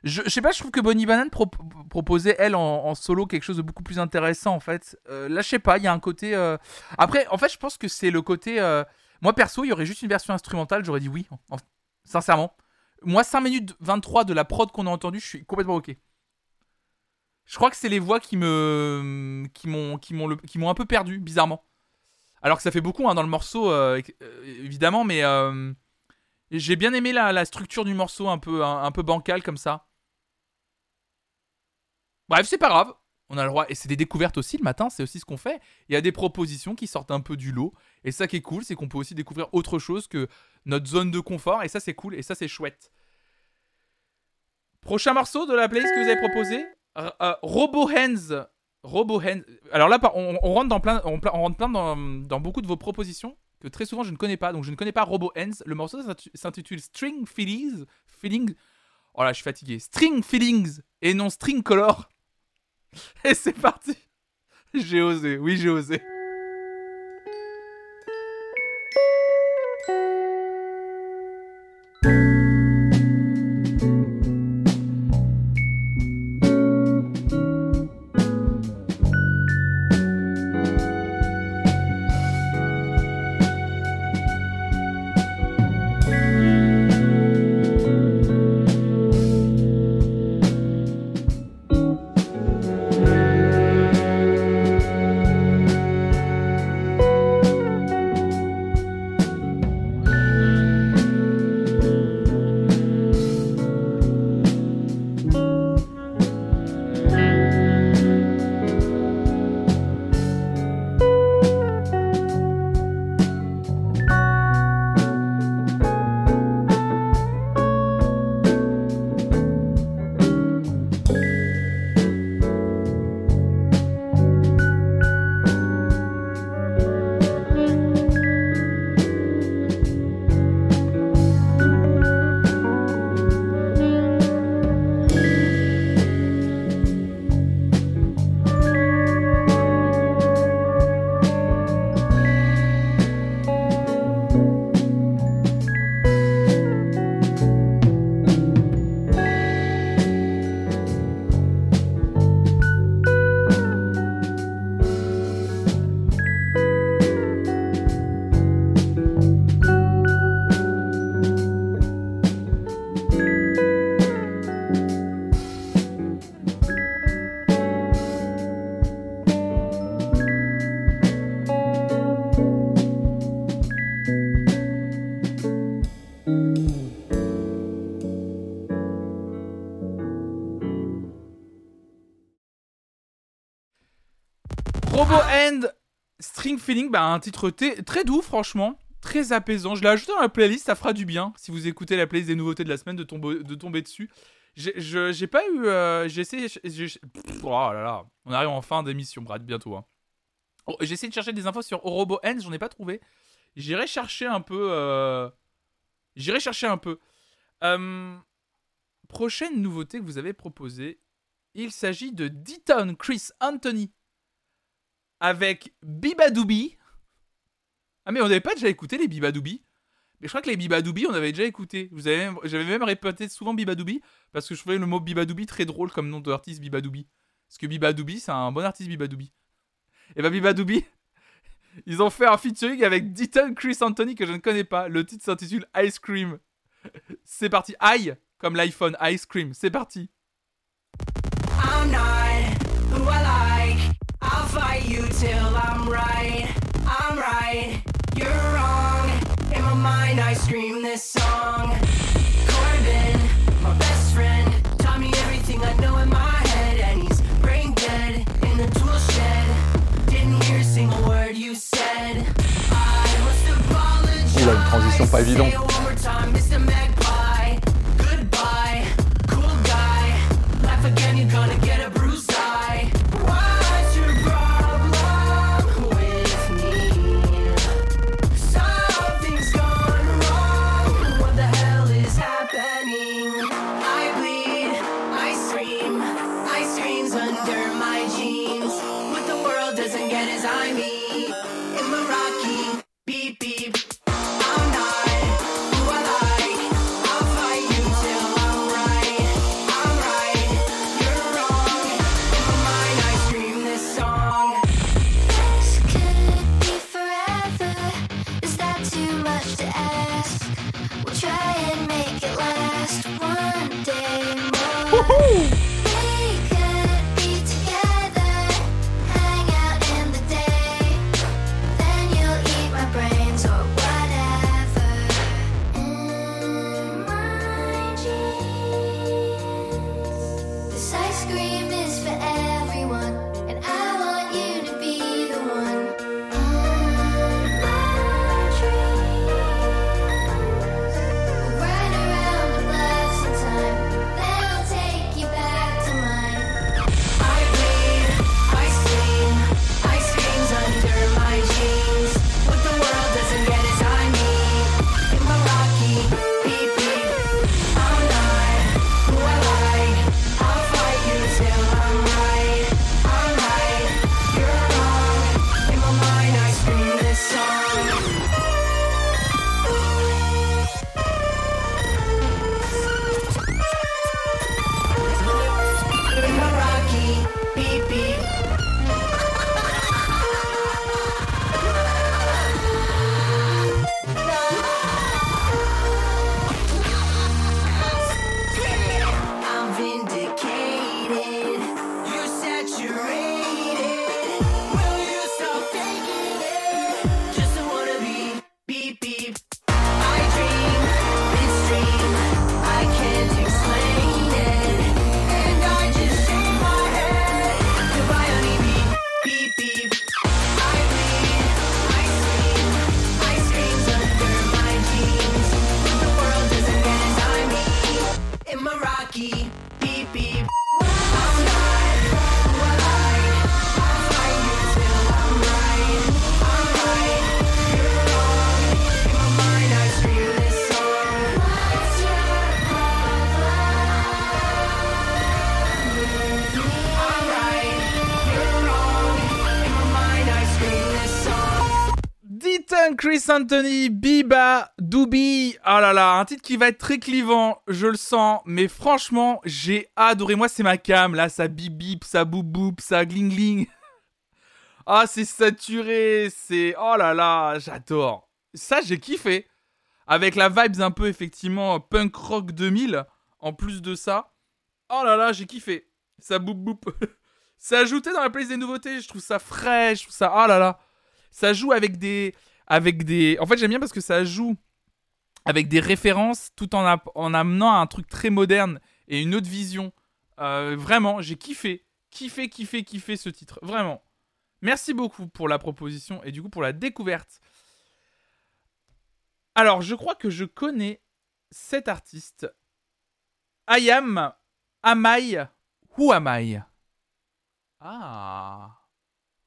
Je, sais pas, je trouve que Bonnie Banane pro- proposait, elle, en, solo, quelque chose de beaucoup plus intéressant, en fait. Euh, là, je sais pas, il y a un côté. euh, Après, en fait, je pense que c'est le côté. Moi, perso, il y aurait juste une version instrumentale, j'aurais dit oui, en- sincèrement. Moi, 5 minutes 23 de la prod qu'on a entendu, je suis complètement ok. Je crois que c'est les voix qui me qui m'ont qui m'ont le- qui m'ont un peu perdu bizarrement. Alors que ça fait beaucoup hein, dans le morceau euh, euh, évidemment mais euh, j'ai bien aimé la, structure du morceau un peu un, peu bancal comme ça. Bref, c'est pas grave. On a le droit et c'est des découvertes aussi le matin, c'est aussi ce qu'on fait. Il y a des propositions qui sortent un peu du lot et ça qui est cool, c'est qu'on peut aussi découvrir autre chose que notre zone de confort et ça c'est cool et ça c'est chouette. Prochain morceau de la playlist que vous avez proposé? Euh, Robo Hands. Robo Hands. Alors là, on, rentre dans plein, on, plein dans, beaucoup de vos propositions que très souvent je ne connais pas. Donc je ne connais pas Robo Hands. Le morceau s'intitule String Feelings. Feelings. Oh là, je suis fatigué. String Feelings et non String Color. Et c'est parti. J'ai osé. Oui, j'ai osé. Bah, un titre très doux, franchement. Très apaisant. Je l'ai ajouté dans la playlist, ça fera du bien. Si vous écoutez la playlist des nouveautés de la semaine, de, tomber- de tomber dessus. J'ai pas eu. euh, j'ai essayé. oh là là. On arrive en fin d'émission, Brad, bientôt. hein. Oh, j'ai essayé de chercher des infos sur Robo End, j'en ai pas trouvé. J'irai chercher un peu. euh, J'irai chercher un peu. Euh, Prochaine nouveauté que vous avez proposée, il s'agit de Deaton Chris Anthony avec Bibadoubi. Ah mais on n'avait pas déjà écouté les Bibadoubi Mais je crois que les Bibadoubi on avait déjà écouté. Vous avez J'avais même répété souvent Bibadoubi parce que je trouvais le mot Bibadoubi très drôle comme nom d'artiste Bibadoubi. Parce que Bibadoubi c'est un bon artiste Bibadoubi. Et bah Bibadoubi, ils ont fait un featuring avec Deaton Chris Anthony que je ne connais pas. Le titre s'intitule Ice Cream. C'est parti. Aïe comme l'iPhone Ice Cream. C'est parti. I'm who I like. Till I'm right. I'm right, you're wrong. In my mind, I scream this song. Corbin, my best friend, taught me everything I know in my head, and he's brain dead in the tool shed. Didn't hear a single word you said. I must apologize. Oula, une transition pas évidente. Chris Anthony, Biba, Doobie. Ah là là, un titre qui va être très clivant, je le sens. Mais franchement, j'ai adoré. Moi, c'est ma cam. Là, ça bip bip, ça boop boop, ça gling gling. Ah, c'est saturé. C'est. Oh là là, j'adore. Ça, j'ai kiffé. Avec la vibes un peu, effectivement, punk rock 2000. En plus de ça. Oh là là, j'ai kiffé. Ça boop boop. c'est ajouté dans la playlist des nouveautés. Je trouve ça frais. Je trouve ça. Oh là là. Ça joue avec des. Avec des. En fait, j'aime bien parce que ça joue avec des références tout en, en amenant un truc très moderne et une autre vision. Euh, vraiment, j'ai kiffé. Kiffé, kiffé, kiffé ce titre. Vraiment. Merci beaucoup pour la proposition et du coup pour la découverte. Alors, je crois que je connais cet artiste. Ayam Amai Who am I? Ah.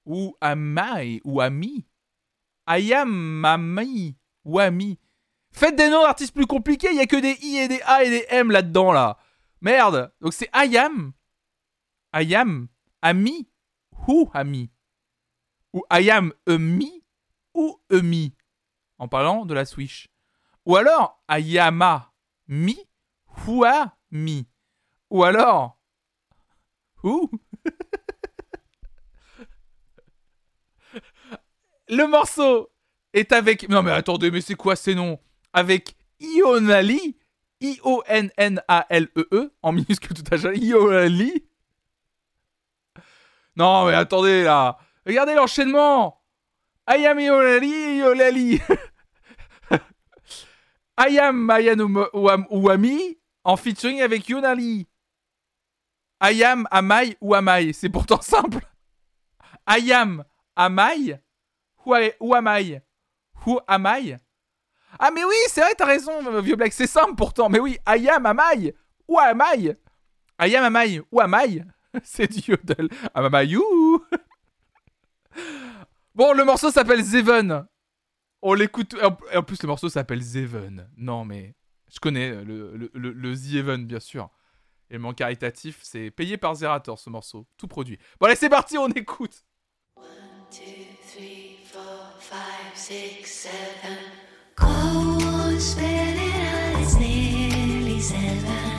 Ou Amai ou Ami? Ayam Ami ou Ami Faites des noms d'artistes plus compliqués, il y a que des I et des A et des M là-dedans là. Merde. Donc c'est Ayam Ayam Ami ou Ami Ou Ayam Emi ou Emi en parlant de la Switch. Ou alors Ayama Mi Hua Mi. Ou alors Ou Le morceau est avec Non mais attendez, mais c'est quoi ces noms? Avec Ionali I-O-N-N-A-L-E-E E, en minuscule tout à l'heure. Ionali Non mais attendez là Regardez l'enchaînement. I am Yolali, Yolali. I am Mayan Ouami en featuring avec Yonali. I am Amai ou Amai. C'est pourtant simple. I am Amai ou I- ou Amai. Who am I? Ah mais oui, c'est vrai, t'as raison, vieux black, c'est simple pourtant. Mais oui, I am Amai ou Amai. I? Am Amai ou Amai. C'est du yodel. Amamayou. Bon, le morceau s'appelle Zeven. On l'écoute. En plus, le morceau s'appelle Zeven. Non, mais je connais le, le, le, bien sûr. Élément caritatif, c'est payé par Zerator ce morceau. Tout produit. Bon, allez, c'est parti, on écoute. Five, six, seven. Go spin it out, it's nearly seven.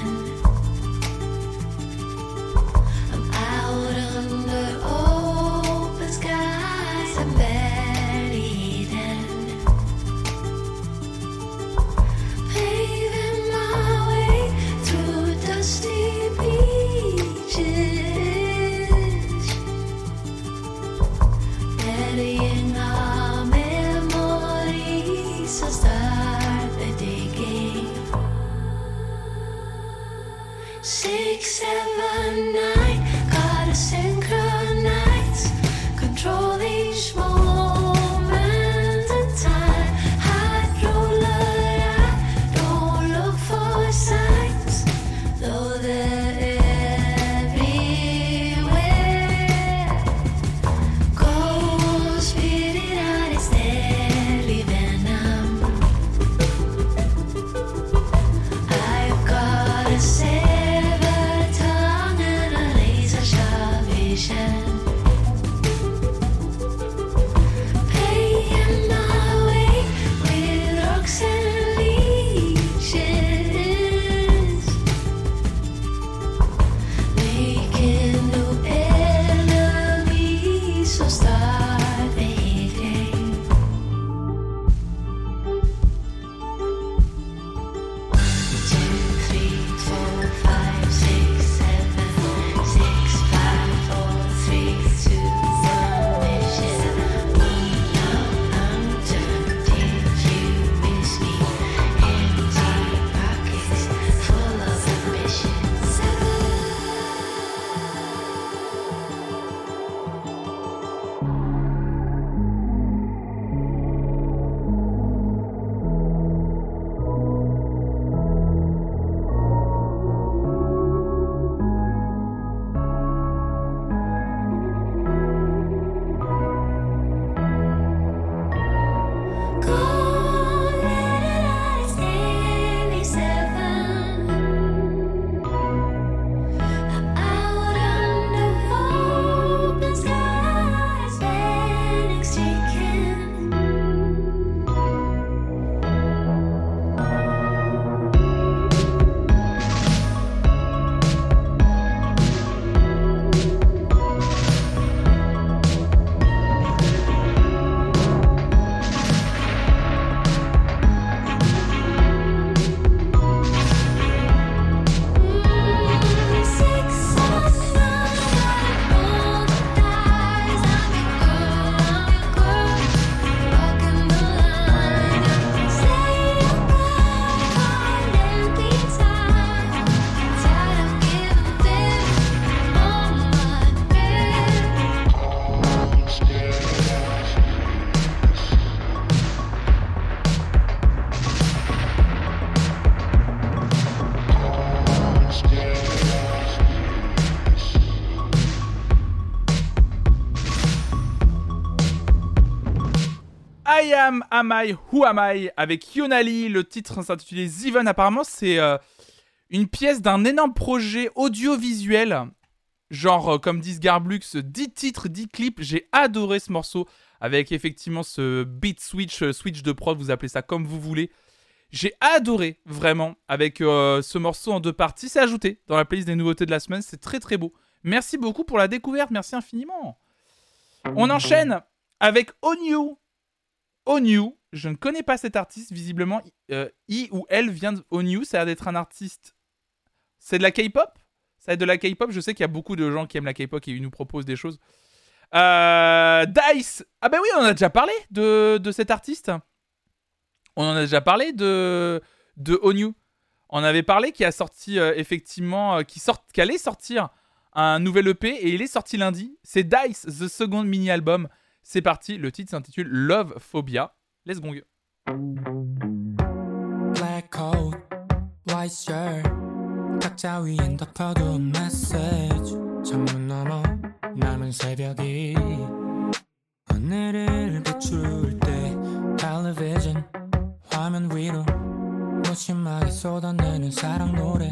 Seven, am Am I Who Am I avec Yonali. Le titre s'intitulait Ziven. Apparemment, c'est euh, une pièce d'un énorme projet audiovisuel. Genre, euh, comme disent Garblux, 10 titres, 10 clips. J'ai adoré ce morceau avec effectivement ce beat switch, euh, switch de prod, vous appelez ça comme vous voulez. J'ai adoré vraiment avec ce morceau en deux parties. C'est ajouté dans la playlist des nouveautés de la semaine. C'est très très beau. Merci beaucoup pour la découverte. Merci infiniment. On enchaîne avec Onyu. Onyu, je ne connais pas cet artiste. Visiblement, euh, il ou elle vient de. Ça a l'air d'être un artiste. C'est de la K-pop? Ça être de la K-pop. Je sais qu'il y a beaucoup de gens qui aiment la K-pop et ils nous proposent des choses. Euh, Dice. Ah bah oui, on en a déjà parlé de, de cet artiste. On en a déjà parlé de de Onyu. On avait parlé qui a sorti euh, effectivement, euh, qui sort, qui allait sortir un nouvel EP et il est sorti lundi. C'est Dice, the second mini album. C'est parti. Le titre s'intitule Love Phobia. Let's go. Black coat, white shirt 각자 위엔 덮어둔 메시지 창문 너머 남은 새벽이 하늘을 비출 때 텔레비전 화면 위로 무심하게 쏟아내는 사랑 노래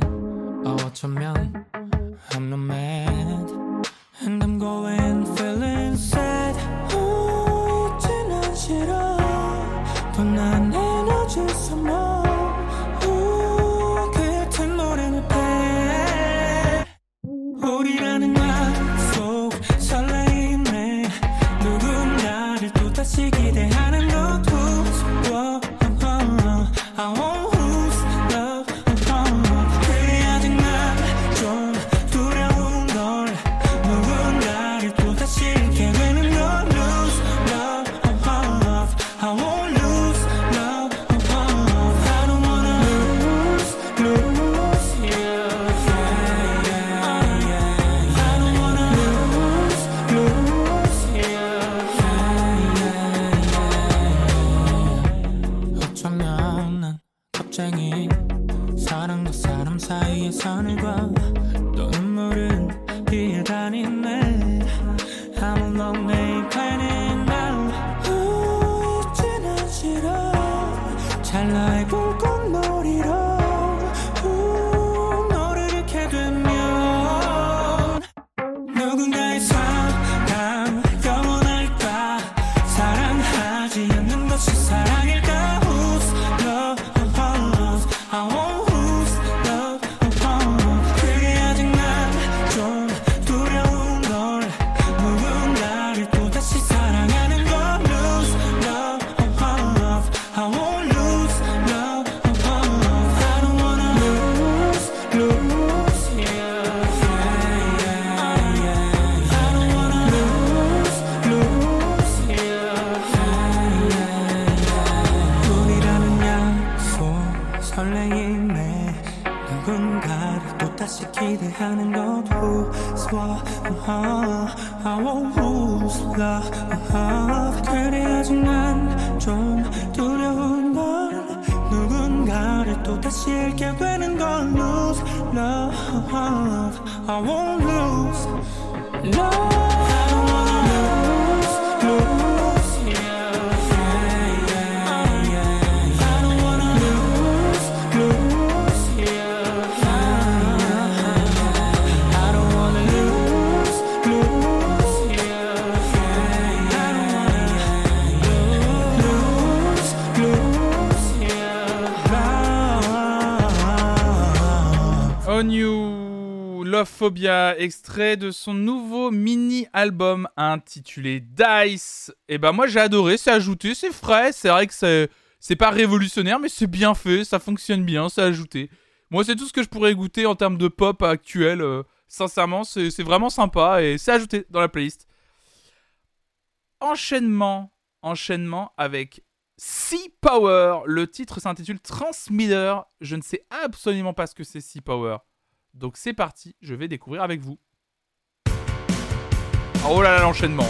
어쩌면 I'm not mad And I'm going feeling when I On Love Phobia, extrait de son nouveau mini-album intitulé Dice. Et ben moi j'ai adoré, c'est ajouté, c'est frais, c'est vrai que c'est, c'est pas révolutionnaire, mais c'est bien fait, ça fonctionne bien, c'est ajouté. Moi c'est tout ce que je pourrais goûter en termes de pop actuel. euh, sincèrement, c'est, c'est vraiment sympa et c'est ajouté dans la playlist. Enchaînement, enchaînement avec Sea Power. Le titre s'intitule Transmitter. Je ne sais absolument pas ce que c'est Sea Power. Donc c'est parti, je vais découvrir avec vous. Oh là là, l'enchaînement.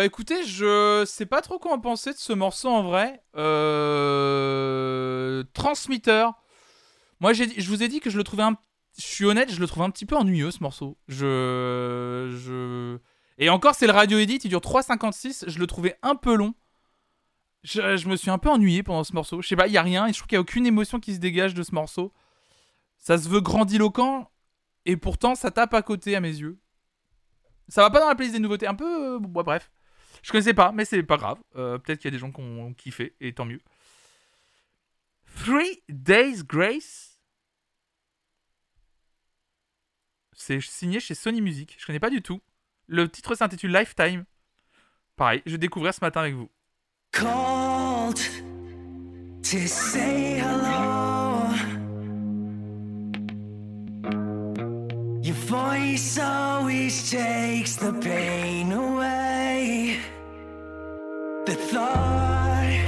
Bah écoutez, je sais pas trop quoi en penser de ce morceau en vrai. Euh... Transmitter. Moi, je vous ai dit que je le trouvais un. Je suis honnête, je le trouve un petit peu ennuyeux ce morceau. Je. Et encore, c'est le radio edit, il dure 3,56. Je le trouvais un peu long. Je, je me suis un peu ennuyé pendant ce morceau. Je sais pas, il y a rien et je trouve qu'il y a aucune émotion qui se dégage de ce morceau. Ça se veut grandiloquent et pourtant ça tape à côté à mes yeux. Ça va pas dans la playlist des nouveautés. Un peu. euh, bon, bref. Je connaissais pas, mais c'est pas grave. Euh, Peut-être qu'il y a des gens qui ont kiffé, et tant mieux. Three Days Grace. C'est signé chez Sony Music. Je connais pas du tout. Le titre s'intitule Lifetime. Pareil, je découvrais ce matin avec vous. called to say hello. Your voice always takes the pain away. The thought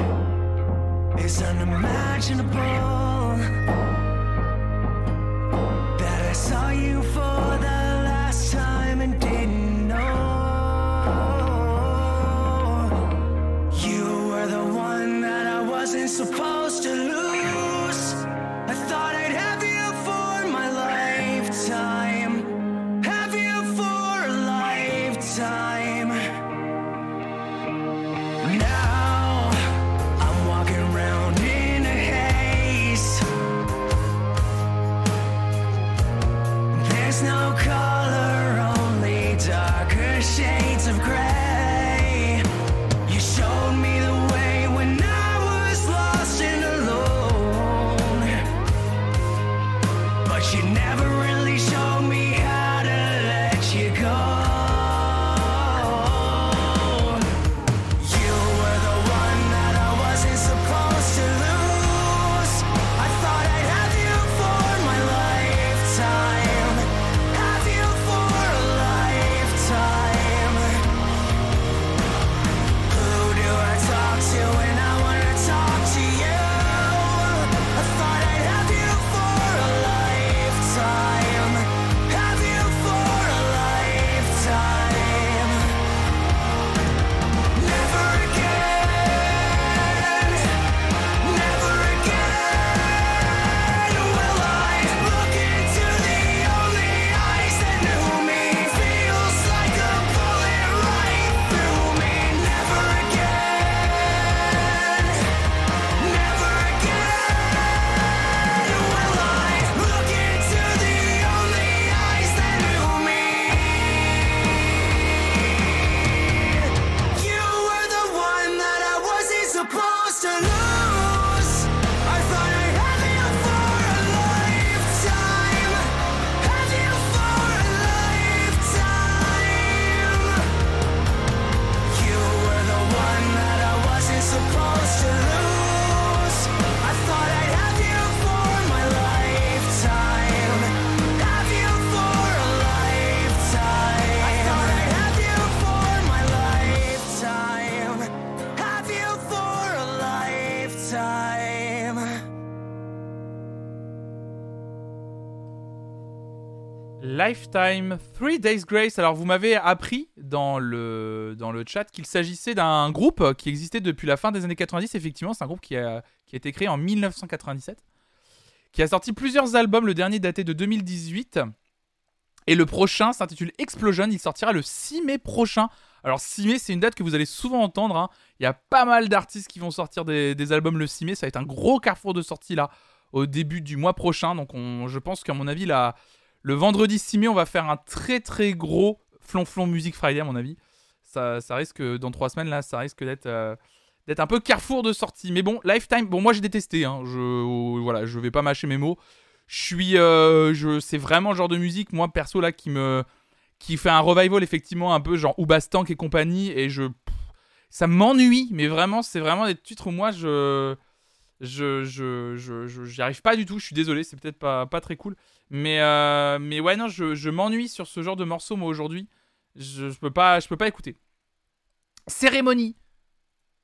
is unimaginable. That I saw you for the last time and didn't know. You were the one that I wasn't supposed Lifetime, Three Days Grace. Alors, vous m'avez appris dans le, dans le chat qu'il s'agissait d'un groupe qui existait depuis la fin des années 90. Effectivement, c'est un groupe qui a, été créé en 1997, qui a sorti plusieurs albums. Le dernier daté de 2018. Et le prochain s'intitule Explosion. Il sortira le 6 mai prochain. Alors, 6 mai, c'est une date que vous allez souvent entendre. hein. Il y a pas mal d'artistes qui vont sortir des, albums le 6 mai. Ça va être un gros carrefour de sortie là au début du mois prochain. Donc, on, je pense qu'à mon avis, la, le vendredi 6 mai, on va faire un très très gros flonflon Music Friday, à mon avis. Ça, ça risque, dans trois semaines, là, ça risque d'être euh, un peu carrefour de sortie. Mais bon, Lifetime, bon, moi j'ai détesté. Hein. Je, euh, voilà, je vais pas mâcher mes mots. Je suis. euh, je, c'est vraiment le genre de musique, moi perso, là, qui me. qui fait un revival, effectivement, un peu genre Oubastank et compagnie. Et je. ça m'ennuie, mais vraiment, c'est vraiment des titres où moi je. Je, je, je, j'y arrive pas du tout. Je suis désolé, c'est peut-être pas, pas très cool. Mais, euh, mais ouais, non, je, je m'ennuie sur ce genre de morceau, moi, aujourd'hui. Je, je peux pas, je peux pas écouter. Cérémonie.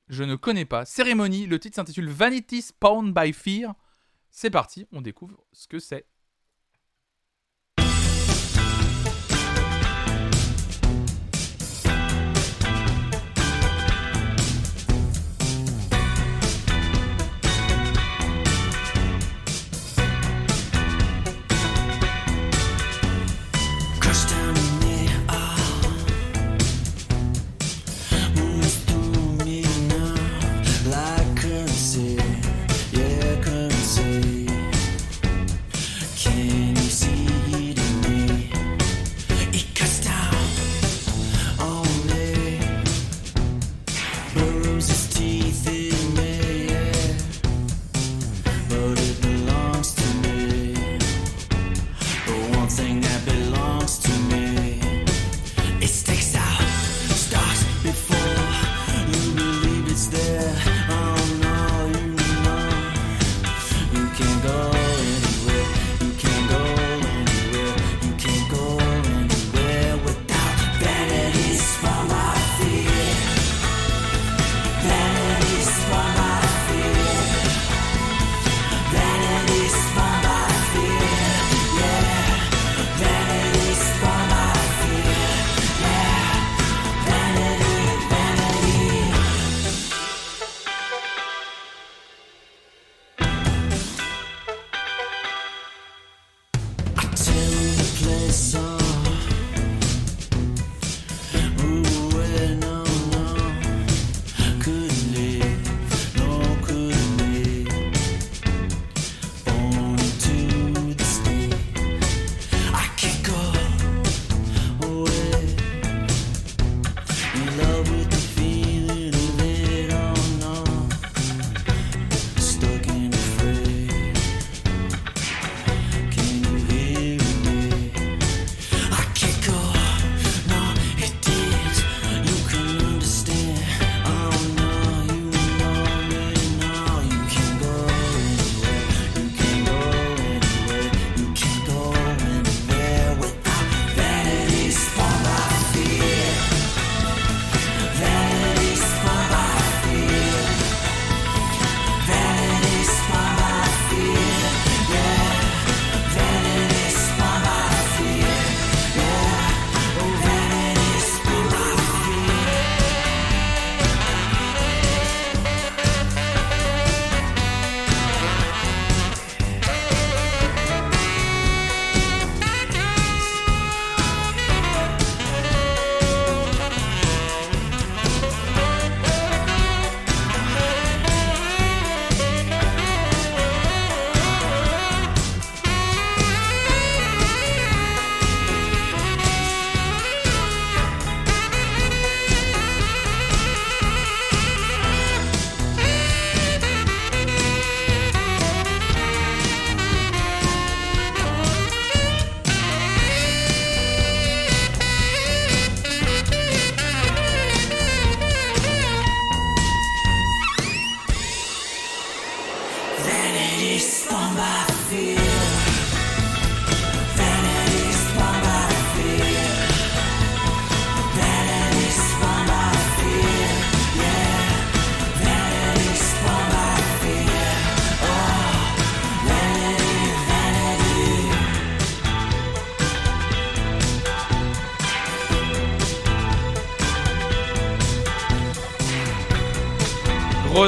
Je ne connais pas. Cérémonie. Le titre s'intitule Vanity Spawned by Fear. C'est parti, on découvre ce que c'est.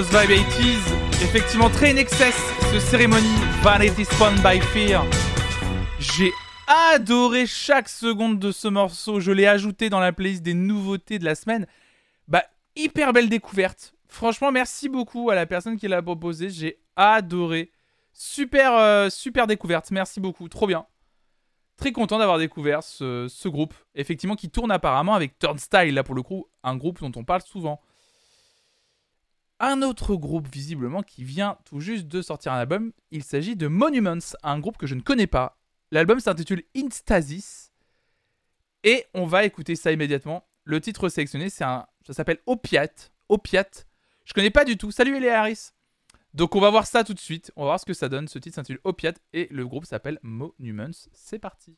Vibe 80s, effectivement très in excess, ce cérémonie Vanity Spawn by Fear. J'ai adoré chaque seconde de ce morceau, je l'ai ajouté dans la playlist des nouveautés de la semaine. Bah, hyper belle découverte. Franchement, merci beaucoup à la personne qui l'a proposé, j'ai adoré. Super, euh, super découverte, merci beaucoup, trop bien. Très content d'avoir découvert ce, ce groupe, effectivement, qui tourne apparemment avec Turnstile, là pour le coup, un groupe dont on parle souvent un autre groupe visiblement qui vient tout juste de sortir un album. Il s'agit de Monuments, un groupe que je ne connais pas. L'album s'intitule Instasis et on va écouter ça immédiatement. Le titre sélectionné, ça s'appelle Opiat. Opiat. Je connais pas du tout. Salut Elia Harris. Donc on va voir ça tout de suite. On va voir ce que ça donne. Ce titre s'intitule Opiat et le groupe s'appelle Monuments. C'est parti.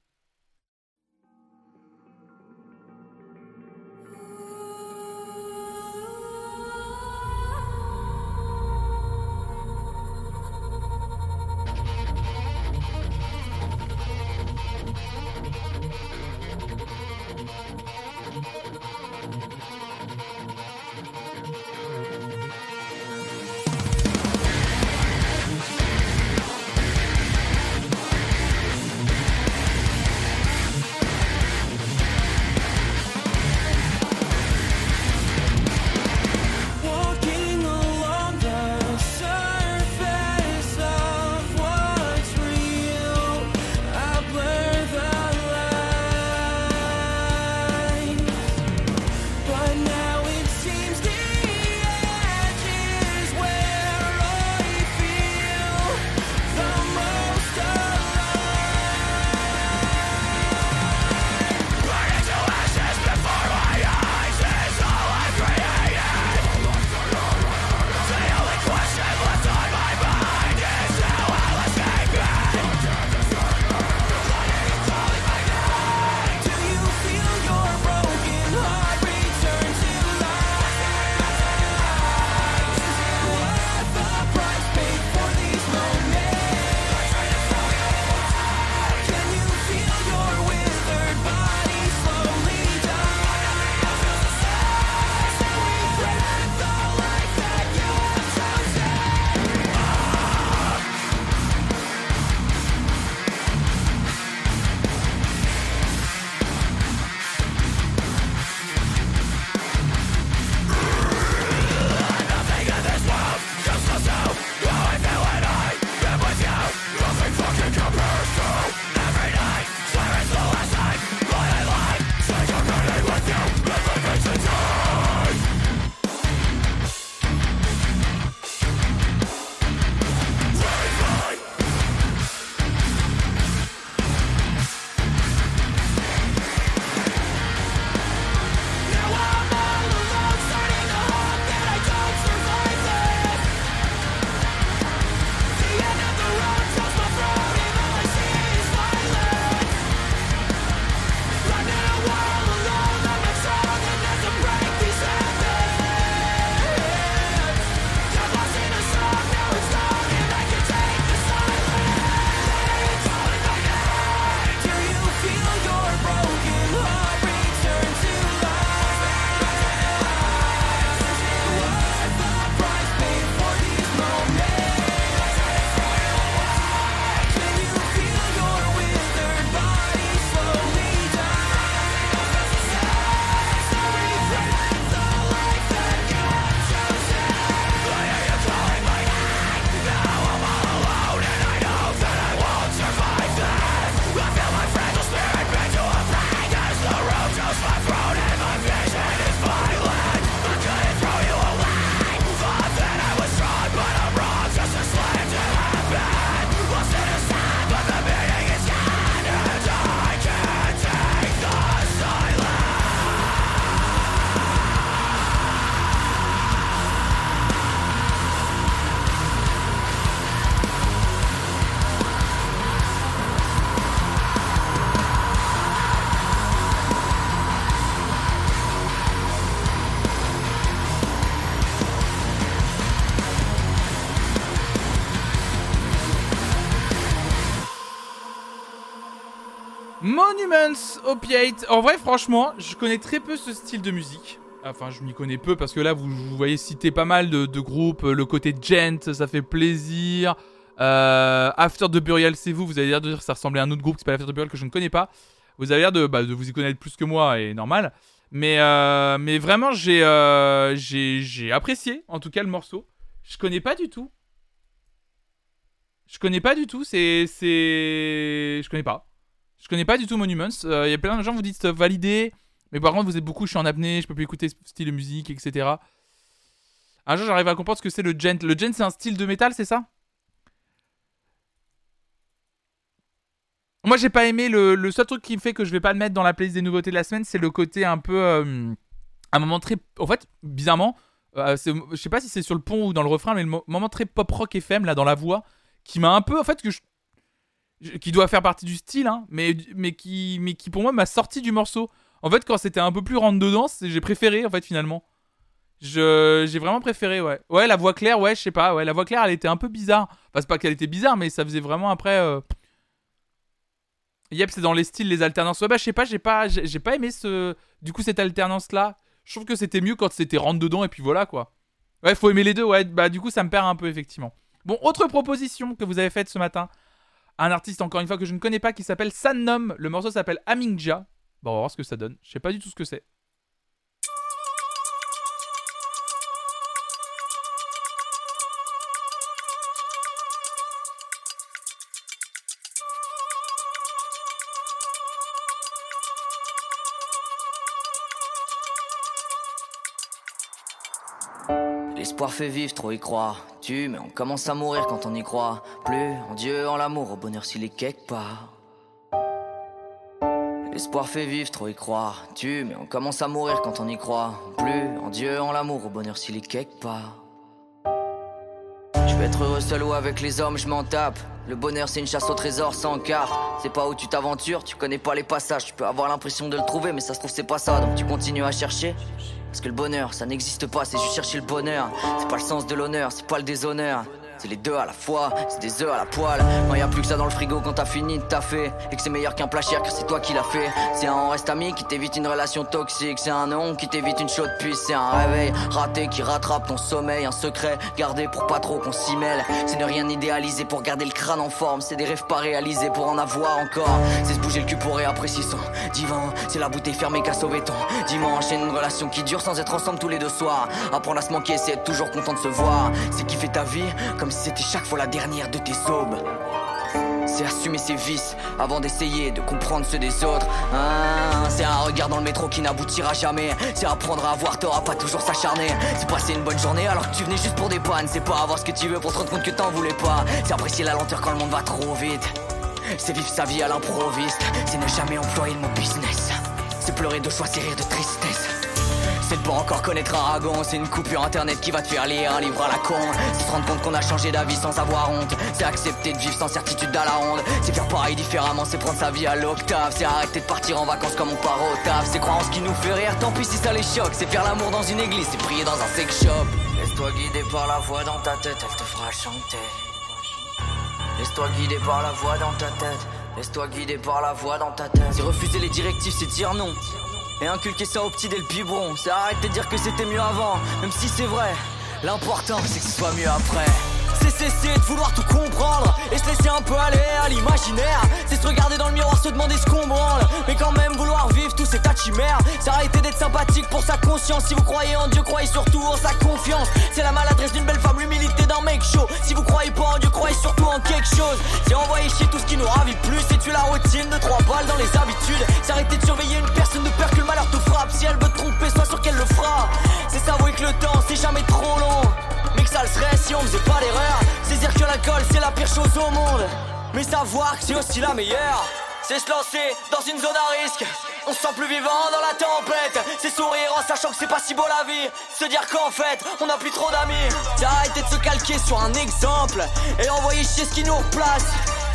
Monuments Opiate. En vrai, franchement, je connais très peu ce style de musique. Enfin, je m'y connais peu parce que là, vous, voyez citer pas mal de, groupes. Le côté gent, ça fait plaisir. Euh, After the Burial, c'est vous. Vous avez l'air de dire que ça ressemblait à un autre groupe qui s'appelle After the Burial que je ne connais pas. Vous avez l'air de, bah, vous y connaître plus que moi et normal. Mais, euh, vraiment, j'ai euh, j'ai apprécié en tout cas le morceau. Je connais pas du tout. Je connais pas du tout. C'est je connais pas. Je connais pas du tout Monuments. Il y a plein de gens vous dites euh, valider, mais par contre vous êtes beaucoup. Je suis en apnée, je peux plus écouter ce style de musique, etc. Un jour j'arrive à comprendre ce que c'est le gent. Le gent c'est un style de métal, c'est ça? Moi, j'ai pas aimé le, seul truc qui me fait que je vais pas le mettre dans la playlist des nouveautés de la semaine, c'est le côté un peu. euh, un moment très. En fait, bizarrement, euh, je sais pas si c'est sur le pont ou dans le refrain, mais le mo- moment très pop rock FM, là, dans la voix, qui m'a un peu. En fait, que je. Qui doit faire partie du style, hein, mais, qui, mais pour moi m'a sorti du morceau. En fait, quand c'était un peu plus rentre dedans, j'ai préféré, en fait, finalement. J'ai vraiment préféré, ouais. Ouais, la voix claire, ouais, je sais pas, ouais, la voix claire, elle était un peu bizarre. Enfin, c'est pas qu'elle était bizarre, mais ça faisait vraiment après. euh, Yep, c'est dans les styles, les alternances. Ouais, bah, je sais pas, j'ai pas, pas aimé ce. Du coup, cette alternance-là. Je trouve que c'était mieux quand c'était rentre dedans et puis voilà, quoi. Ouais, faut aimer les deux, ouais. Bah, du coup, ça me perd un peu, effectivement. Bon, autre proposition que vous avez faite ce matin. Un artiste, encore une fois, que je ne connais pas, qui s'appelle Sannom. Le morceau s'appelle Amingja. Bon, on va voir ce que ça donne. Je sais pas du tout ce que c'est. L'espoir fait vivre, trop y croire. Tu, mais on commence à mourir quand on y croit. Plus en Dieu, en l'amour, au bonheur s'il est quelque part. L'espoir fait vivre, trop y croire. Tu, mais on commence à mourir quand on y croit. Plus en Dieu, en l'amour, au bonheur s'il est quelque part. Je peux être heureux seul ou avec les hommes, je m'en tape. Le bonheur c'est une chasse au trésor sans carte. C'est pas où tu t'aventures, tu connais pas les passages. Tu peux avoir l'impression de le trouver, mais ça se trouve c'est pas ça. Donc tu continues à chercher. Parce que le bonheur, ça n'existe pas, c'est juste chercher le bonheur. C'est pas le sens de l'honneur, c'est pas le déshonneur. C'est les deux à la fois, c'est des œufs à la poêle. Quand y a plus que ça dans le frigo quand t'as fini de taffer. Et que c'est meilleur qu'un plat cher car c'est toi qui l'as fait. C'est un reste ami qui t'évite une relation toxique. C'est un non qui t'évite une chaude puce. C'est un réveil raté qui rattrape ton sommeil. Un secret gardé pour pas trop qu'on s'y mêle. C'est ne rien idéaliser pour garder le crâne en forme. C'est des rêves pas réalisés pour en avoir encore. C'est se bouger le cul pour réapprécier son divan. C'est la bouteille fermée qu'à sauver ton dimanche. C'est une relation qui dure sans être ensemble tous les deux soirs. Apprendre à se manquer, c'est être toujours content de se voir. C'est kiffer ta vie comme c'était chaque fois la dernière de tes aubes. C'est assumer ses vices avant d'essayer de comprendre ceux des autres. Ah, c'est un regard dans le métro qui n'aboutira jamais. C'est apprendre à avoir tort, pas toujours s'acharner. C'est passer une bonne journée alors que tu venais juste pour des pannes. C'est pas avoir ce que tu veux pour te rendre compte que t'en voulais pas. C'est apprécier la lenteur quand le monde va trop vite. C'est vivre sa vie à l'improviste. C'est ne jamais employer le mot business. C'est pleurer de choix, c'est rire de tristesse. C'est de pas encore connaître Aragon, c'est une coupure internet qui va te faire lire un livre à la con. C'est se rendre compte qu'on a changé d'avis sans avoir honte. C'est accepter de vivre sans certitude à la ronde. C'est faire pareil différemment, c'est prendre sa vie à l'octave. C'est arrêter de partir en vacances comme on part au taf. C'est croire en ce qui nous fait rire, tant pis si ça les choque. C'est faire l'amour dans une église, c'est prier dans un sex shop. Laisse-toi guider par la voix dans ta tête, elle te fera chanter. Laisse-toi guider par la voix dans ta tête. Laisse-toi guider par la voix dans ta tête. C'est refuser les directives, c'est dire non. Et inculquer ça au petit dès le biberon. C'est arrêter de dire que c'était mieux avant, même si c'est vrai. L'important, c'est que ce soit mieux après. C'est cesser de vouloir tout comprendre et se laisser un peu aller à l'imaginaire. C'est se regarder dans le miroir, se demander ce qu'on branle. Mais quand même vouloir vivre tous ces tas de chimères. C'est arrêter d'être sympathique pour sa conscience. Si vous croyez en Dieu, croyez surtout en sa confiance. C'est la maladresse d'une belle femme, l'humilité d'un mec chaud. Si vous croyez pas en Dieu, croyez surtout en quelque chose. C'est envoyer chier tout ce qui nous ravit plus. C'est tuer la routine de trois balles dans les habitudes. C'est arrêter de surveiller une personne de peur que le malheur te frappe. Si elle veut te tromper, sois sûr qu'elle le fera. C'est s'avouer que le temps, c'est jamais trop long. Ça le serait si on faisait pas d'erreur. C'est dire que l'alcool, c'est la pire chose au monde. Mais savoir que c'est aussi la meilleure. C'est se lancer dans une zone à risque. On se sent plus vivant dans la tempête. C'est sourire en sachant que c'est pas si beau la vie. Se dire qu'en fait, on n'a plus trop d'amis. C'est arrêter de se calquer sur un exemple et envoyer chier ce qui nous replace.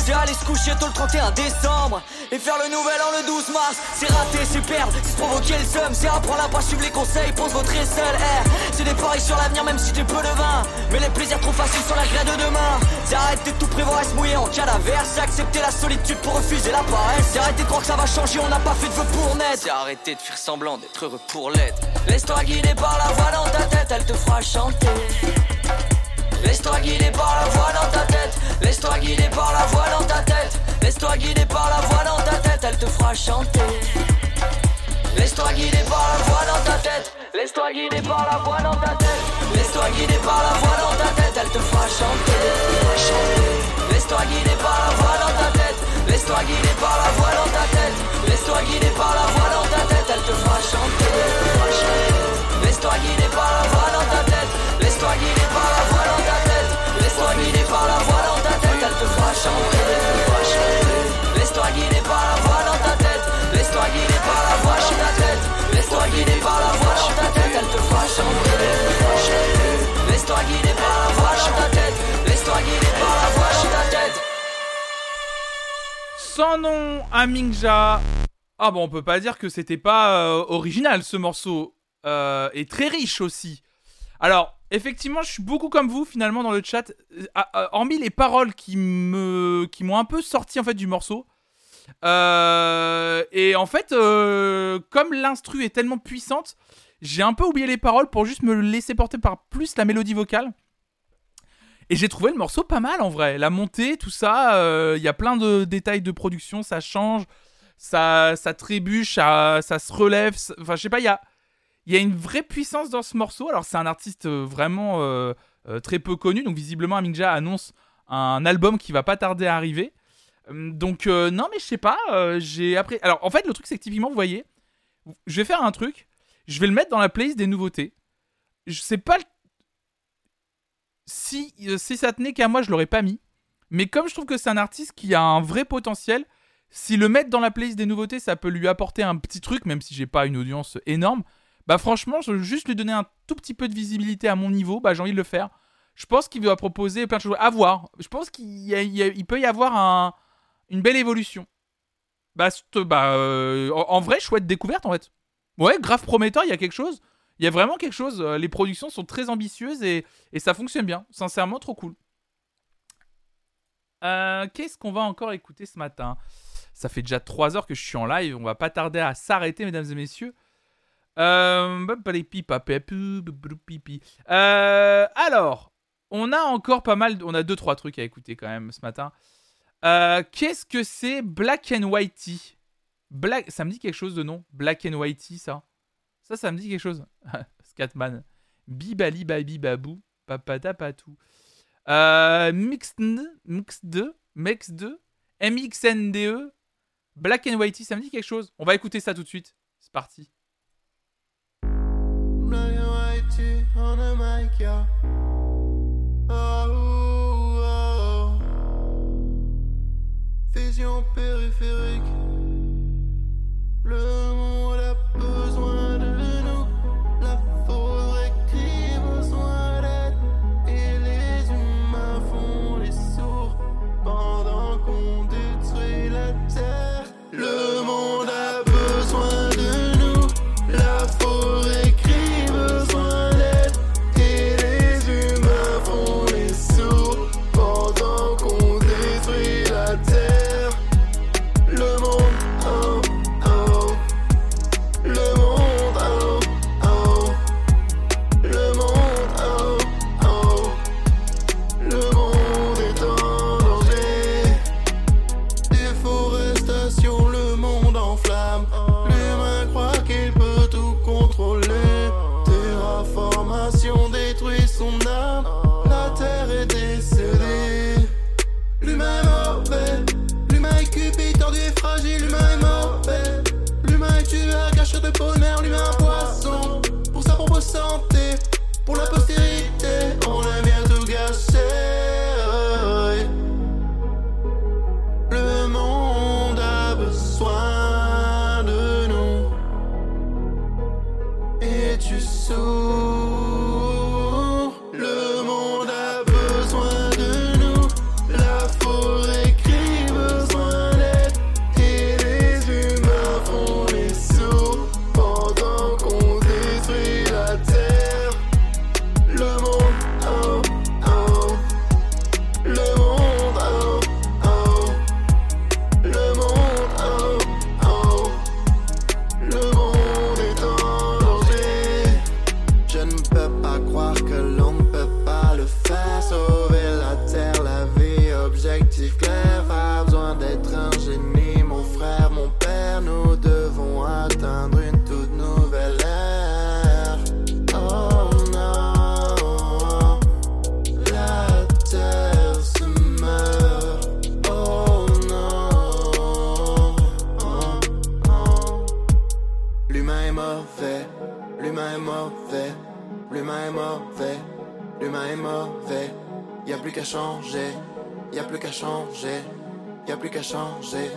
C'est aller se coucher tôt le 31 décembre Et faire le nouvel an le 12 mars. C'est rater, c'est perdre, c'est provoquer le seum C'est apprendre à pas suivre les conseils, pose votre seul air C'est des paris sur l'avenir même si t'es peu de vin. Mais les plaisirs trop faciles sont la grève de demain. C'est arrêter de tout prévoir et se mouiller en cas d'averse C'est accepter la solitude pour refuser la paresse. C'est arrêter de croire que ça va changer, on n'a pas fait de vœux pour naître. C'est arrêter de faire semblant d'être heureux pour l'être. Laisse-toi guider par la voix dans ta tête, elle te fera chanter Laisse-toi guider par la voix dans ta tête Laisse-toi guider par la voix dans ta tête Laisse-toi guider par la voix dans ta tête Elle te fera chanter Laisse-toi guider par la voix dans ta tête Laisse-toi guider par la voix dans ta tête Laisse-toi guider par la voix dans ta tête Elle te fera chanter Laisse-toi guider par la voix dans ta tête Laisse-toi guider par la voix dans ta tête Laisse-toi guider par la voix dans ta tête Elle te fera chanter Laisse-toi guider par la Chanter Laisse-toi guider par la voix dans ta tête Laisse-toi guider par la voix dans ta tête Laisse-toi guider par la voix dans ta tête Elle te fera chanter Laisse-toi guider par la voix dans ta tête Laisse-toi guider par la voix dans ta tête Sans nom à Mingja. Ah bon, on peut pas dire que c'était pas euh, original ce morceau. Euh, et très riche aussi. Alors, effectivement, je suis beaucoup comme vous finalement dans le chat. Euh, ah, ah, hormis les paroles qui me, qui m'ont un peu sorti en fait du morceau. Euh, et en fait, euh, comme l'instru est tellement puissante, j'ai un peu oublié les paroles pour juste me laisser porter par plus la mélodie vocale. Et j'ai trouvé le morceau pas mal en vrai. La montée, tout ça, euh, il y a plein de détails de production, ça change, ça, ça trébuche, ça, ça se relève. Enfin, je sais pas, il y a, il y a une vraie puissance dans ce morceau. Alors, c'est un artiste euh, vraiment euh, euh, très peu connu. Donc, visiblement, Aminja annonce un album qui va pas tarder à arriver. Hum, Donc, non, mais je sais pas. j'ai après. Alors, en fait, le truc, c'est que typiquement, vous voyez, je vais faire un truc. Je vais le mettre dans la playlist des nouveautés. Je sais pas si, si ça tenait qu'à moi, je l'aurais pas mis. Mais comme je trouve que c'est un artiste qui a un vrai potentiel, si le mettre dans la playlist des nouveautés, ça peut lui apporter un petit truc, même si j'ai pas une audience énorme. Bah franchement, je veux juste lui donner un tout petit peu de visibilité à mon niveau, bah j'ai envie de le faire. Je pense qu'il va proposer plein de choses à voir. Je pense qu'il peut y avoir un- une belle évolution. Bah, c'est- bah euh, en, vrai, chouette découverte en fait. Ouais, grave prometteur, il y a quelque chose. Il y a vraiment quelque chose. euh, Les productions sont très ambitieuses et, et ça fonctionne bien. Sincèrement, trop cool. Euh, Qu'est-ce qu'on va encore écouter ce matin? Ça fait déjà 3 heures que je suis en live. On va pas tarder à s'arrêter, mesdames et messieurs. Euh, alors, on a encore pas mal. On a 2-3 trucs à écouter quand même ce matin. Euh, Qu'est-ce que c'est Black and Whitey? Black, ça me dit quelque chose de nom Black and Whitey, ça Ça, ça me dit quelque chose. Scatman. Bibali babi babou. Papata patou. Euh, Mixed, Mixed, 2, MXNDE, Black and Whitey, ça me dit quelque chose. On va écouter ça tout de suite. C'est parti. Oh, oh, oh. Vision périphérique. Changer, y a plus qu'à changer, y a plus qu'à changer.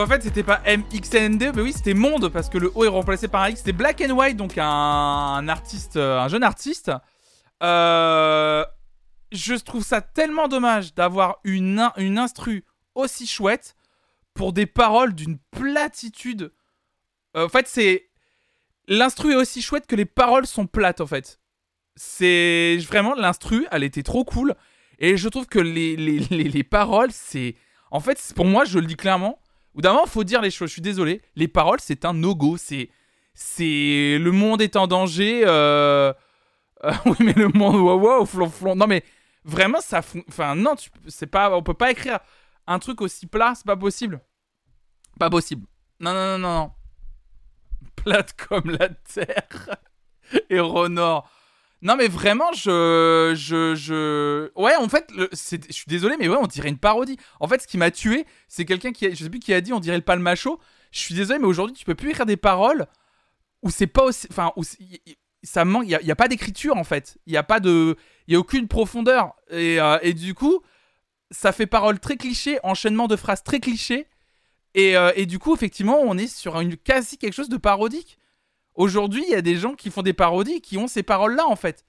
En fait, c'était pas MXND, mais oui, c'était Monde parce que le O est remplacé par un X. C'était Black and White, donc un, artiste, euh, un jeune artiste. Euh, je trouve ça tellement dommage d'avoir une, une instru aussi chouette pour des paroles d'une platitude. Euh, en fait, c'est l'instru est aussi chouette que les paroles sont plates en fait. C'est vraiment l'instru, elle était trop cool et je trouve que les, les, les, les paroles, c'est en fait, pour moi, je le dis clairement. Ou d'un moment, faut dire les choses. Je suis désolé. Les paroles, c'est un no-go. C'est, c'est le monde est en danger. euh, euh, oui, mais le monde, wow, wow, flonflon. Non, mais vraiment, ça, enfin, non, tu... c'est pas, on peut pas écrire un truc aussi plat. C'est pas possible. Pas possible. Non, non, non, non, non. Plate comme la terre. Et Ronor. Non, mais vraiment, je. je, je... Ouais, en fait, je suis désolé, mais ouais, on dirait une parodie. En fait, ce qui m'a tué, c'est quelqu'un qui. A... Je sais plus qui a dit, on dirait le palmacho. Je suis désolé, mais aujourd'hui, tu peux plus écrire des paroles où c'est pas aussi. Enfin, où y- y- ça manque. Il n'y a, pas d'écriture, en fait. Il n'y a pas de. Il y a aucune profondeur. Et, euh, et du coup, ça fait parole très cliché, enchaînement de phrases très cliché. Et, euh, et du coup, effectivement, on est sur une quasi quelque chose de parodique. Aujourd'hui, il y a des gens qui font des parodies qui ont ces paroles-là, en fait.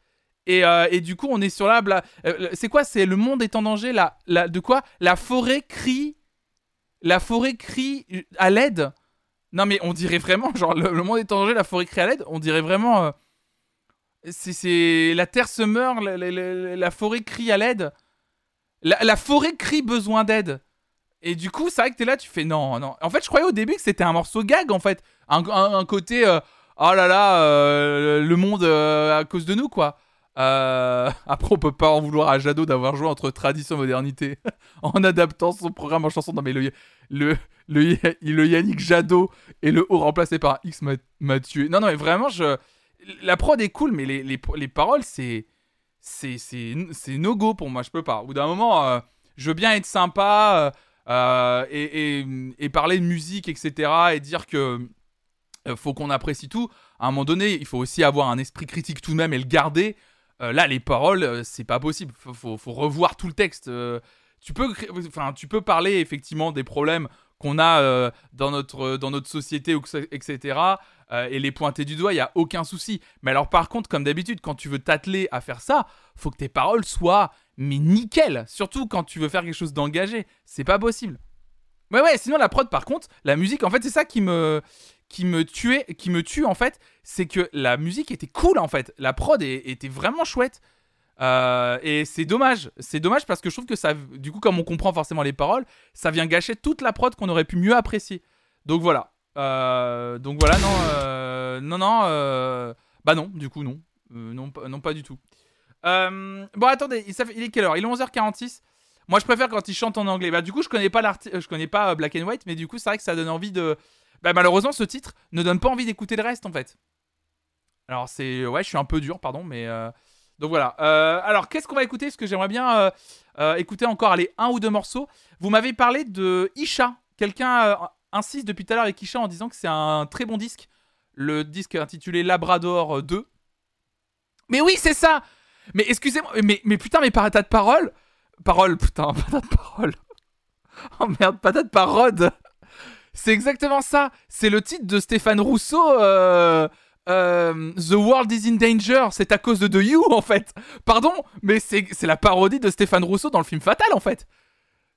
Et, euh, du coup, on est sur là. bla- euh, c'est quoi C'est le monde est en danger. La, la, de quoi La forêt crie. La forêt crie à l'aide. Non, mais on dirait vraiment, genre, le, monde est en danger, la forêt crie à l'aide. On dirait vraiment. euh, c'est, La terre se meurt, la, la- la- la forêt crie à l'aide. La, la forêt crie besoin d'aide. Et du coup, c'est vrai que t'es là, tu fais non, non. En fait, je croyais au début que c'était un morceau gag, en fait. Un, un- côté, oh là là, euh, le monde euh, à cause de nous, quoi. Euh, Après, on peut pas en vouloir à Jadot d'avoir joué entre tradition et modernité en adaptant son programme en chanson. Non, mais le, le, le, le Yannick Jadot et le O remplacé par X m'a- tué. Non, non, mais vraiment, la prod est cool, mais les, les, les paroles, c'est. C'est no go pour moi, je peux pas. Au bout d'un moment, je veux bien être sympa et, et, parler de musique, etc. et dire que faut qu'on apprécie tout. À un moment donné, il faut aussi avoir un esprit critique tout de même et le garder. Euh, là, les paroles, euh, c'est pas possible. Faut, faut, revoir tout le texte. Euh, tu peux, enfin, tu peux parler effectivement des problèmes qu'on a euh, dans notre dans notre société, etc. euh, et les pointer du doigt, il y a aucun souci. Mais alors, par contre, comme d'habitude, quand tu veux t'atteler à faire ça, faut que tes paroles soient mais nickel. Surtout quand tu veux faire quelque chose d'engagé, c'est pas possible. Ouais, ouais. Sinon, la prod, par contre, la musique, en fait, c'est ça qui me qui me tuait, qui me tue en fait, c'est que la musique était cool en fait. La prod était vraiment chouette. Euh, et c'est dommage, c'est dommage parce que je trouve que ça, du coup, comme on comprend forcément les paroles, ça vient gâcher toute la prod qu'on aurait pu mieux apprécier. Donc voilà. Euh, donc voilà, non, euh, non, non, bah non, du coup non, non, pas- du tout. Bon attendez, il, il est quelle heure? Il est 11h46. Moi je préfère quand il chante en anglais. Bah du coup je connais pas l'arti- je connais pas euh, Black and White, mais du coup c'est vrai que ça donne envie de. Bah malheureusement ce titre ne donne pas envie d'écouter le reste en fait. Alors c'est ouais, je suis un peu dur, pardon, mais euh, donc voilà. Euh, alors qu'est-ce qu'on va écouter? Parce que j'aimerais bien euh, euh, écouter encore allez un ou deux morceaux. Vous m'avez parlé de Isha. Quelqu'un euh, insiste depuis tout à l'heure avec Isha en disant que c'est un très bon disque. Le disque intitulé Labrador euh, 2. Mais oui, c'est ça. Mais excusez-moi, mais, mais putain, mais patate parole, parole, putain, patate parole. Oh merde, patate parode. C'est exactement ça. C'est le titre de Stéphane Rousseau. euh, euh, The World is in Danger. C'est à cause de The You, en fait. Pardon, mais c'est la parodie de Stéphane Rousseau dans le film Fatal, en fait.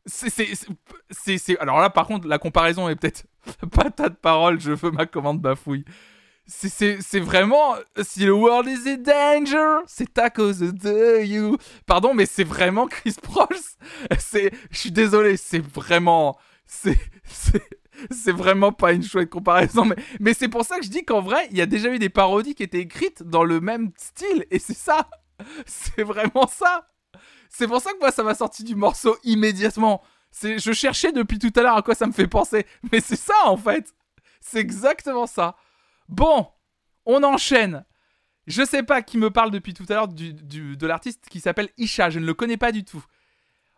C'est- Alors là, par contre, la comparaison est peut-être patate parole. Je veux ma commande bafouille. C'est- vraiment. Si the world is in danger, c'est à cause de you. Pardon, mais c'est vraiment Chris Prols. C'est, je suis désolé, c'est vraiment. C'est. vraiment pas une chouette comparaison, mais, c'est pour ça que je dis qu'en vrai, il y a déjà eu des parodies qui étaient écrites dans le même style, et c'est ça. C'est vraiment ça. C'est pour ça que moi, ça m'a sorti du morceau immédiatement. Je cherchais depuis tout à l'heure à quoi ça me fait penser, mais c'est ça en fait. C'est exactement ça. Bon, on enchaîne. Je sais pas qui me parle depuis tout à l'heure du, de l'artiste qui s'appelle Isha, je ne le connais pas du tout.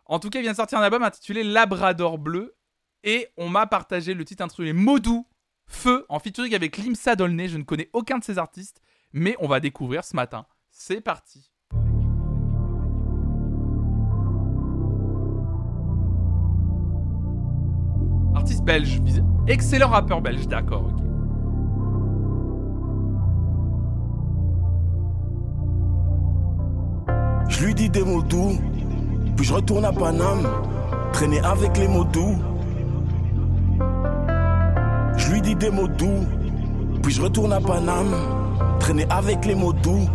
En tout cas, il vient de sortir un album intitulé Labrador Bleu et on m'a partagé le titre intitulé Modou Feu en featuring avec Limsa Dolné. Je ne connais aucun de ces artistes, mais on va découvrir ce matin. C'est parti. Artiste belge, excellent rappeur belge, d'accord, ok. Je lui dis des mots doux, puis je retourne à Paname, traîner avec les mots doux. Je lui dis des mots doux, puis je retourne à Paname, traîner avec les mots doux.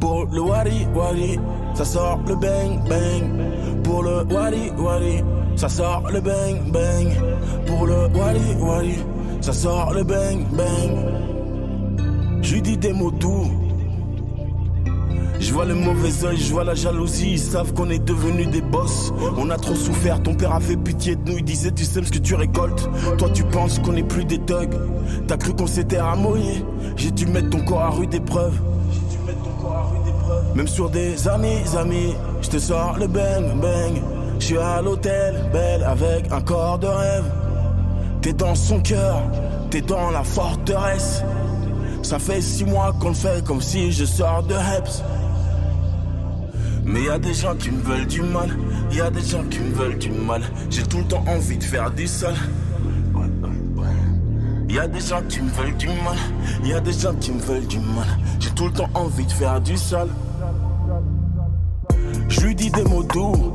Pour le wari wari, ça sort le bang bang. Pour le wari wari, ça sort le bang bang. Pour le wari wari, ça sort le bang bang. Je lui dis des mots doux. Je vois le mauvais oeil, je vois la jalousie, ils savent qu'on est devenus des boss. On a trop souffert, ton père avait pitié de nous, il disait tu sèmes ce que tu récoltes. Toi tu penses qu'on est plus des thugs, t'as cru qu'on s'était ramoyé. J'ai dû mettre ton corps à rude épreuve. Même sur des années, amis, je te sors le bang bang. Je suis à l'hôtel, belle, avec un corps de rêve. T'es dans son cœur, t'es dans la forteresse. Ça fait six mois qu'on le fait comme si je sors de Heps. Mais y a des gens qui me veulent du mal, y a des gens qui me veulent du mal. J'ai tout le temps envie de faire du sale. Y a des gens qui me veulent du mal, y a des gens qui me veulent du mal. J'ai tout le temps envie de faire du sale. Je lui dis des mots doux,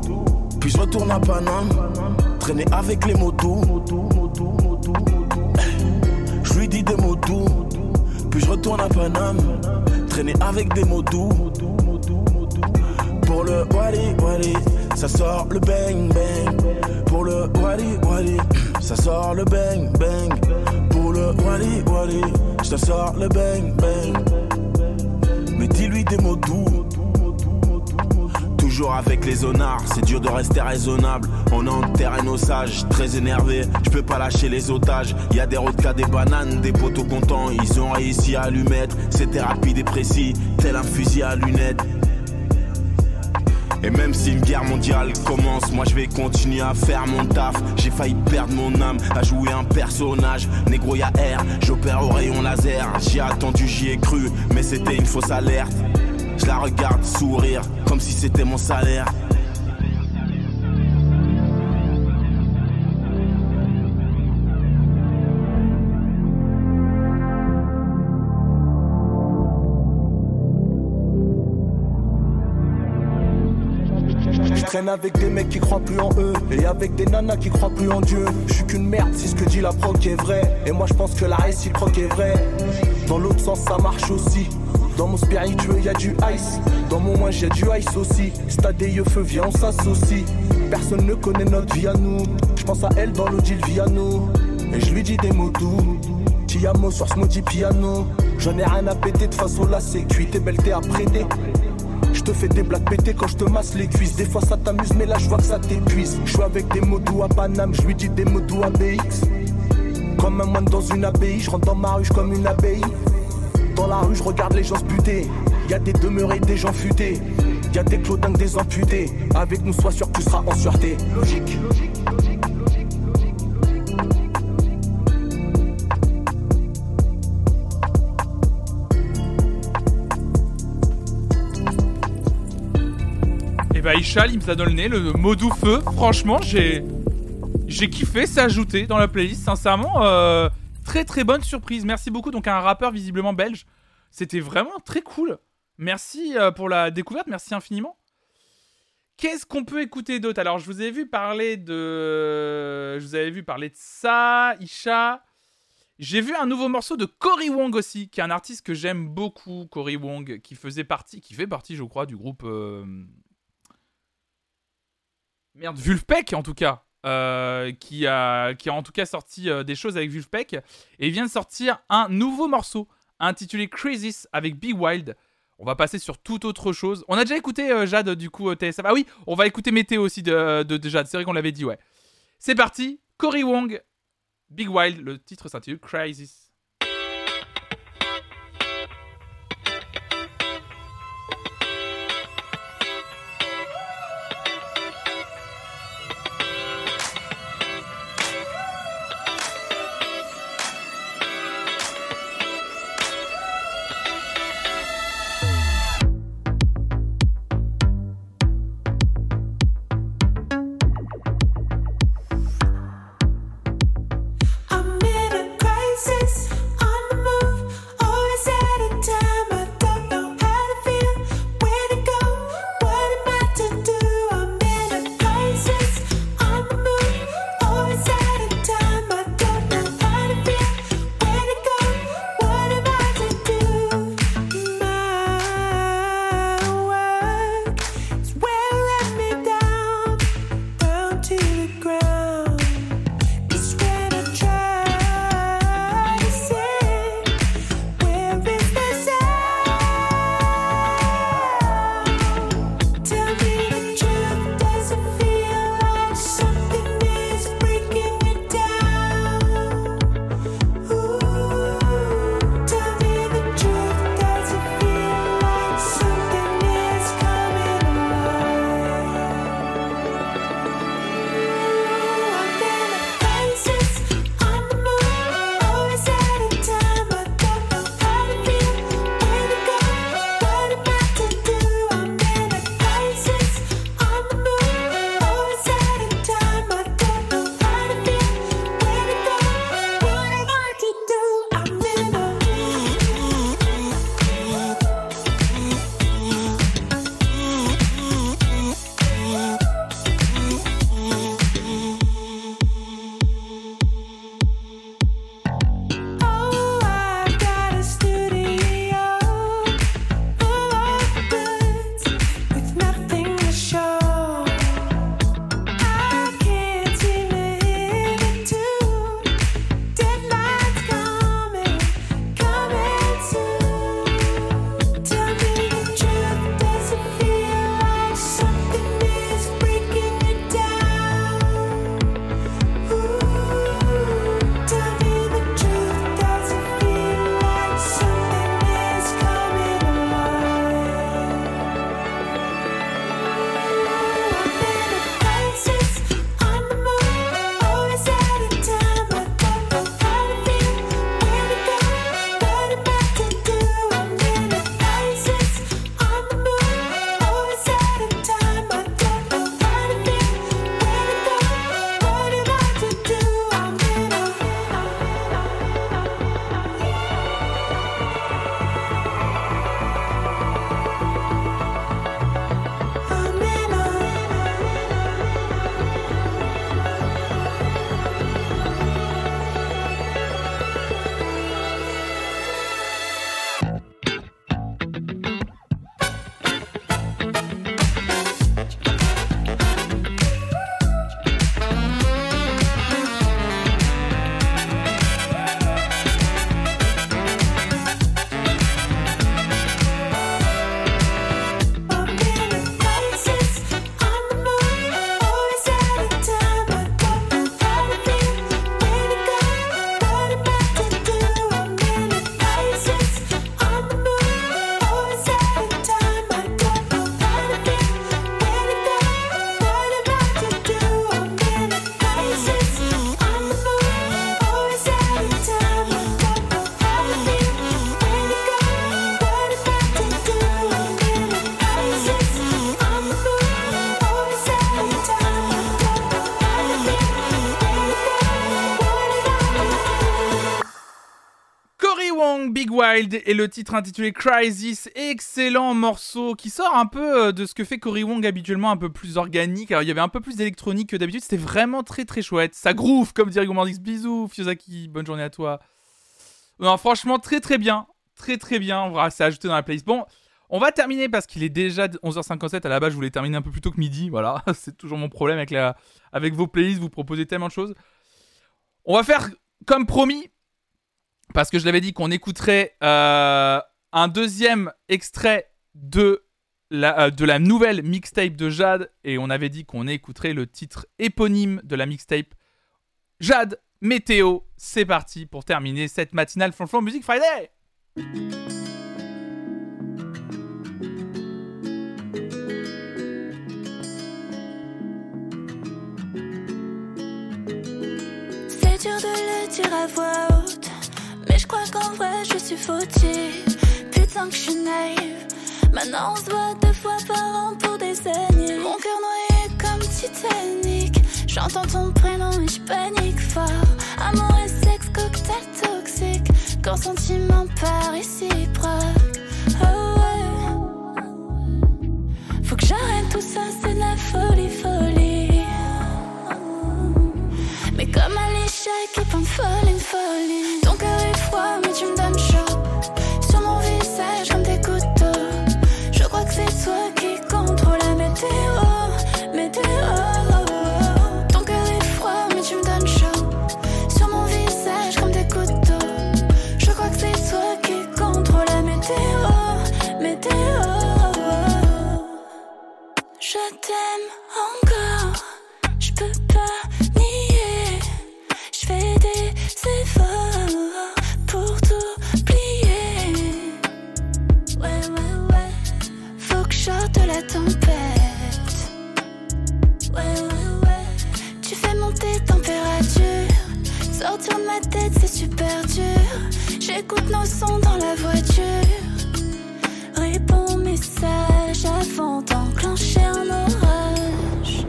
puis je retourne à Paname, traîner avec les mots doux. Je lui dis des mots doux, puis je retourne à Paname, traîner avec des mots doux. Pour le wali wali, ça sort le bang bang. Pour le wali wali, ça sort le bang bang. Pour le wali wali, ça sort le bang bang. Mais dis-lui des mots doux. Toujours avec les honnards, c'est dur de rester raisonnable. On enterre nos sages, très énervé. Je peux pas lâcher les otages. Y a des rodkas, des bananes, des poteaux contents. Ils ont réussi à lui mettre. C'était rapide et précis, tel un fusil à lunettes. Et même si une guerre mondiale commence, moi je vais continuer à faire mon taf. J'ai failli perdre mon âme à jouer un personnage. Négro y'a air, j'opère au rayon laser. J'y ai attendu, j'y ai cru, mais c'était une fausse alerte. Je la regarde sourire, comme si c'était mon salaire. Traîne avec des mecs qui croient plus en eux et avec des nanas qui croient plus en Dieu. Je suis qu'une merde si ce que dit la proc est vrai. Et moi je pense que la réciproque est vraie. Dans l'autre sens ça marche aussi. Dans mon spiritueux y a du ice. Dans mon moins y a du ice aussi. Stade des yeux feu, viens on s'associe. Personne ne connaît notre vie à nous. Je pense à elle dans l'Odile Viano. Et je lui dis des mots doux. Tiamo sur ce maudit piano. J'en ai rien à péter de façon c'est cuit. T'es belle, t'es à prêter. Je te fais des blagues pétées quand je te masse les cuisses. Des fois ça t'amuse, mais là je vois que ça t'épuise. Je avec des mots doux à Paname, je lui dis des mots doux à BX. Comme un moine dans une abbaye, je rentre dans ma ruche comme une abeille. Dans la rue, je regarde les gens se buter. Y a des demeurés, des gens futés. Y a des clodingues, des amputés. Avec nous, sois sûr que tu seras en sûreté. Logique. Et bah Il me le nez, le mot doux feu. Franchement, j'ai. J'ai kiffé, s'ajouter dans la playlist, sincèrement. Euh, très très bonne surprise. Merci beaucoup. Donc, un rappeur visiblement belge. C'était vraiment très cool. Merci euh, pour la découverte, merci infiniment. Qu'est-ce qu'on peut écouter d'autre? Alors, je vous ai vu parler de. Je vous avais vu parler de ça, Isha. J'ai vu un nouveau morceau de Cory Wong aussi, qui est un artiste que j'aime beaucoup, Cory Wong, qui faisait partie, qui fait partie, je crois, du groupe euh, merde, Vulfpeck en tout cas, euh, qui, a, en tout cas sorti euh, des choses avec Vulfpeck, et vient de sortir un nouveau morceau intitulé Crisis avec Big Wild. On va passer sur toute autre chose. On a déjà écouté euh, Jade du coup TSF. Ah oui, on va écouter Météo aussi de, de, de Jade, c'est vrai qu'on l'avait dit, ouais. C'est parti, Cory Wong, Big Wild, le titre s'intitule Crisis. Et le titre intitulé Crisis, excellent morceau qui sort un peu euh, de ce que fait Cory Wong habituellement, un peu plus organique. Alors il y avait un peu plus d'électronique que d'habitude, c'était vraiment très très chouette. Ça groove comme dirait Gomandix. Bisous Fiosaki, bonne journée à toi. Non, franchement très très bien, très très bien. On va ajouté dans la playlist. Bon, on va terminer parce qu'il est déjà 11h57. À la base, je voulais terminer un peu plus tôt que midi. Voilà, c'est toujours mon problème avec la, avec vos playlists. Vous proposez tellement de choses. On va faire comme promis parce que je l'avais dit qu'on écouterait euh, un deuxième extrait de la, euh, de la nouvelle mixtape de Jade. Et on avait dit qu'on écouterait le titre éponyme de la mixtape. Jade, météo, c'est parti pour terminer cette matinale Flonflon Music Friday. C'est dur de le dire à voix qu'en vrai je suis fautive. Putain que je suis naïve. Maintenant on se voit deux fois par an pour des années. Mon cœur noyé comme Titanic. J'entends ton prénom et je panique fort. Amour et sexe, cocktail toxique. Quand sentiment part réciproque. Oh ouais. Faut que j'arrête tout ça, c'est de la folie, folie. Mais comme l'échec et plein de folie, folie. J'écoute nos sons dans la voiture. Réponds message avant d'enclencher un orage.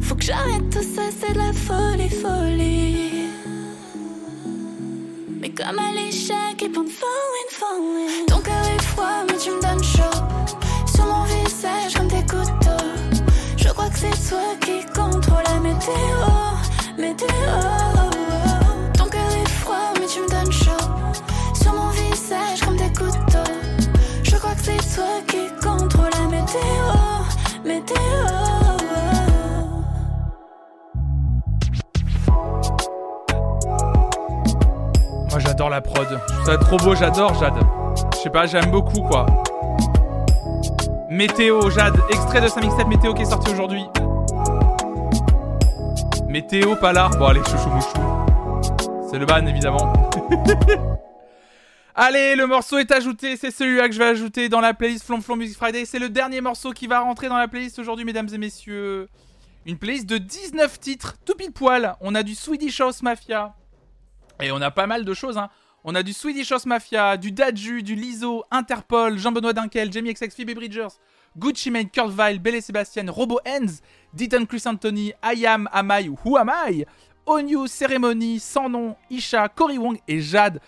Faut que j'arrête tout ça, c'est de la folie, folie. Mais comme à l'échec plein de falling, falling. Ton cœur est froid, mais tu me donnes chaud. Sur mon visage, comme des couteaux. Je crois que c'est toi qui contrôle la météo. Météo. Tu me donnes chaud. Sur mon visage, comme des couteaux. Je crois que c'est toi qui contrôle la météo. Météo. Moi j'adore la prod. Ça trop beau, j'adore Jade. Je sais pas, j'aime beaucoup quoi. Météo, Jade, extrait de sa mixtape Météo qui est sorti aujourd'hui. Météo, pas là. Bon allez, chouchou mouchou. C'est le ban évidemment. Allez, le morceau est ajouté, c'est celui-là que je vais ajouter dans la playlist Flonflon Music Friday. C'est le dernier morceau qui va rentrer dans la playlist aujourd'hui, mesdames et messieurs. Une playlist de 19 titres, tout pile poil. On a du Swedish House Mafia. Et on a pas mal de choses, hein. On a du Swedish House Mafia, du Dadju, du Lizo, Interpol, Jean-Benoît Dunkel, Jamie XX, Phoebe Bridgers, Gucci Mane, Kurt Vile, Belle Sébastien, Robo Ends, Deaton Chris Anthony, I Am, Am I Who Am I, Onyu, Ceremony, Sans Nom, Isha, Cory Wong et Jade.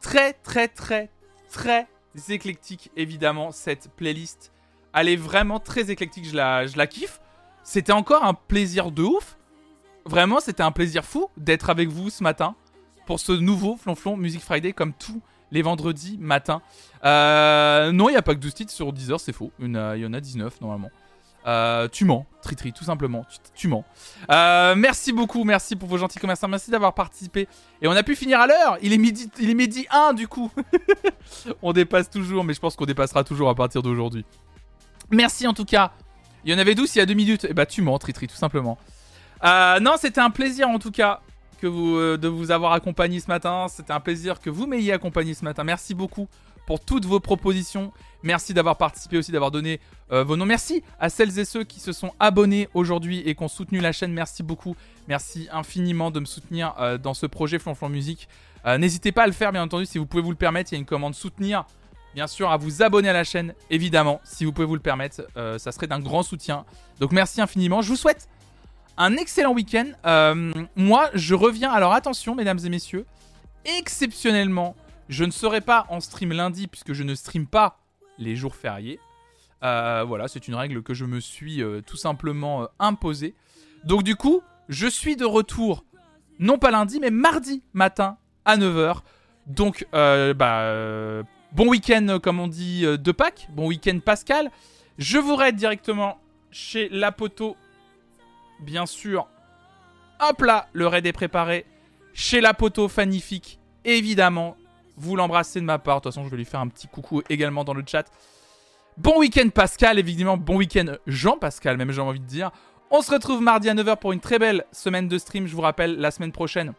Très, très, très, très éclectique, évidemment, cette playlist. Elle est vraiment très éclectique, je la, je la kiffe. C'était encore un plaisir de ouf. Vraiment, c'était un plaisir fou d'être avec vous ce matin pour ce nouveau Flonflon Music Friday comme tous les vendredis matin. Euh, non, il n'y a pas que 12 titres sur 10 heures, c'est faux. Il y en a 19 normalement. Euh, tu mens, Tritri, tout simplement. Tu, mens. Euh, merci beaucoup, merci pour vos gentils commerçants. Merci d'avoir participé. Et on a pu finir à l'heure. Il est midi, il est midi 1 du coup. on dépasse toujours, mais je pense qu'on dépassera toujours à partir d'aujourd'hui. Merci en tout cas. Il y en avait 12 il y a 2 minutes. Et bah, tu mens, Tritri, tout simplement. Euh, non, c'était un plaisir en tout cas de vous avoir accompagné ce matin. C'était un plaisir que vous m'ayez accompagné ce matin. Merci beaucoup pour toutes vos propositions. Merci d'avoir participé aussi, d'avoir donné euh, vos noms. Merci à celles et ceux qui se sont abonnés aujourd'hui et qui ont soutenu la chaîne. Merci beaucoup. Merci infiniment de me soutenir euh, dans ce projet Flonflon Musique. Euh, N'hésitez pas à le faire, bien entendu, si vous pouvez vous le permettre. Il y a une commande soutenir. Bien sûr, à vous abonner à la chaîne, évidemment, si vous pouvez vous le permettre. Ça serait d'un grand soutien. Donc merci infiniment. Je vous souhaite un excellent week-end. Moi, je reviens. Alors attention, mesdames et messieurs. Exceptionnellement, je ne serai pas en stream lundi puisque je ne stream pas les jours fériés. Euh, voilà, c'est une règle que je me suis euh, tout simplement euh, imposée. Donc du coup, je suis de retour, non pas lundi, mais mardi matin à 9h. Donc, bah, bon week-end, comme on dit, de Pâques. Bon week-end Pascal. Je vous raide directement chez La Poteau. Bien sûr. Hop là, le raid est préparé. Chez La Poteau, magnifique. Évidemment, vous l'embrassez de ma part. De toute façon, je vais lui faire un petit coucou également dans le chat. Bon week-end Pascal, évidemment. Bon week-end Jean-Pascal, même j'ai envie de dire. On se retrouve mardi à 9h pour une très belle semaine de stream. Je vous rappelle, la semaine prochaine,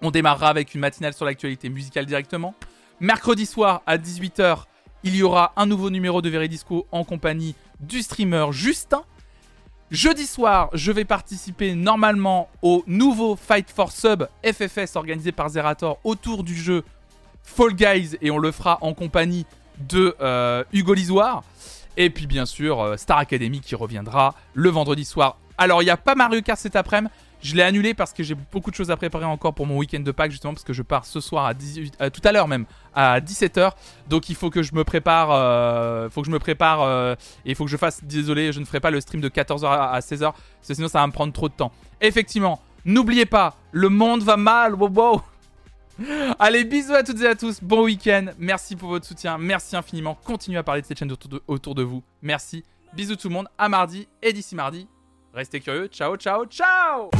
on démarrera avec une matinale sur l'actualité musicale directement. Mercredi soir à 18h, il y aura un nouveau numéro de Veridisco en compagnie du streamer Justin. Jeudi soir, je vais participer normalement au nouveau Fight for Sub FFS organisé par Zerator autour du jeu Fall Guys et on le fera en compagnie de euh, Hugo Lisoire. Et puis bien sûr, euh, Star Academy qui reviendra le vendredi soir. Alors il n'y a pas Mario Kart cet après-midi. Je l'ai annulé parce que j'ai beaucoup de choses à préparer encore pour mon week-end de Pâques, justement parce que je pars ce soir à 18, euh, tout à l'heure même, à 17h. Donc il faut que je me prépare, euh, faut que je me prépare et il faut que je fasse, désolé, je ne ferai pas le stream de 14h à, à 16h, parce que sinon ça va me prendre trop de temps. Effectivement, n'oubliez pas, le monde va mal, wow, wow. Allez, bisous à toutes et à tous, bon week-end, merci pour votre soutien, merci infiniment, continuez à parler de cette chaîne autour de, vous, merci, bisous tout le monde, à mardi, et d'ici mardi, restez curieux, ciao, ciao, ciao